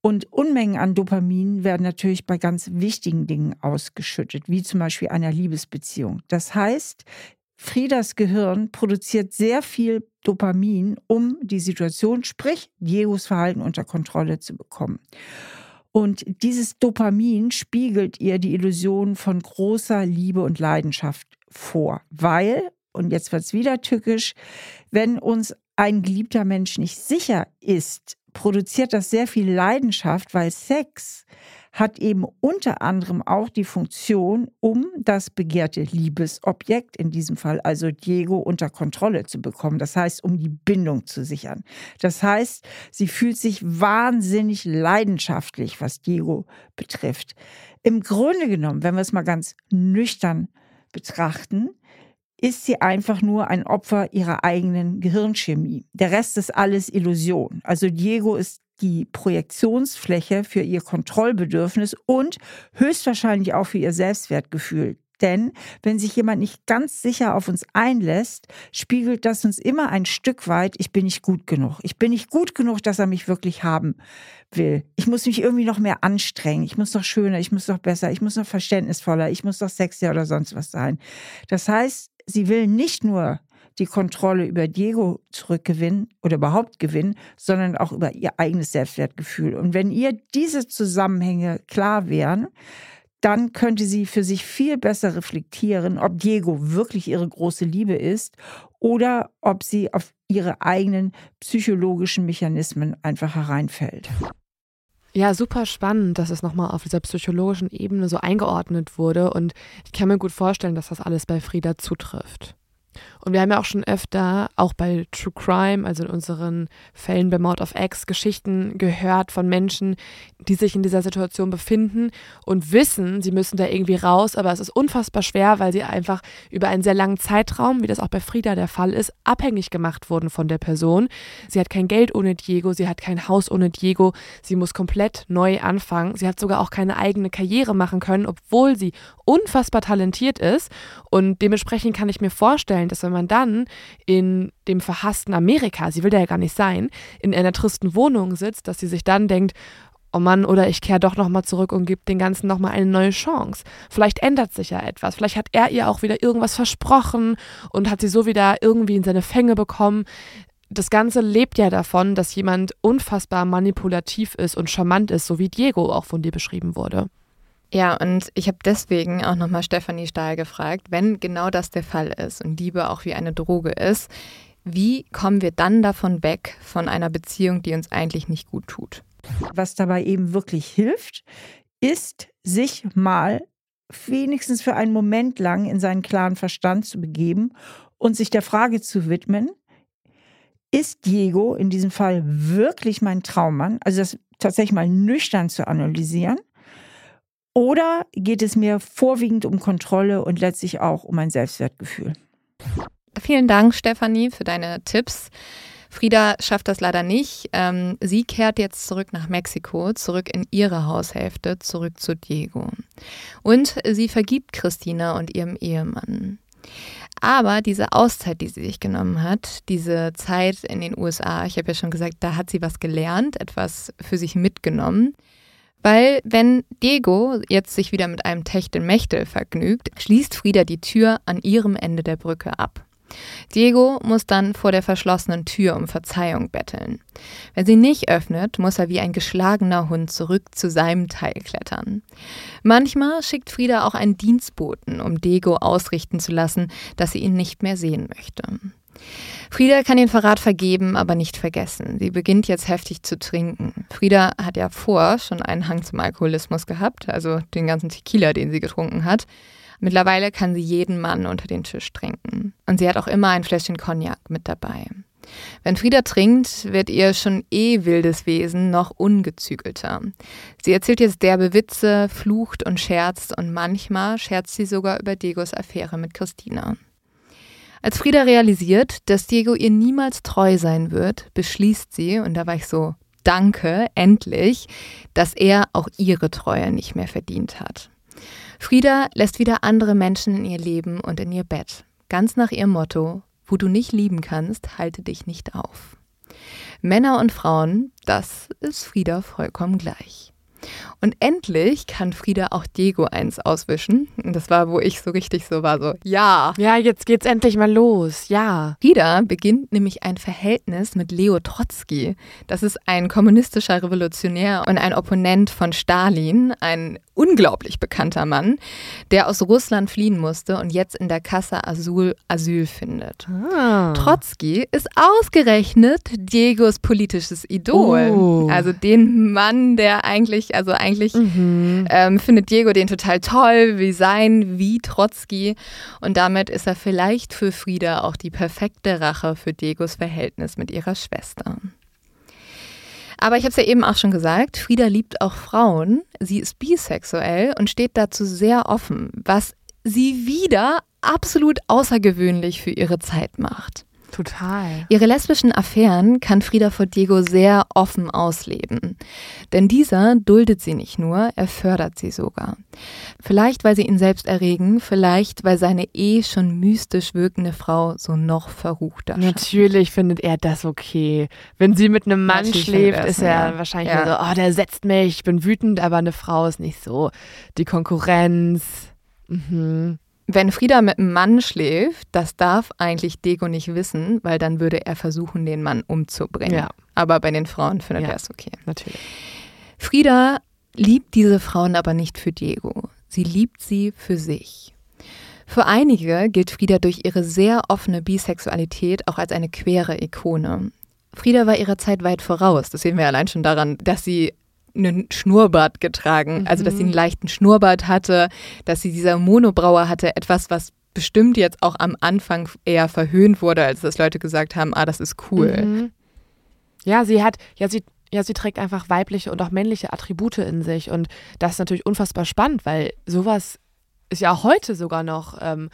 Und Unmengen an Dopamin werden natürlich bei ganz wichtigen Dingen ausgeschüttet, wie zum Beispiel einer Liebesbeziehung. Das heißt, Friedas Gehirn produziert sehr viel Dopamin, um die Situation, sprich Diegos Verhalten unter Kontrolle zu bekommen. Und dieses Dopamin spiegelt ihr die Illusion von großer Liebe und Leidenschaft vor. Weil, und jetzt wird es wieder tückisch, wenn uns ein geliebter Mensch nicht sicher ist, produziert das sehr viel Leidenschaft, weil Sex hat eben unter anderem auch die Funktion, um das begehrte Liebesobjekt, in diesem Fall also Diego, unter Kontrolle zu bekommen. Das heißt, um die Bindung zu sichern. Das heißt, sie fühlt sich wahnsinnig leidenschaftlich, was Diego betrifft. Im Grunde genommen, wenn wir es mal ganz nüchtern betrachten, ist sie einfach nur ein Opfer ihrer eigenen Gehirnchemie. Der Rest ist alles Illusion. Also Diego ist die Projektionsfläche für ihr Kontrollbedürfnis und höchstwahrscheinlich auch für ihr Selbstwertgefühl. Denn wenn sich jemand nicht ganz sicher auf uns einlässt, spiegelt das uns immer ein Stück weit, ich bin nicht gut genug. Ich bin nicht gut genug, dass er mich wirklich haben will. Ich muss mich irgendwie noch mehr anstrengen. Ich muss noch schöner, ich muss noch besser, ich muss noch verständnisvoller, ich muss noch sexier oder sonst was sein. Das heißt, sie will nicht nur die Kontrolle über Diego zurückgewinnen oder überhaupt gewinnen, sondern auch über ihr eigenes Selbstwertgefühl. Und wenn ihr diese Zusammenhänge klar wären, dann könnte sie für sich viel besser reflektieren, ob Diego wirklich ihre große Liebe ist oder ob sie auf ihre eigenen psychologischen Mechanismen einfach hereinfällt. Ja, super spannend, dass es nochmal auf dieser psychologischen Ebene so eingeordnet wurde. Und ich kann mir gut vorstellen, dass das alles bei Frieda zutrifft. Und wir haben ja auch schon öfter, auch bei True Crime, also in unseren Fällen bei Mord of X, Geschichten gehört von Menschen, die sich in dieser Situation befinden und wissen, sie müssen da irgendwie raus, aber es ist unfassbar schwer, weil sie einfach über einen sehr langen Zeitraum, wie das auch bei Frieda der Fall ist, abhängig gemacht wurden von der Person. Sie hat kein Geld ohne Diego, sie hat kein Haus ohne Diego, sie muss komplett neu anfangen. Sie hat sogar auch keine eigene Karriere machen können, obwohl sie unfassbar talentiert ist. Und dementsprechend kann ich mir vorstellen, dass wenn man dann in dem verhassten Amerika, sie will da ja gar nicht sein, in einer tristen Wohnung sitzt, dass sie sich dann denkt, oh Mann, oder ich kehre doch nochmal zurück und gebe den Ganzen nochmal eine neue Chance. Vielleicht ändert sich ja etwas. Vielleicht hat er ihr auch wieder irgendwas versprochen und hat sie so wieder irgendwie in seine Fänge bekommen. Das Ganze lebt ja davon, dass jemand unfassbar manipulativ ist und charmant ist, so wie Diego auch von dir beschrieben wurde. Ja, und ich habe deswegen auch nochmal Stefanie Stahl gefragt, wenn genau das der Fall ist und Liebe auch wie eine Droge ist, wie kommen wir dann davon weg, von einer Beziehung, die uns eigentlich nicht gut tut? Was dabei eben wirklich hilft, ist, sich mal wenigstens für einen Moment lang in seinen klaren Verstand zu begeben und sich der Frage zu widmen, ist Diego in diesem Fall wirklich mein Traummann? Also das tatsächlich mal nüchtern zu analysieren oder geht es mir vorwiegend um Kontrolle und letztlich auch um ein Selbstwertgefühl? Vielen Dank, Stefanie, für deine Tipps. Frieda schafft das leider nicht. Ähm, sie kehrt jetzt zurück nach Mexiko, zurück in ihre Haushälfte, zurück zu Diego. Und sie vergibt Christina und ihrem Ehemann. Aber diese Auszeit, die sie sich genommen hat, diese Zeit in den USA, ich habe ja schon gesagt, da hat sie was gelernt, etwas für sich mitgenommen. Weil wenn Diego jetzt sich wieder mit einem Techtelmechtel vergnügt, schließt Frieda die Tür an ihrem Ende der Brücke ab. Diego muss dann vor der verschlossenen Tür um Verzeihung betteln. Wenn sie nicht öffnet, muss er wie ein geschlagener Hund zurück zu seinem Teil klettern. Manchmal schickt Frieda auch einen Dienstboten, um Diego ausrichten zu lassen, dass sie ihn nicht mehr sehen möchte. Frieda kann den Verrat vergeben, aber nicht vergessen. Sie beginnt jetzt heftig zu trinken. Frieda hat ja vor schon einen Hang zum Alkoholismus gehabt, also den ganzen Tequila, den sie getrunken hat. Mittlerweile kann sie jeden Mann unter den Tisch trinken. Und sie hat auch immer ein Fläschchen Cognac mit dabei. Wenn Frieda trinkt, wird ihr schon eh wildes Wesen noch ungezügelter. Sie erzählt jetzt derbe Witze, flucht und scherzt und manchmal scherzt sie sogar über Diegos Affäre mit Christina. Als Frieda realisiert, dass Diego ihr niemals treu sein wird, beschließt sie, und da war ich so, danke, endlich, dass er auch ihre Treue nicht mehr verdient hat. Frieda lässt wieder andere Menschen in ihr Leben und in ihr Bett. Ganz nach ihrem Motto, wo du nicht lieben kannst, halte dich nicht auf. Männer und Frauen, das ist Frieda vollkommen gleich. Und endlich kann Frieda auch Diego eins auswischen. Und das war, wo ich so richtig so war, so, ja. Ja, jetzt geht's endlich mal los, ja. Frieda beginnt nämlich ein Verhältnis mit Leo Trotzki. Das ist ein kommunistischer Revolutionär und ein Opponent von Stalin, ein unglaublich bekannter Mann, der aus Russland fliehen musste und jetzt in der Casa Azul Asyl findet. Ah. Trotzki ist ausgerechnet Diegos politisches Idol. Oh. Also den Mann, der eigentlich, also eigentlich mhm. ähm, findet Diego den total toll, wie sein, wie Trotzki. Und damit ist er vielleicht für Frieda auch die perfekte Rache für Diegos Verhältnis mit ihrer Schwester. Aber ich habe es ja eben auch schon gesagt, Frieda liebt auch Frauen. Sie ist bisexuell und steht dazu sehr offen, was sie wieder absolut außergewöhnlich für ihre Zeit macht. Total. Ihre lesbischen Affären kann Frieda vor Diego sehr offen ausleben. Denn dieser duldet sie nicht nur, er fördert sie sogar. Vielleicht, weil sie ihn selbst erregen, vielleicht, weil seine eh schon mystisch wirkende Frau so noch verruchter scheint. Natürlich findet er das okay. Wenn sie mit einem Mann Natürlich schläft, ist er ja. wahrscheinlich ja. so, oh, der setzt mich, ich bin wütend, aber eine Frau ist nicht so. Die Konkurrenz. Mhm. Wenn Frieda mit einem Mann schläft, das darf eigentlich Dego nicht wissen, weil dann würde er versuchen, den Mann umzubringen. Ja. Aber bei den Frauen findet ja, er es okay. Natürlich. Frieda liebt diese Frauen aber nicht für Diego. Sie liebt sie für sich. Für einige gilt Frieda durch ihre sehr offene Bisexualität auch als eine quere Ikone. Frieda war ihrer Zeit weit voraus. Das sehen wir allein schon daran, dass sie einen Schnurrbart getragen. Mhm. Also, dass sie einen mhm. leichten Schnurrbart hatte, dass sie dieser Monobrauer hatte. Etwas, was bestimmt jetzt auch am Anfang eher verhöhnt wurde, als dass Leute gesagt haben, ah, das ist cool. Mhm. Ja, sie hat, ja, sie, ja, sie trägt einfach weibliche und auch männliche Attribute in sich. Und das ist natürlich unfassbar spannend, weil sowas ist ja auch heute sogar noch ähm,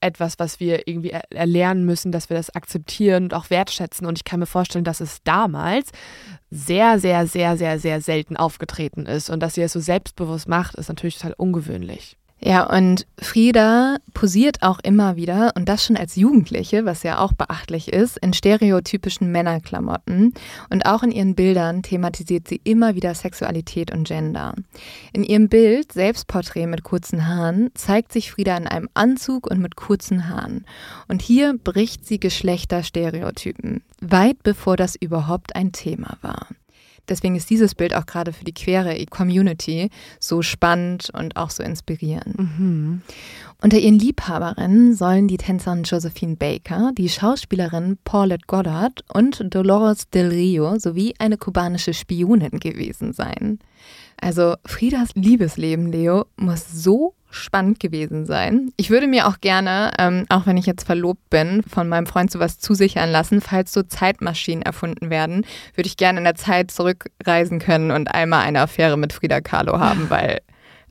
etwas, was wir irgendwie erlernen müssen, dass wir das akzeptieren und auch wertschätzen. Und ich kann mir vorstellen, dass es damals sehr, sehr, sehr, sehr, sehr selten aufgetreten ist. Und dass sie es so selbstbewusst macht, ist natürlich total ungewöhnlich. Ja, und Frieda posiert auch immer wieder, und das schon als Jugendliche, was ja auch beachtlich ist, in stereotypischen Männerklamotten. Und auch in ihren Bildern thematisiert sie immer wieder Sexualität und Gender. In ihrem Bild Selbstporträt mit kurzen Haaren zeigt sich Frieda in einem Anzug und mit kurzen Haaren. Und hier bricht sie Geschlechterstereotypen, weit bevor das überhaupt ein Thema war. Deswegen ist dieses Bild auch gerade für die queere Community so spannend und auch so inspirierend. Mhm. Unter ihren Liebhaberinnen sollen die Tänzerin Josephine Baker, die Schauspielerin Paulette Goddard und Dolores Del Rio sowie eine kubanische Spionin gewesen sein. Also Friedas Liebesleben, Leo, muss so spannend gewesen sein. Ich würde mir auch gerne, ähm, auch wenn ich jetzt verlobt bin, von meinem Freund sowas zusichern lassen. Falls so Zeitmaschinen erfunden werden, würde ich gerne in der Zeit zurückreisen können und einmal eine Affäre mit Frida Kahlo haben, *laughs* weil,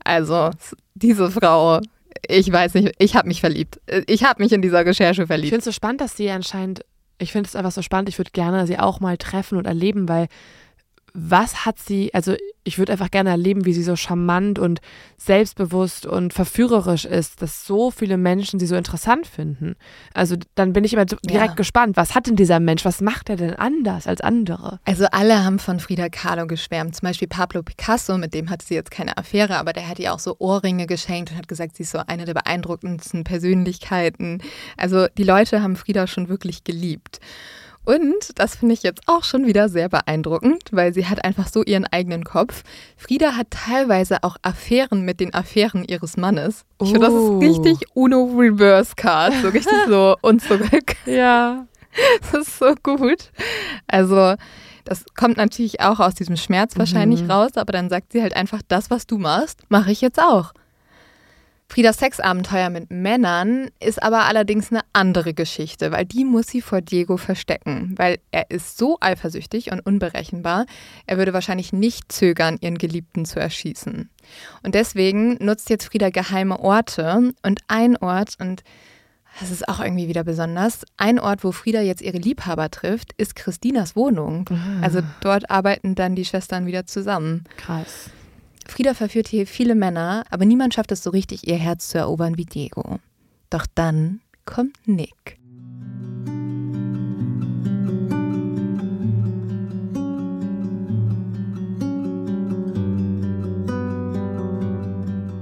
also, diese Frau, ich weiß nicht, ich habe mich verliebt. Ich habe mich in dieser Recherche verliebt. Ich finde es so spannend, dass sie anscheinend, ich finde es einfach so spannend, ich würde gerne sie auch mal treffen und erleben, weil was hat sie, also ich würde einfach gerne erleben, wie sie so charmant und selbstbewusst und verführerisch ist, dass so viele Menschen sie so interessant finden. Also dann bin ich immer direkt ja. gespannt, was hat denn dieser Mensch, was macht er denn anders als andere? Also alle haben von Frida Kahlo geschwärmt, zum Beispiel Pablo Picasso, mit dem hat sie jetzt keine Affäre, aber der hat ihr auch so Ohrringe geschenkt und hat gesagt, sie ist so eine der beeindruckendsten Persönlichkeiten. Also die Leute haben Frida schon wirklich geliebt. Und das finde ich jetzt auch schon wieder sehr beeindruckend, weil sie hat einfach so ihren eigenen Kopf. Frieda hat teilweise auch Affären mit den Affären ihres Mannes. Ich finde, das ist oh. richtig Uno Reverse Card, so richtig so *laughs* und zurück. Ja. Das ist so gut. Also, das kommt natürlich auch aus diesem Schmerz wahrscheinlich mhm. raus, aber dann sagt sie halt einfach, das, was du machst, mache ich jetzt auch. Friedas Sexabenteuer mit Männern ist aber allerdings eine andere Geschichte, weil die muss sie vor Diego verstecken, weil er ist so eifersüchtig und unberechenbar, er würde wahrscheinlich nicht zögern, ihren Geliebten zu erschießen. Und deswegen nutzt jetzt Frieda geheime Orte und ein Ort, und das ist auch irgendwie wieder besonders, ein Ort, wo Frieda jetzt ihre Liebhaber trifft, ist Christinas Wohnung. Ah. Also dort arbeiten dann die Schwestern wieder zusammen. Krass. Frieda verführt hier viele Männer, aber niemand schafft es so richtig, ihr Herz zu erobern wie Diego. Doch dann kommt Nick.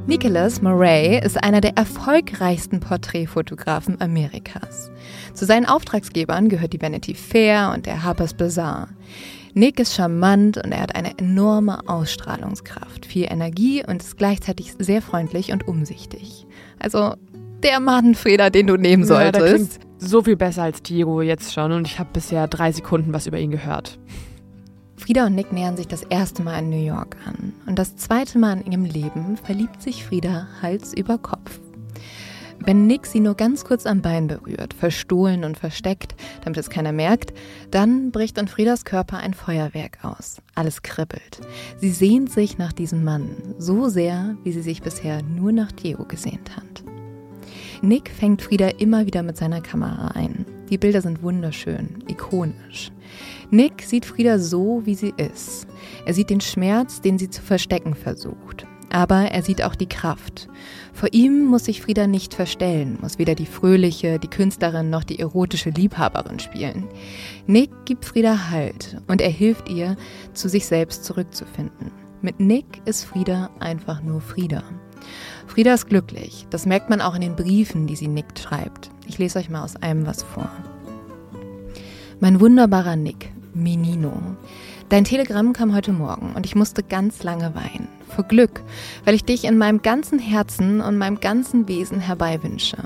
Nicholas Murray ist einer der erfolgreichsten Porträtfotografen Amerikas. Zu seinen Auftragsgebern gehört die Vanity Fair und der Harper's Bazaar. Nick ist charmant und er hat eine enorme Ausstrahlungskraft, viel Energie und ist gleichzeitig sehr freundlich und umsichtig. Also der Madenfeder, den du nehmen solltest. Ja, so viel besser als Diego jetzt schon und ich habe bisher drei Sekunden was über ihn gehört. Frieda und Nick nähern sich das erste Mal in New York an. Und das zweite Mal in ihrem Leben verliebt sich Frieda Hals über Kopf. Wenn Nick sie nur ganz kurz am Bein berührt, verstohlen und versteckt, damit es keiner merkt, dann bricht in Friedas Körper ein Feuerwerk aus. Alles kribbelt. Sie sehnt sich nach diesem Mann, so sehr, wie sie sich bisher nur nach Diego gesehnt hat. Nick fängt Frieda immer wieder mit seiner Kamera ein. Die Bilder sind wunderschön, ikonisch. Nick sieht Frieda so, wie sie ist. Er sieht den Schmerz, den sie zu verstecken versucht. Aber er sieht auch die Kraft. Vor ihm muss sich Frieda nicht verstellen, muss weder die fröhliche, die Künstlerin noch die erotische Liebhaberin spielen. Nick gibt Frieda Halt und er hilft ihr, zu sich selbst zurückzufinden. Mit Nick ist Frieda einfach nur Frieda. Frieda ist glücklich, das merkt man auch in den Briefen, die sie Nick schreibt. Ich lese euch mal aus einem was vor. Mein wunderbarer Nick, Menino. Dein Telegramm kam heute Morgen und ich musste ganz lange weinen. Vor Glück, weil ich dich in meinem ganzen Herzen und meinem ganzen Wesen herbeiwünsche.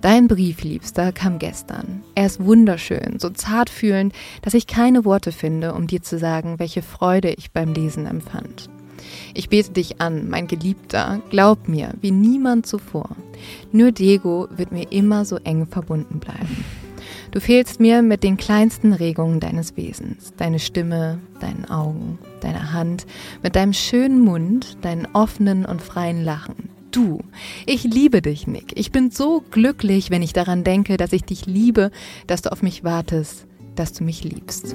Dein Brief, Liebster, kam gestern. Er ist wunderschön, so zartfühlend, dass ich keine Worte finde, um dir zu sagen, welche Freude ich beim Lesen empfand. Ich bete dich an, mein Geliebter, glaub mir, wie niemand zuvor. Nur Diego wird mir immer so eng verbunden bleiben. Du fehlst mir mit den kleinsten Regungen deines Wesens, deine Stimme, deinen Augen, deine Hand, mit deinem schönen Mund, deinen offenen und freien Lachen. Du, ich liebe dich, Nick. Ich bin so glücklich, wenn ich daran denke, dass ich dich liebe, dass du auf mich wartest, dass du mich liebst.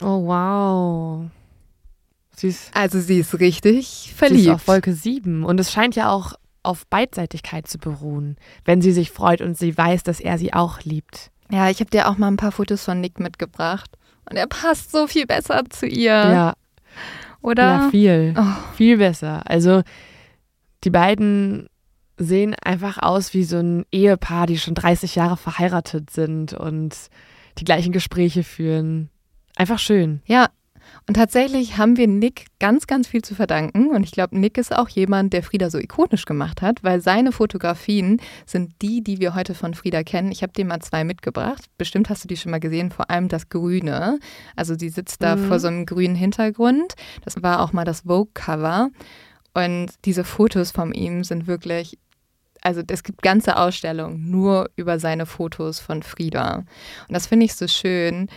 Oh, wow. Sie ist, also sie ist richtig verliebt. Sie ist auf Wolke 7 und es scheint ja auch auf Beidseitigkeit zu beruhen, wenn sie sich freut und sie weiß, dass er sie auch liebt. Ja, ich habe dir auch mal ein paar Fotos von Nick mitgebracht und er passt so viel besser zu ihr. Ja. Oder? Ja, viel. Oh. Viel besser. Also die beiden sehen einfach aus wie so ein Ehepaar, die schon 30 Jahre verheiratet sind und die gleichen Gespräche führen. Einfach schön. Ja, und tatsächlich haben wir Nick ganz, ganz viel zu verdanken. Und ich glaube, Nick ist auch jemand, der Frieda so ikonisch gemacht hat, weil seine Fotografien sind die, die wir heute von Frieda kennen. Ich habe dir mal zwei mitgebracht. Bestimmt hast du die schon mal gesehen, vor allem das Grüne. Also sie sitzt da mhm. vor so einem grünen Hintergrund. Das war auch mal das Vogue-Cover. Und diese Fotos von ihm sind wirklich also es gibt ganze Ausstellungen nur über seine Fotos von Frieda. Und das finde ich so schön,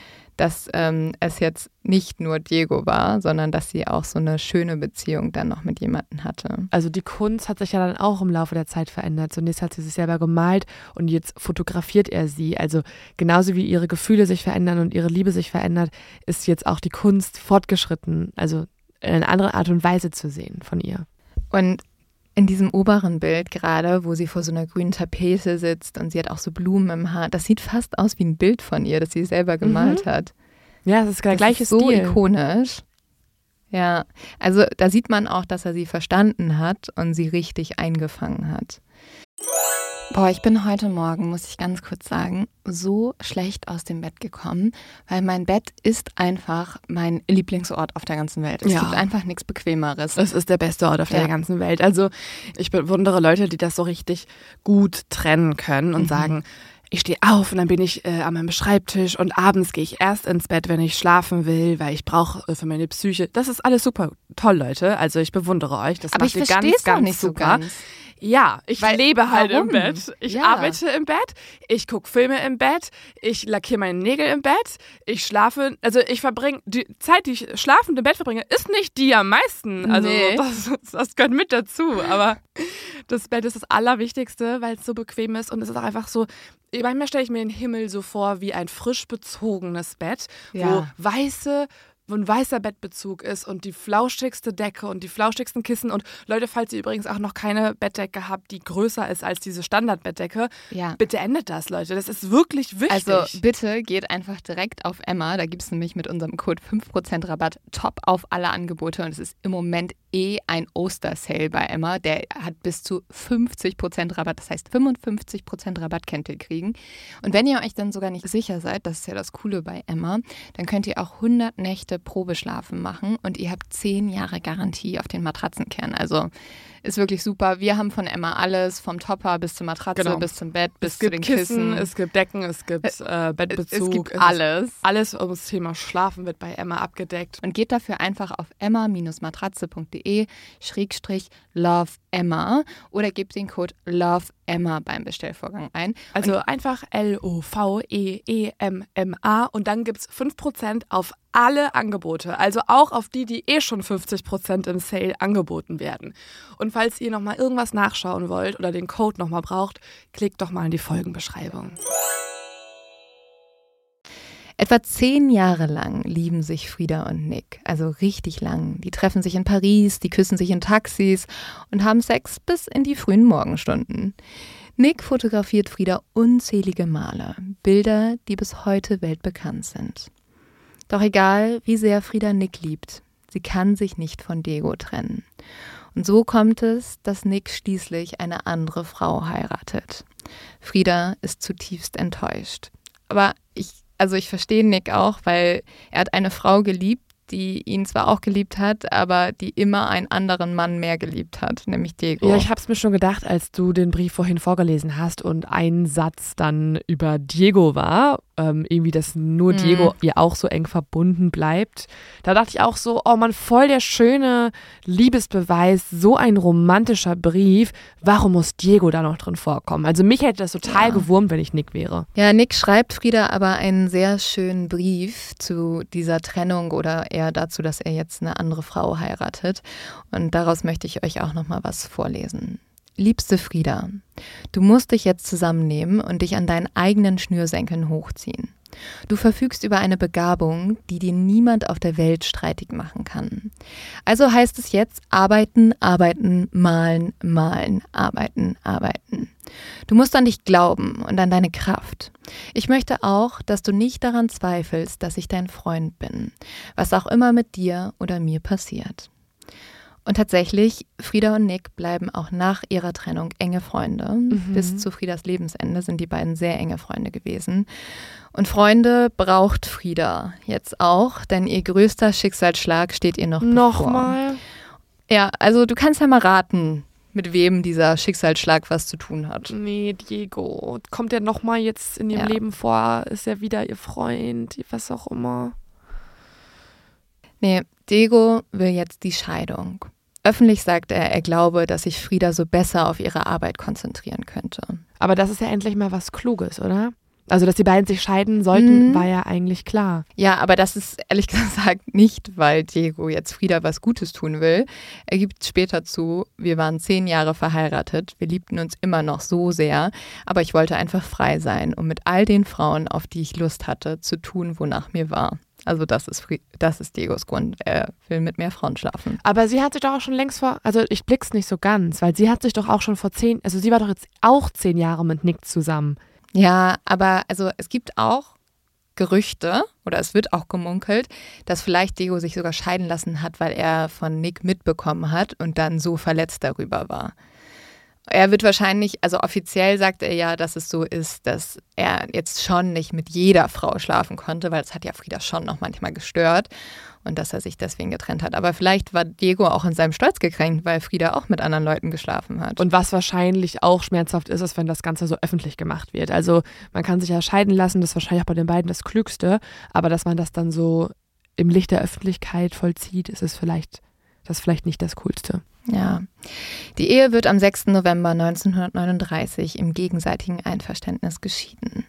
dass ähm, es jetzt nicht nur Diego war, sondern dass sie auch so eine schöne Beziehung dann noch mit jemandem hatte. Also die Kunst hat sich ja dann auch im Laufe der Zeit verändert. Zunächst hat sie sich selber gemalt und jetzt fotografiert er sie. Also genauso wie ihre Gefühle sich verändern und ihre Liebe sich verändert, ist jetzt auch die Kunst fortgeschritten, also in eine andere Art und Weise zu sehen von ihr. Und in diesem oberen Bild gerade, wo sie vor so einer grünen Tapete sitzt und sie hat auch so Blumen im Haar, das sieht fast aus wie ein Bild von ihr, das sie selber gemalt mhm. hat. Ja, das ist der gleiche ist so Stil. ikonisch. Ja, also da sieht man auch, dass er sie verstanden hat und sie richtig eingefangen hat. Boah, ich bin heute Morgen, muss ich ganz kurz sagen, so schlecht aus dem Bett gekommen, weil mein Bett ist einfach mein Lieblingsort auf der ganzen Welt. Es ja. gibt einfach nichts Bequemeres. Es ist der beste Ort auf ja. der ganzen Welt. Also ich bewundere Leute, die das so richtig gut trennen können und mhm. sagen, ich stehe auf und dann bin ich äh, an meinem Schreibtisch und abends gehe ich erst ins Bett, wenn ich schlafen will, weil ich brauche äh, für meine Psyche. Das ist alles super toll, Leute. Also ich bewundere euch. Das Aber macht ich ihr ganz, ganz nicht super. So ganz. Ja, ich Weil, lebe halt warum? im Bett. Ich ja. arbeite im Bett. Ich gucke Filme im Bett. Ich lackiere meine Nägel im Bett. Ich schlafe. Also ich verbringe die Zeit, die ich schlafend im Bett verbringe, ist nicht die am meisten. Also nee. das, das gehört mit dazu. Aber das Bett ist das Allerwichtigste, weil es so bequem ist und es ist auch einfach so. Manchmal stelle ich mir den Himmel so vor wie ein frisch bezogenes Bett, ja. wo weiße wo ein weißer Bettbezug ist und die flauschigste Decke und die flauschigsten Kissen. Und Leute, falls ihr übrigens auch noch keine Bettdecke habt, die größer ist als diese Standardbettdecke, ja. bitte endet das, Leute. Das ist wirklich wichtig. Also bitte geht einfach direkt auf Emma. Da gibt es nämlich mit unserem Code 5% Rabatt top auf alle Angebote. Und es ist im Moment eh ein Oster-Sale bei Emma. Der hat bis zu 50% Rabatt. Das heißt, 55% Rabatt könnt ihr kriegen. Und wenn ihr euch dann sogar nicht sicher seid, das ist ja das Coole bei Emma, dann könnt ihr auch 100 Nächte Probeschlafen machen und ihr habt 10 Jahre Garantie auf den Matratzenkern. Also ist wirklich super. Wir haben von Emma alles, vom Topper bis zur Matratze, genau. bis zum Bett, bis zu den Kissen, Kissen. Es gibt Decken, es gibt äh, Bettbezug. Es gibt alles. Alles ums Thema Schlafen wird bei Emma abgedeckt. Und geht dafür einfach auf emma-matratze.de schrägstrich love Emma oder gebt den Code love Emma beim Bestellvorgang ein. Also und einfach L-O-V-E-E-M-M-A und dann gibt es 5% auf alle Angebote, also auch auf die, die eh schon 50% im Sale angeboten werden. Und falls ihr nochmal irgendwas nachschauen wollt oder den Code nochmal braucht, klickt doch mal in die Folgenbeschreibung. Etwa zehn Jahre lang lieben sich Frieda und Nick, also richtig lang. Die treffen sich in Paris, die küssen sich in Taxis und haben Sex bis in die frühen Morgenstunden. Nick fotografiert Frieda unzählige Male, Bilder, die bis heute weltbekannt sind. Doch egal, wie sehr Frieda Nick liebt, sie kann sich nicht von Diego trennen. Und so kommt es, dass Nick schließlich eine andere Frau heiratet. Frieda ist zutiefst enttäuscht. Aber ich, also ich verstehe Nick auch, weil er hat eine Frau geliebt, die ihn zwar auch geliebt hat, aber die immer einen anderen Mann mehr geliebt hat, nämlich Diego. Ja, ich habe es mir schon gedacht, als du den Brief vorhin vorgelesen hast und ein Satz dann über Diego war, ähm, irgendwie, dass nur mhm. Diego ihr auch so eng verbunden bleibt. Da dachte ich auch so, oh man, voll der schöne Liebesbeweis, so ein romantischer Brief. Warum muss Diego da noch drin vorkommen? Also mich hätte das total ja. gewurmt, wenn ich Nick wäre. Ja, Nick schreibt Frieda aber einen sehr schönen Brief zu dieser Trennung oder eher dazu, dass er jetzt eine andere Frau heiratet. Und daraus möchte ich euch auch noch mal was vorlesen. Liebste Frieda, du musst dich jetzt zusammennehmen und dich an deinen eigenen Schnürsenkeln hochziehen. Du verfügst über eine Begabung, die dir niemand auf der Welt streitig machen kann. Also heißt es jetzt arbeiten, arbeiten, malen, malen, arbeiten, arbeiten. Du musst an dich glauben und an deine Kraft. Ich möchte auch, dass du nicht daran zweifelst, dass ich dein Freund bin, was auch immer mit dir oder mir passiert. Und tatsächlich, Frieda und Nick bleiben auch nach ihrer Trennung enge Freunde. Mhm. Bis zu Friedas Lebensende sind die beiden sehr enge Freunde gewesen. Und Freunde braucht Frieda jetzt auch, denn ihr größter Schicksalsschlag steht ihr noch Nochmal? Ja, also du kannst ja mal raten, mit wem dieser Schicksalsschlag was zu tun hat. Nee, Diego. Kommt er nochmal jetzt in ihrem ja. Leben vor? Ist er wieder ihr Freund? Was auch immer. Nee, Diego will jetzt die Scheidung. Öffentlich sagt er, er glaube, dass sich Frieda so besser auf ihre Arbeit konzentrieren könnte. Aber das ist ja endlich mal was Kluges, oder? Also, dass die beiden sich scheiden sollten, Mhm. war ja eigentlich klar. Ja, aber das ist ehrlich *laughs* gesagt nicht, weil Diego jetzt Frieda was Gutes tun will. Er gibt später zu, wir waren zehn Jahre verheiratet, wir liebten uns immer noch so sehr, aber ich wollte einfach frei sein, um mit all den Frauen, auf die ich Lust hatte, zu tun, wonach mir war. Also das ist, das ist Diegos Grund. Er will mit mehr Frauen schlafen. Aber sie hat sich doch auch schon längst vor, also ich blick's nicht so ganz, weil sie hat sich doch auch schon vor zehn, also sie war doch jetzt auch zehn Jahre mit Nick zusammen. Ja, aber also es gibt auch Gerüchte oder es wird auch gemunkelt, dass vielleicht Diego sich sogar scheiden lassen hat, weil er von Nick mitbekommen hat und dann so verletzt darüber war. Er wird wahrscheinlich, also offiziell sagt er ja, dass es so ist, dass er jetzt schon nicht mit jeder Frau schlafen konnte, weil es hat ja Frieda schon noch manchmal gestört und dass er sich deswegen getrennt hat. Aber vielleicht war Diego auch in seinem Stolz gekränkt, weil Frieda auch mit anderen Leuten geschlafen hat. Und was wahrscheinlich auch schmerzhaft ist, ist, wenn das Ganze so öffentlich gemacht wird. Also man kann sich ja scheiden lassen, das ist wahrscheinlich auch bei den beiden das Klügste, aber dass man das dann so im Licht der Öffentlichkeit vollzieht, ist es vielleicht, das ist vielleicht nicht das Coolste. Ja. Die Ehe wird am 6. November 1939 im gegenseitigen Einverständnis geschieden.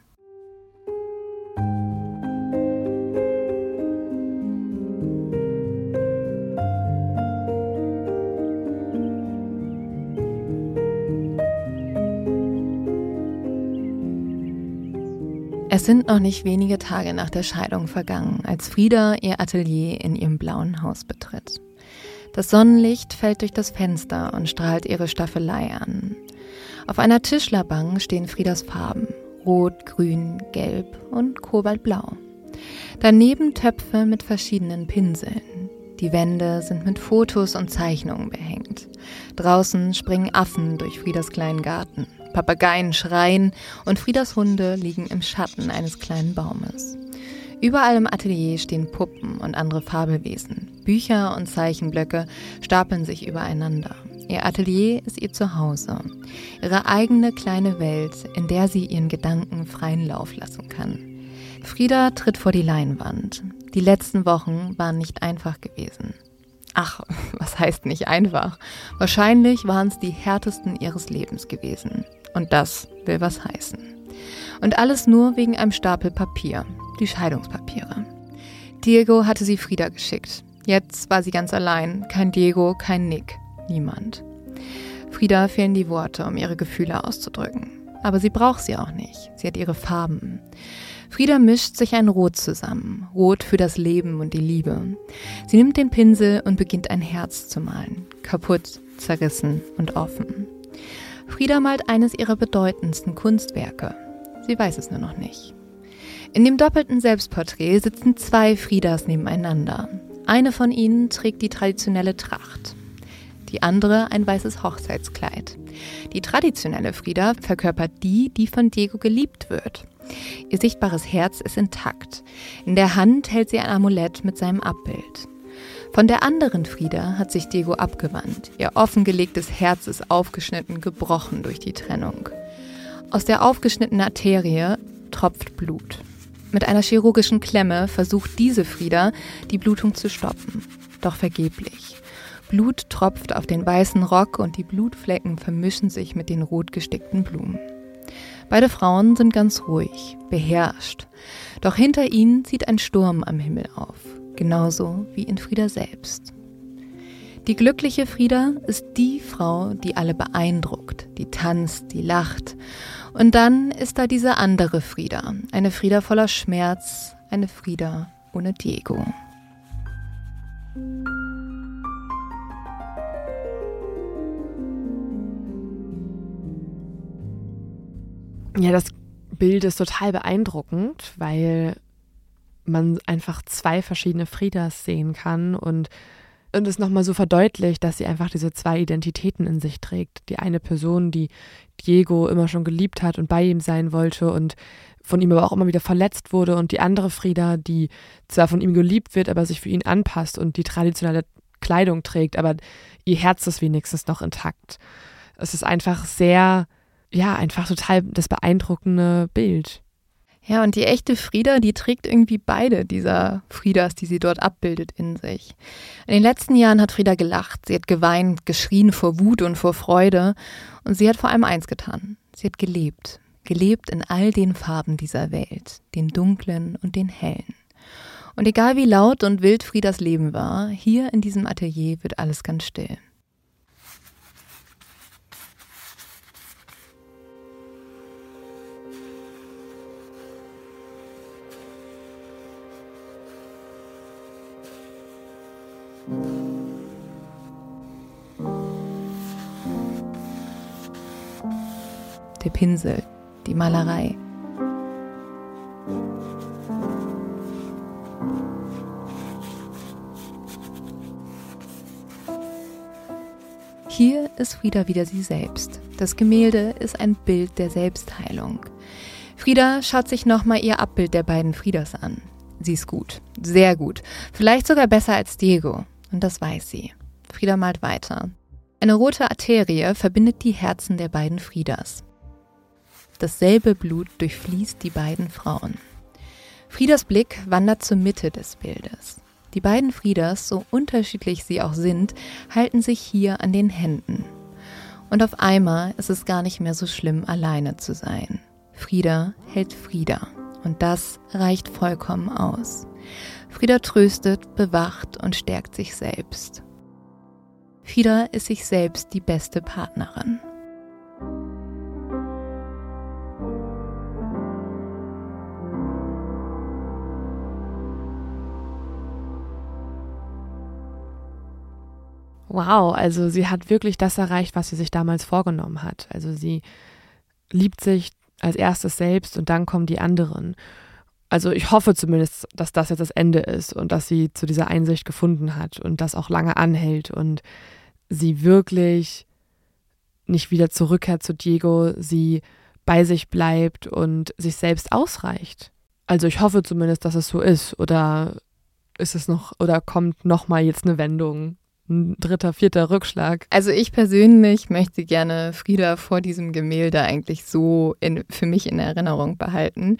Es sind noch nicht wenige Tage nach der Scheidung vergangen, als Frieda ihr Atelier in ihrem blauen Haus betritt. Das Sonnenlicht fällt durch das Fenster und strahlt ihre Staffelei an. Auf einer Tischlerbank stehen Friedas Farben: Rot, Grün, Gelb und Kobaltblau. Daneben Töpfe mit verschiedenen Pinseln. Die Wände sind mit Fotos und Zeichnungen behängt. Draußen springen Affen durch Friedas kleinen Garten. Papageien schreien und Friedas Hunde liegen im Schatten eines kleinen Baumes. Überall im Atelier stehen Puppen und andere Fabelwesen. Bücher und Zeichenblöcke stapeln sich übereinander. Ihr Atelier ist ihr Zuhause, ihre eigene kleine Welt, in der sie ihren Gedanken freien Lauf lassen kann. Frieda tritt vor die Leinwand. Die letzten Wochen waren nicht einfach gewesen. Ach, *laughs* was heißt nicht einfach? Wahrscheinlich waren es die härtesten ihres Lebens gewesen. Und das will was heißen. Und alles nur wegen einem Stapel Papier, die Scheidungspapiere. Diego hatte sie Frieda geschickt. Jetzt war sie ganz allein. Kein Diego, kein Nick, niemand. Frieda fehlen die Worte, um ihre Gefühle auszudrücken. Aber sie braucht sie auch nicht. Sie hat ihre Farben. Frieda mischt sich ein Rot zusammen. Rot für das Leben und die Liebe. Sie nimmt den Pinsel und beginnt ein Herz zu malen. Kaputt, zerrissen und offen. Frieda malt eines ihrer bedeutendsten Kunstwerke. Sie weiß es nur noch nicht. In dem doppelten Selbstporträt sitzen zwei Friedas nebeneinander. Eine von ihnen trägt die traditionelle Tracht, die andere ein weißes Hochzeitskleid. Die traditionelle Frieda verkörpert die, die von Diego geliebt wird. Ihr sichtbares Herz ist intakt. In der Hand hält sie ein Amulett mit seinem Abbild. Von der anderen Frieda hat sich Diego abgewandt. Ihr offengelegtes Herz ist aufgeschnitten, gebrochen durch die Trennung. Aus der aufgeschnittenen Arterie tropft Blut. Mit einer chirurgischen Klemme versucht diese Frieda, die Blutung zu stoppen. Doch vergeblich. Blut tropft auf den weißen Rock und die Blutflecken vermischen sich mit den rot gestickten Blumen. Beide Frauen sind ganz ruhig, beherrscht. Doch hinter ihnen zieht ein Sturm am Himmel auf, genauso wie in Frieda selbst. Die glückliche Frieda ist die Frau, die alle beeindruckt, die tanzt, die lacht. Und dann ist da diese andere Frieda, eine Frieda voller Schmerz, eine Frieda ohne Diego. Ja, das Bild ist total beeindruckend, weil man einfach zwei verschiedene Friedas sehen kann und, und es nochmal so verdeutlicht, dass sie einfach diese zwei Identitäten in sich trägt. Die eine Person, die Diego immer schon geliebt hat und bei ihm sein wollte und von ihm aber auch immer wieder verletzt wurde und die andere Frieda, die zwar von ihm geliebt wird, aber sich für ihn anpasst und die traditionelle Kleidung trägt, aber ihr Herz ist wenigstens noch intakt. Es ist einfach sehr, ja, einfach total das beeindruckende Bild. Ja, und die echte Frieda, die trägt irgendwie beide dieser Friedas, die sie dort abbildet, in sich. In den letzten Jahren hat Frieda gelacht, sie hat geweint, geschrien vor Wut und vor Freude. Und sie hat vor allem eins getan. Sie hat gelebt. gelebt in all den Farben dieser Welt, den dunklen und den hellen. Und egal wie laut und wild Friedas Leben war, hier in diesem Atelier wird alles ganz still. Der Pinsel, die Malerei. Hier ist Frieda wieder sie selbst. Das Gemälde ist ein Bild der Selbstheilung. Frieda schaut sich nochmal ihr Abbild der beiden Friedas an. Sie ist gut, sehr gut, vielleicht sogar besser als Diego. Und das weiß sie. Frieda malt weiter. Eine rote Arterie verbindet die Herzen der beiden Friedas. Dasselbe Blut durchfließt die beiden Frauen. Friedas Blick wandert zur Mitte des Bildes. Die beiden Friedas, so unterschiedlich sie auch sind, halten sich hier an den Händen. Und auf einmal ist es gar nicht mehr so schlimm, alleine zu sein. Frieda hält Frieda. Und das reicht vollkommen aus. Frieda tröstet, bewacht und stärkt sich selbst. Frieda ist sich selbst die beste Partnerin. Wow, also sie hat wirklich das erreicht, was sie sich damals vorgenommen hat. Also sie liebt sich als erstes selbst und dann kommen die anderen. Also ich hoffe zumindest, dass das jetzt das Ende ist und dass sie zu dieser Einsicht gefunden hat und das auch lange anhält und sie wirklich nicht wieder zurückkehrt zu Diego, sie bei sich bleibt und sich selbst ausreicht. Also ich hoffe zumindest, dass es so ist oder ist es noch oder kommt noch mal jetzt eine Wendung? Ein dritter, vierter Rückschlag. Also ich persönlich möchte gerne Frieda vor diesem Gemälde eigentlich so in, für mich in Erinnerung behalten.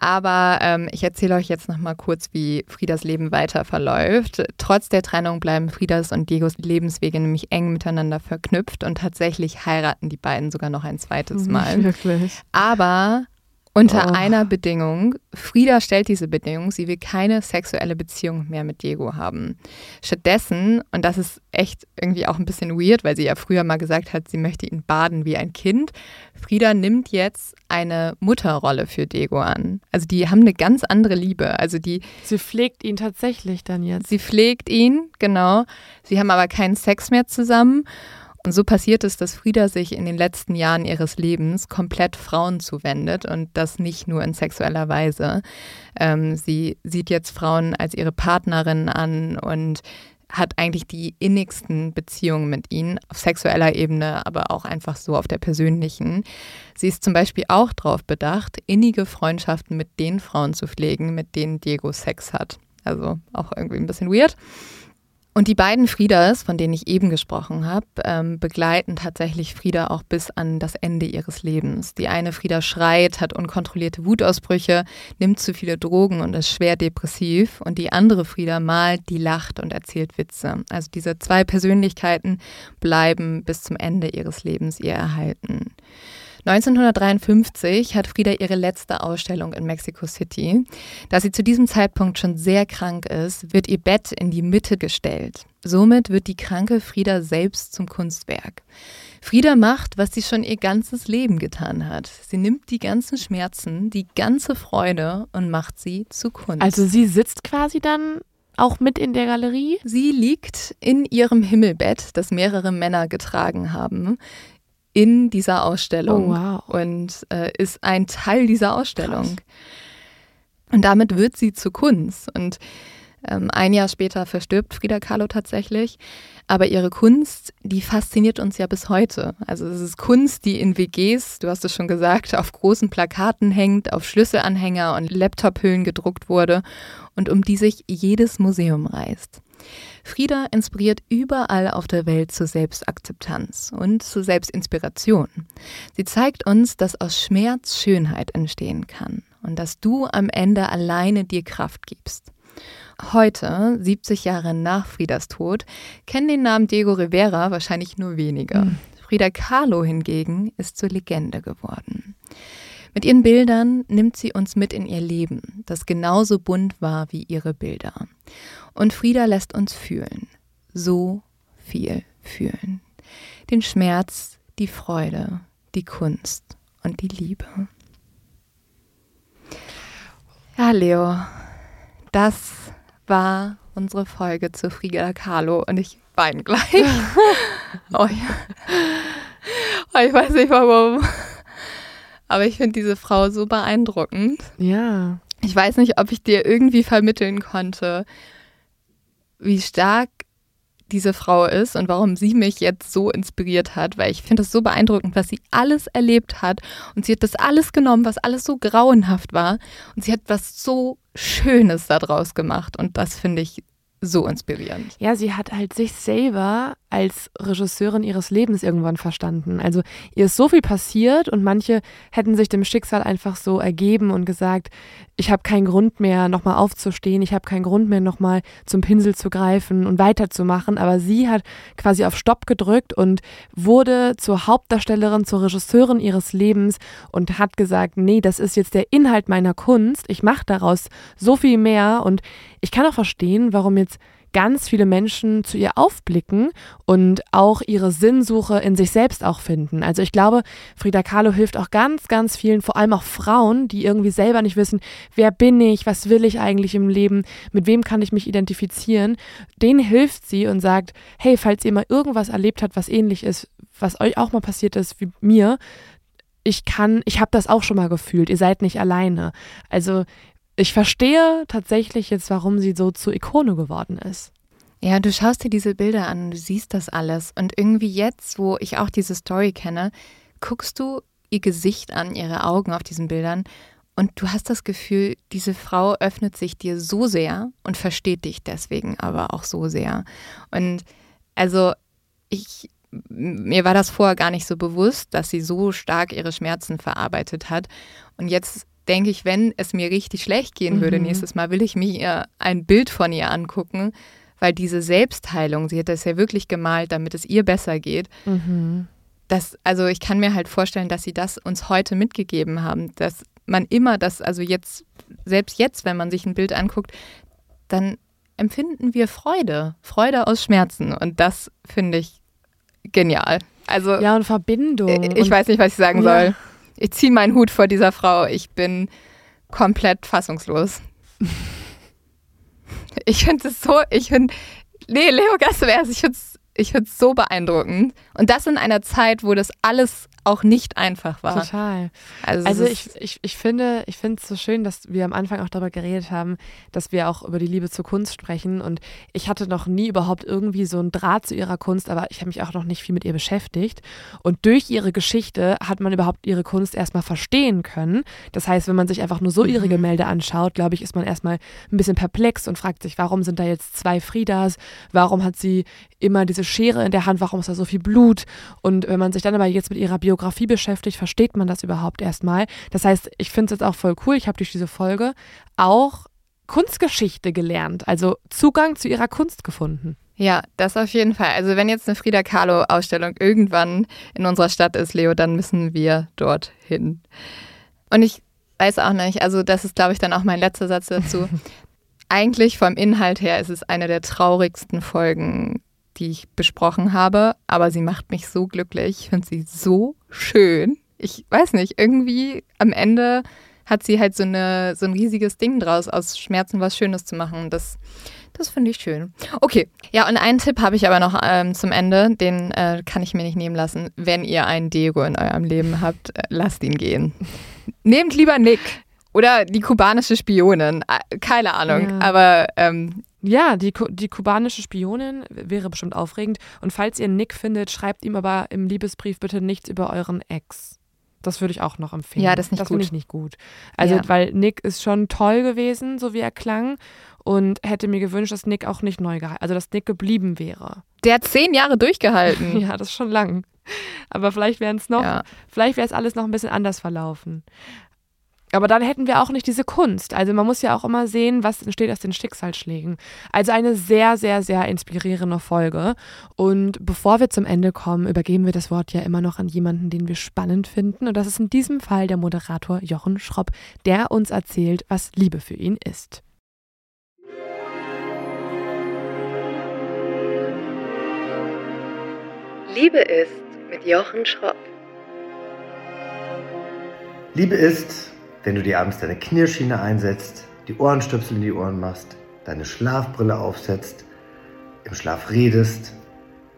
Aber ähm, ich erzähle euch jetzt noch mal kurz, wie Friedas Leben weiter verläuft. Trotz der Trennung bleiben Friedas und Diegos Lebenswege nämlich eng miteinander verknüpft und tatsächlich heiraten die beiden sogar noch ein zweites Mal. Wirklich. Aber unter oh. einer Bedingung. Frieda stellt diese Bedingung, sie will keine sexuelle Beziehung mehr mit Diego haben. Stattdessen, und das ist echt irgendwie auch ein bisschen weird, weil sie ja früher mal gesagt hat, sie möchte ihn baden wie ein Kind, Frieda nimmt jetzt eine Mutterrolle für Diego an. Also die haben eine ganz andere Liebe. Also die. Sie pflegt ihn tatsächlich dann jetzt. Sie pflegt ihn, genau. Sie haben aber keinen Sex mehr zusammen. Und so passiert es, dass Frieda sich in den letzten Jahren ihres Lebens komplett Frauen zuwendet und das nicht nur in sexueller Weise. Ähm, sie sieht jetzt Frauen als ihre Partnerin an und hat eigentlich die innigsten Beziehungen mit ihnen, auf sexueller Ebene, aber auch einfach so auf der persönlichen. Sie ist zum Beispiel auch darauf bedacht, innige Freundschaften mit den Frauen zu pflegen, mit denen Diego Sex hat. Also auch irgendwie ein bisschen weird. Und die beiden Friedas, von denen ich eben gesprochen habe, ähm, begleiten tatsächlich Frieda auch bis an das Ende ihres Lebens. Die eine Frieda schreit, hat unkontrollierte Wutausbrüche, nimmt zu viele Drogen und ist schwer depressiv. Und die andere Frieda malt, die lacht und erzählt Witze. Also diese zwei Persönlichkeiten bleiben bis zum Ende ihres Lebens ihr erhalten. 1953 hat Frieda ihre letzte Ausstellung in Mexico City. Da sie zu diesem Zeitpunkt schon sehr krank ist, wird ihr Bett in die Mitte gestellt. Somit wird die kranke Frieda selbst zum Kunstwerk. Frieda macht, was sie schon ihr ganzes Leben getan hat. Sie nimmt die ganzen Schmerzen, die ganze Freude und macht sie zu Kunst. Also sie sitzt quasi dann auch mit in der Galerie? Sie liegt in ihrem Himmelbett, das mehrere Männer getragen haben in dieser Ausstellung oh, wow. und äh, ist ein Teil dieser Ausstellung. Krass. Und damit wird sie zu Kunst. Und ähm, ein Jahr später verstirbt Frida Kahlo tatsächlich. Aber ihre Kunst, die fasziniert uns ja bis heute. Also es ist Kunst, die in WGs, du hast es schon gesagt, auf großen Plakaten hängt, auf Schlüsselanhänger und Laptophüllen gedruckt wurde und um die sich jedes Museum reißt. Frieda inspiriert überall auf der Welt zur Selbstakzeptanz und zur Selbstinspiration. Sie zeigt uns, dass aus Schmerz Schönheit entstehen kann und dass du am Ende alleine dir Kraft gibst. Heute, 70 Jahre nach Friedas Tod, kennen den Namen Diego Rivera wahrscheinlich nur wenige. Mhm. Frida Kahlo hingegen ist zur Legende geworden. Mit ihren Bildern nimmt sie uns mit in ihr Leben, das genauso bunt war wie ihre Bilder. Und Frieda lässt uns fühlen, so viel fühlen. Den Schmerz, die Freude, die Kunst und die Liebe. Ja, Leo, das war unsere Folge zu Frida Kahlo und ich weine gleich. *laughs* oh, ja. oh, ich weiß nicht warum. Aber ich finde diese Frau so beeindruckend. Ja. Ich weiß nicht, ob ich dir irgendwie vermitteln konnte, wie stark diese Frau ist und warum sie mich jetzt so inspiriert hat, weil ich finde das so beeindruckend, was sie alles erlebt hat. Und sie hat das alles genommen, was alles so grauenhaft war. Und sie hat was so Schönes daraus gemacht. Und das finde ich so inspirierend. Ja, sie hat halt sich selber als Regisseurin ihres Lebens irgendwann verstanden. Also ihr ist so viel passiert und manche hätten sich dem Schicksal einfach so ergeben und gesagt, ich habe keinen Grund mehr, nochmal aufzustehen, ich habe keinen Grund mehr, nochmal zum Pinsel zu greifen und weiterzumachen. Aber sie hat quasi auf Stopp gedrückt und wurde zur Hauptdarstellerin, zur Regisseurin ihres Lebens und hat gesagt, nee, das ist jetzt der Inhalt meiner Kunst, ich mache daraus so viel mehr und ich kann auch verstehen, warum jetzt ganz viele Menschen zu ihr aufblicken und auch ihre Sinnsuche in sich selbst auch finden. Also ich glaube, Frida Kahlo hilft auch ganz, ganz vielen, vor allem auch Frauen, die irgendwie selber nicht wissen, wer bin ich, was will ich eigentlich im Leben, mit wem kann ich mich identifizieren. Denen hilft sie und sagt, hey, falls ihr mal irgendwas erlebt habt, was ähnlich ist, was euch auch mal passiert ist wie mir, ich kann, ich habe das auch schon mal gefühlt, ihr seid nicht alleine. Also ich verstehe tatsächlich jetzt, warum sie so zur Ikone geworden ist. Ja, du schaust dir diese Bilder an, du siehst das alles. Und irgendwie jetzt, wo ich auch diese Story kenne, guckst du ihr Gesicht an, ihre Augen auf diesen Bildern und du hast das Gefühl, diese Frau öffnet sich dir so sehr und versteht dich deswegen aber auch so sehr. Und also ich, mir war das vorher gar nicht so bewusst, dass sie so stark ihre Schmerzen verarbeitet hat. Und jetzt denke ich, wenn es mir richtig schlecht gehen mhm. würde nächstes Mal, will ich mir ein Bild von ihr angucken, weil diese Selbstheilung, sie hat das ja wirklich gemalt, damit es ihr besser geht. Mhm. Das, also ich kann mir halt vorstellen, dass sie das uns heute mitgegeben haben, dass man immer das, also jetzt, selbst jetzt, wenn man sich ein Bild anguckt, dann empfinden wir Freude, Freude aus Schmerzen. Und das finde ich genial. Also ja und Verbindung. Ich und, weiß nicht, was ich sagen ja. soll ich ziehe meinen Hut vor dieser Frau. Ich bin komplett fassungslos. *laughs* ich finde es so, ich finde, nee, Leo Gassevers, ich finde es ich so beeindruckend. Und das in einer Zeit, wo das alles auch nicht einfach war. Total. Also, also ich, ich, ich finde ich finde es so schön, dass wir am Anfang auch darüber geredet haben, dass wir auch über die Liebe zur Kunst sprechen. Und ich hatte noch nie überhaupt irgendwie so einen Draht zu ihrer Kunst, aber ich habe mich auch noch nicht viel mit ihr beschäftigt. Und durch ihre Geschichte hat man überhaupt ihre Kunst erstmal verstehen können. Das heißt, wenn man sich einfach nur so ihre mhm. Gemälde anschaut, glaube ich, ist man erstmal ein bisschen perplex und fragt sich, warum sind da jetzt zwei Friedas? Warum hat sie immer diese Schere in der Hand? Warum ist da so viel Blut? Und wenn man sich dann aber jetzt mit ihrer Biografie Biografie beschäftigt, versteht man das überhaupt erstmal. Das heißt, ich finde es jetzt auch voll cool. Ich habe durch diese Folge auch Kunstgeschichte gelernt, also Zugang zu ihrer Kunst gefunden. Ja, das auf jeden Fall. Also wenn jetzt eine Frida Kahlo-Ausstellung irgendwann in unserer Stadt ist, Leo, dann müssen wir dorthin. Und ich weiß auch nicht, also das ist, glaube ich, dann auch mein letzter Satz dazu. *laughs* Eigentlich vom Inhalt her ist es eine der traurigsten Folgen die ich besprochen habe, aber sie macht mich so glücklich. Ich finde sie so schön. Ich weiß nicht, irgendwie am Ende hat sie halt so, eine, so ein riesiges Ding draus, aus Schmerzen was Schönes zu machen. Das, das finde ich schön. Okay, ja, und einen Tipp habe ich aber noch ähm, zum Ende, den äh, kann ich mir nicht nehmen lassen. Wenn ihr einen Diego in eurem Leben habt, äh, lasst ihn gehen. Nehmt lieber Nick. Oder die kubanische Spionin. Keine Ahnung. Ja. Aber ähm, ja, die, die kubanische Spionin wäre bestimmt aufregend. Und falls ihr Nick findet, schreibt ihm aber im Liebesbrief bitte nichts über euren Ex. Das würde ich auch noch empfehlen. Ja, das ist nicht das gut. finde ich nicht gut. Also, ja. weil Nick ist schon toll gewesen, so wie er klang. Und hätte mir gewünscht, dass Nick auch nicht neu gehalten, also dass Nick geblieben wäre. Der hat zehn Jahre durchgehalten. *laughs* ja, das ist schon lang. Aber vielleicht wären es noch, ja. vielleicht wäre es alles noch ein bisschen anders verlaufen. Aber dann hätten wir auch nicht diese Kunst. Also man muss ja auch immer sehen, was entsteht aus den Schicksalsschlägen. Also eine sehr, sehr, sehr inspirierende Folge. Und bevor wir zum Ende kommen, übergeben wir das Wort ja immer noch an jemanden, den wir spannend finden. Und das ist in diesem Fall der Moderator Jochen Schropp, der uns erzählt, was Liebe für ihn ist. Liebe ist mit Jochen Schropp. Liebe ist, wenn du dir abends deine Knirschiene einsetzt, die Ohrenstöpsel in die Ohren machst, deine Schlafbrille aufsetzt, im Schlaf redest,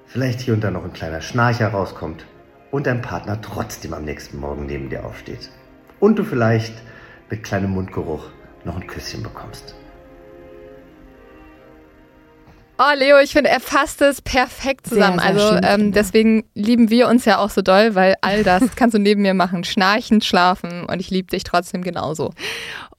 vielleicht hier und da noch ein kleiner Schnarcher rauskommt und dein Partner trotzdem am nächsten Morgen neben dir aufsteht. Und du vielleicht mit kleinem Mundgeruch noch ein Küsschen bekommst. Oh, Leo, ich finde, er fasst es perfekt zusammen. Sehr, sehr also ähm, deswegen lieben wir uns ja auch so doll, weil all das kannst du neben mir machen. Schnarchen, schlafen und ich liebe dich trotzdem genauso.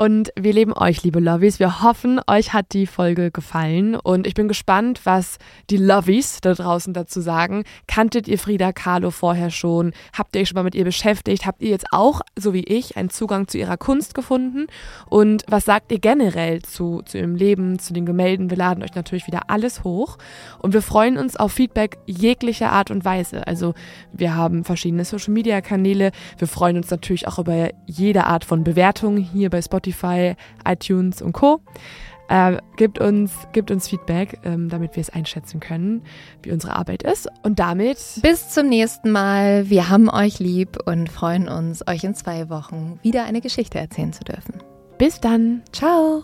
Und wir lieben euch, liebe Lovies. Wir hoffen, euch hat die Folge gefallen und ich bin gespannt, was die Lovies da draußen dazu sagen. Kanntet ihr Frida Kahlo vorher schon? Habt ihr euch schon mal mit ihr beschäftigt? Habt ihr jetzt auch, so wie ich, einen Zugang zu ihrer Kunst gefunden? Und was sagt ihr generell zu, zu ihrem Leben, zu den Gemälden? Wir laden euch natürlich wieder alles hoch und wir freuen uns auf Feedback jeglicher Art und Weise. Also wir haben verschiedene Social-Media-Kanäle. Wir freuen uns natürlich auch über jede Art von Bewertung hier bei Spotify, iTunes und Co. Äh, gibt, uns, gibt uns Feedback, ähm, damit wir es einschätzen können, wie unsere Arbeit ist. Und damit bis zum nächsten Mal. Wir haben euch lieb und freuen uns, euch in zwei Wochen wieder eine Geschichte erzählen zu dürfen. Bis dann. Ciao.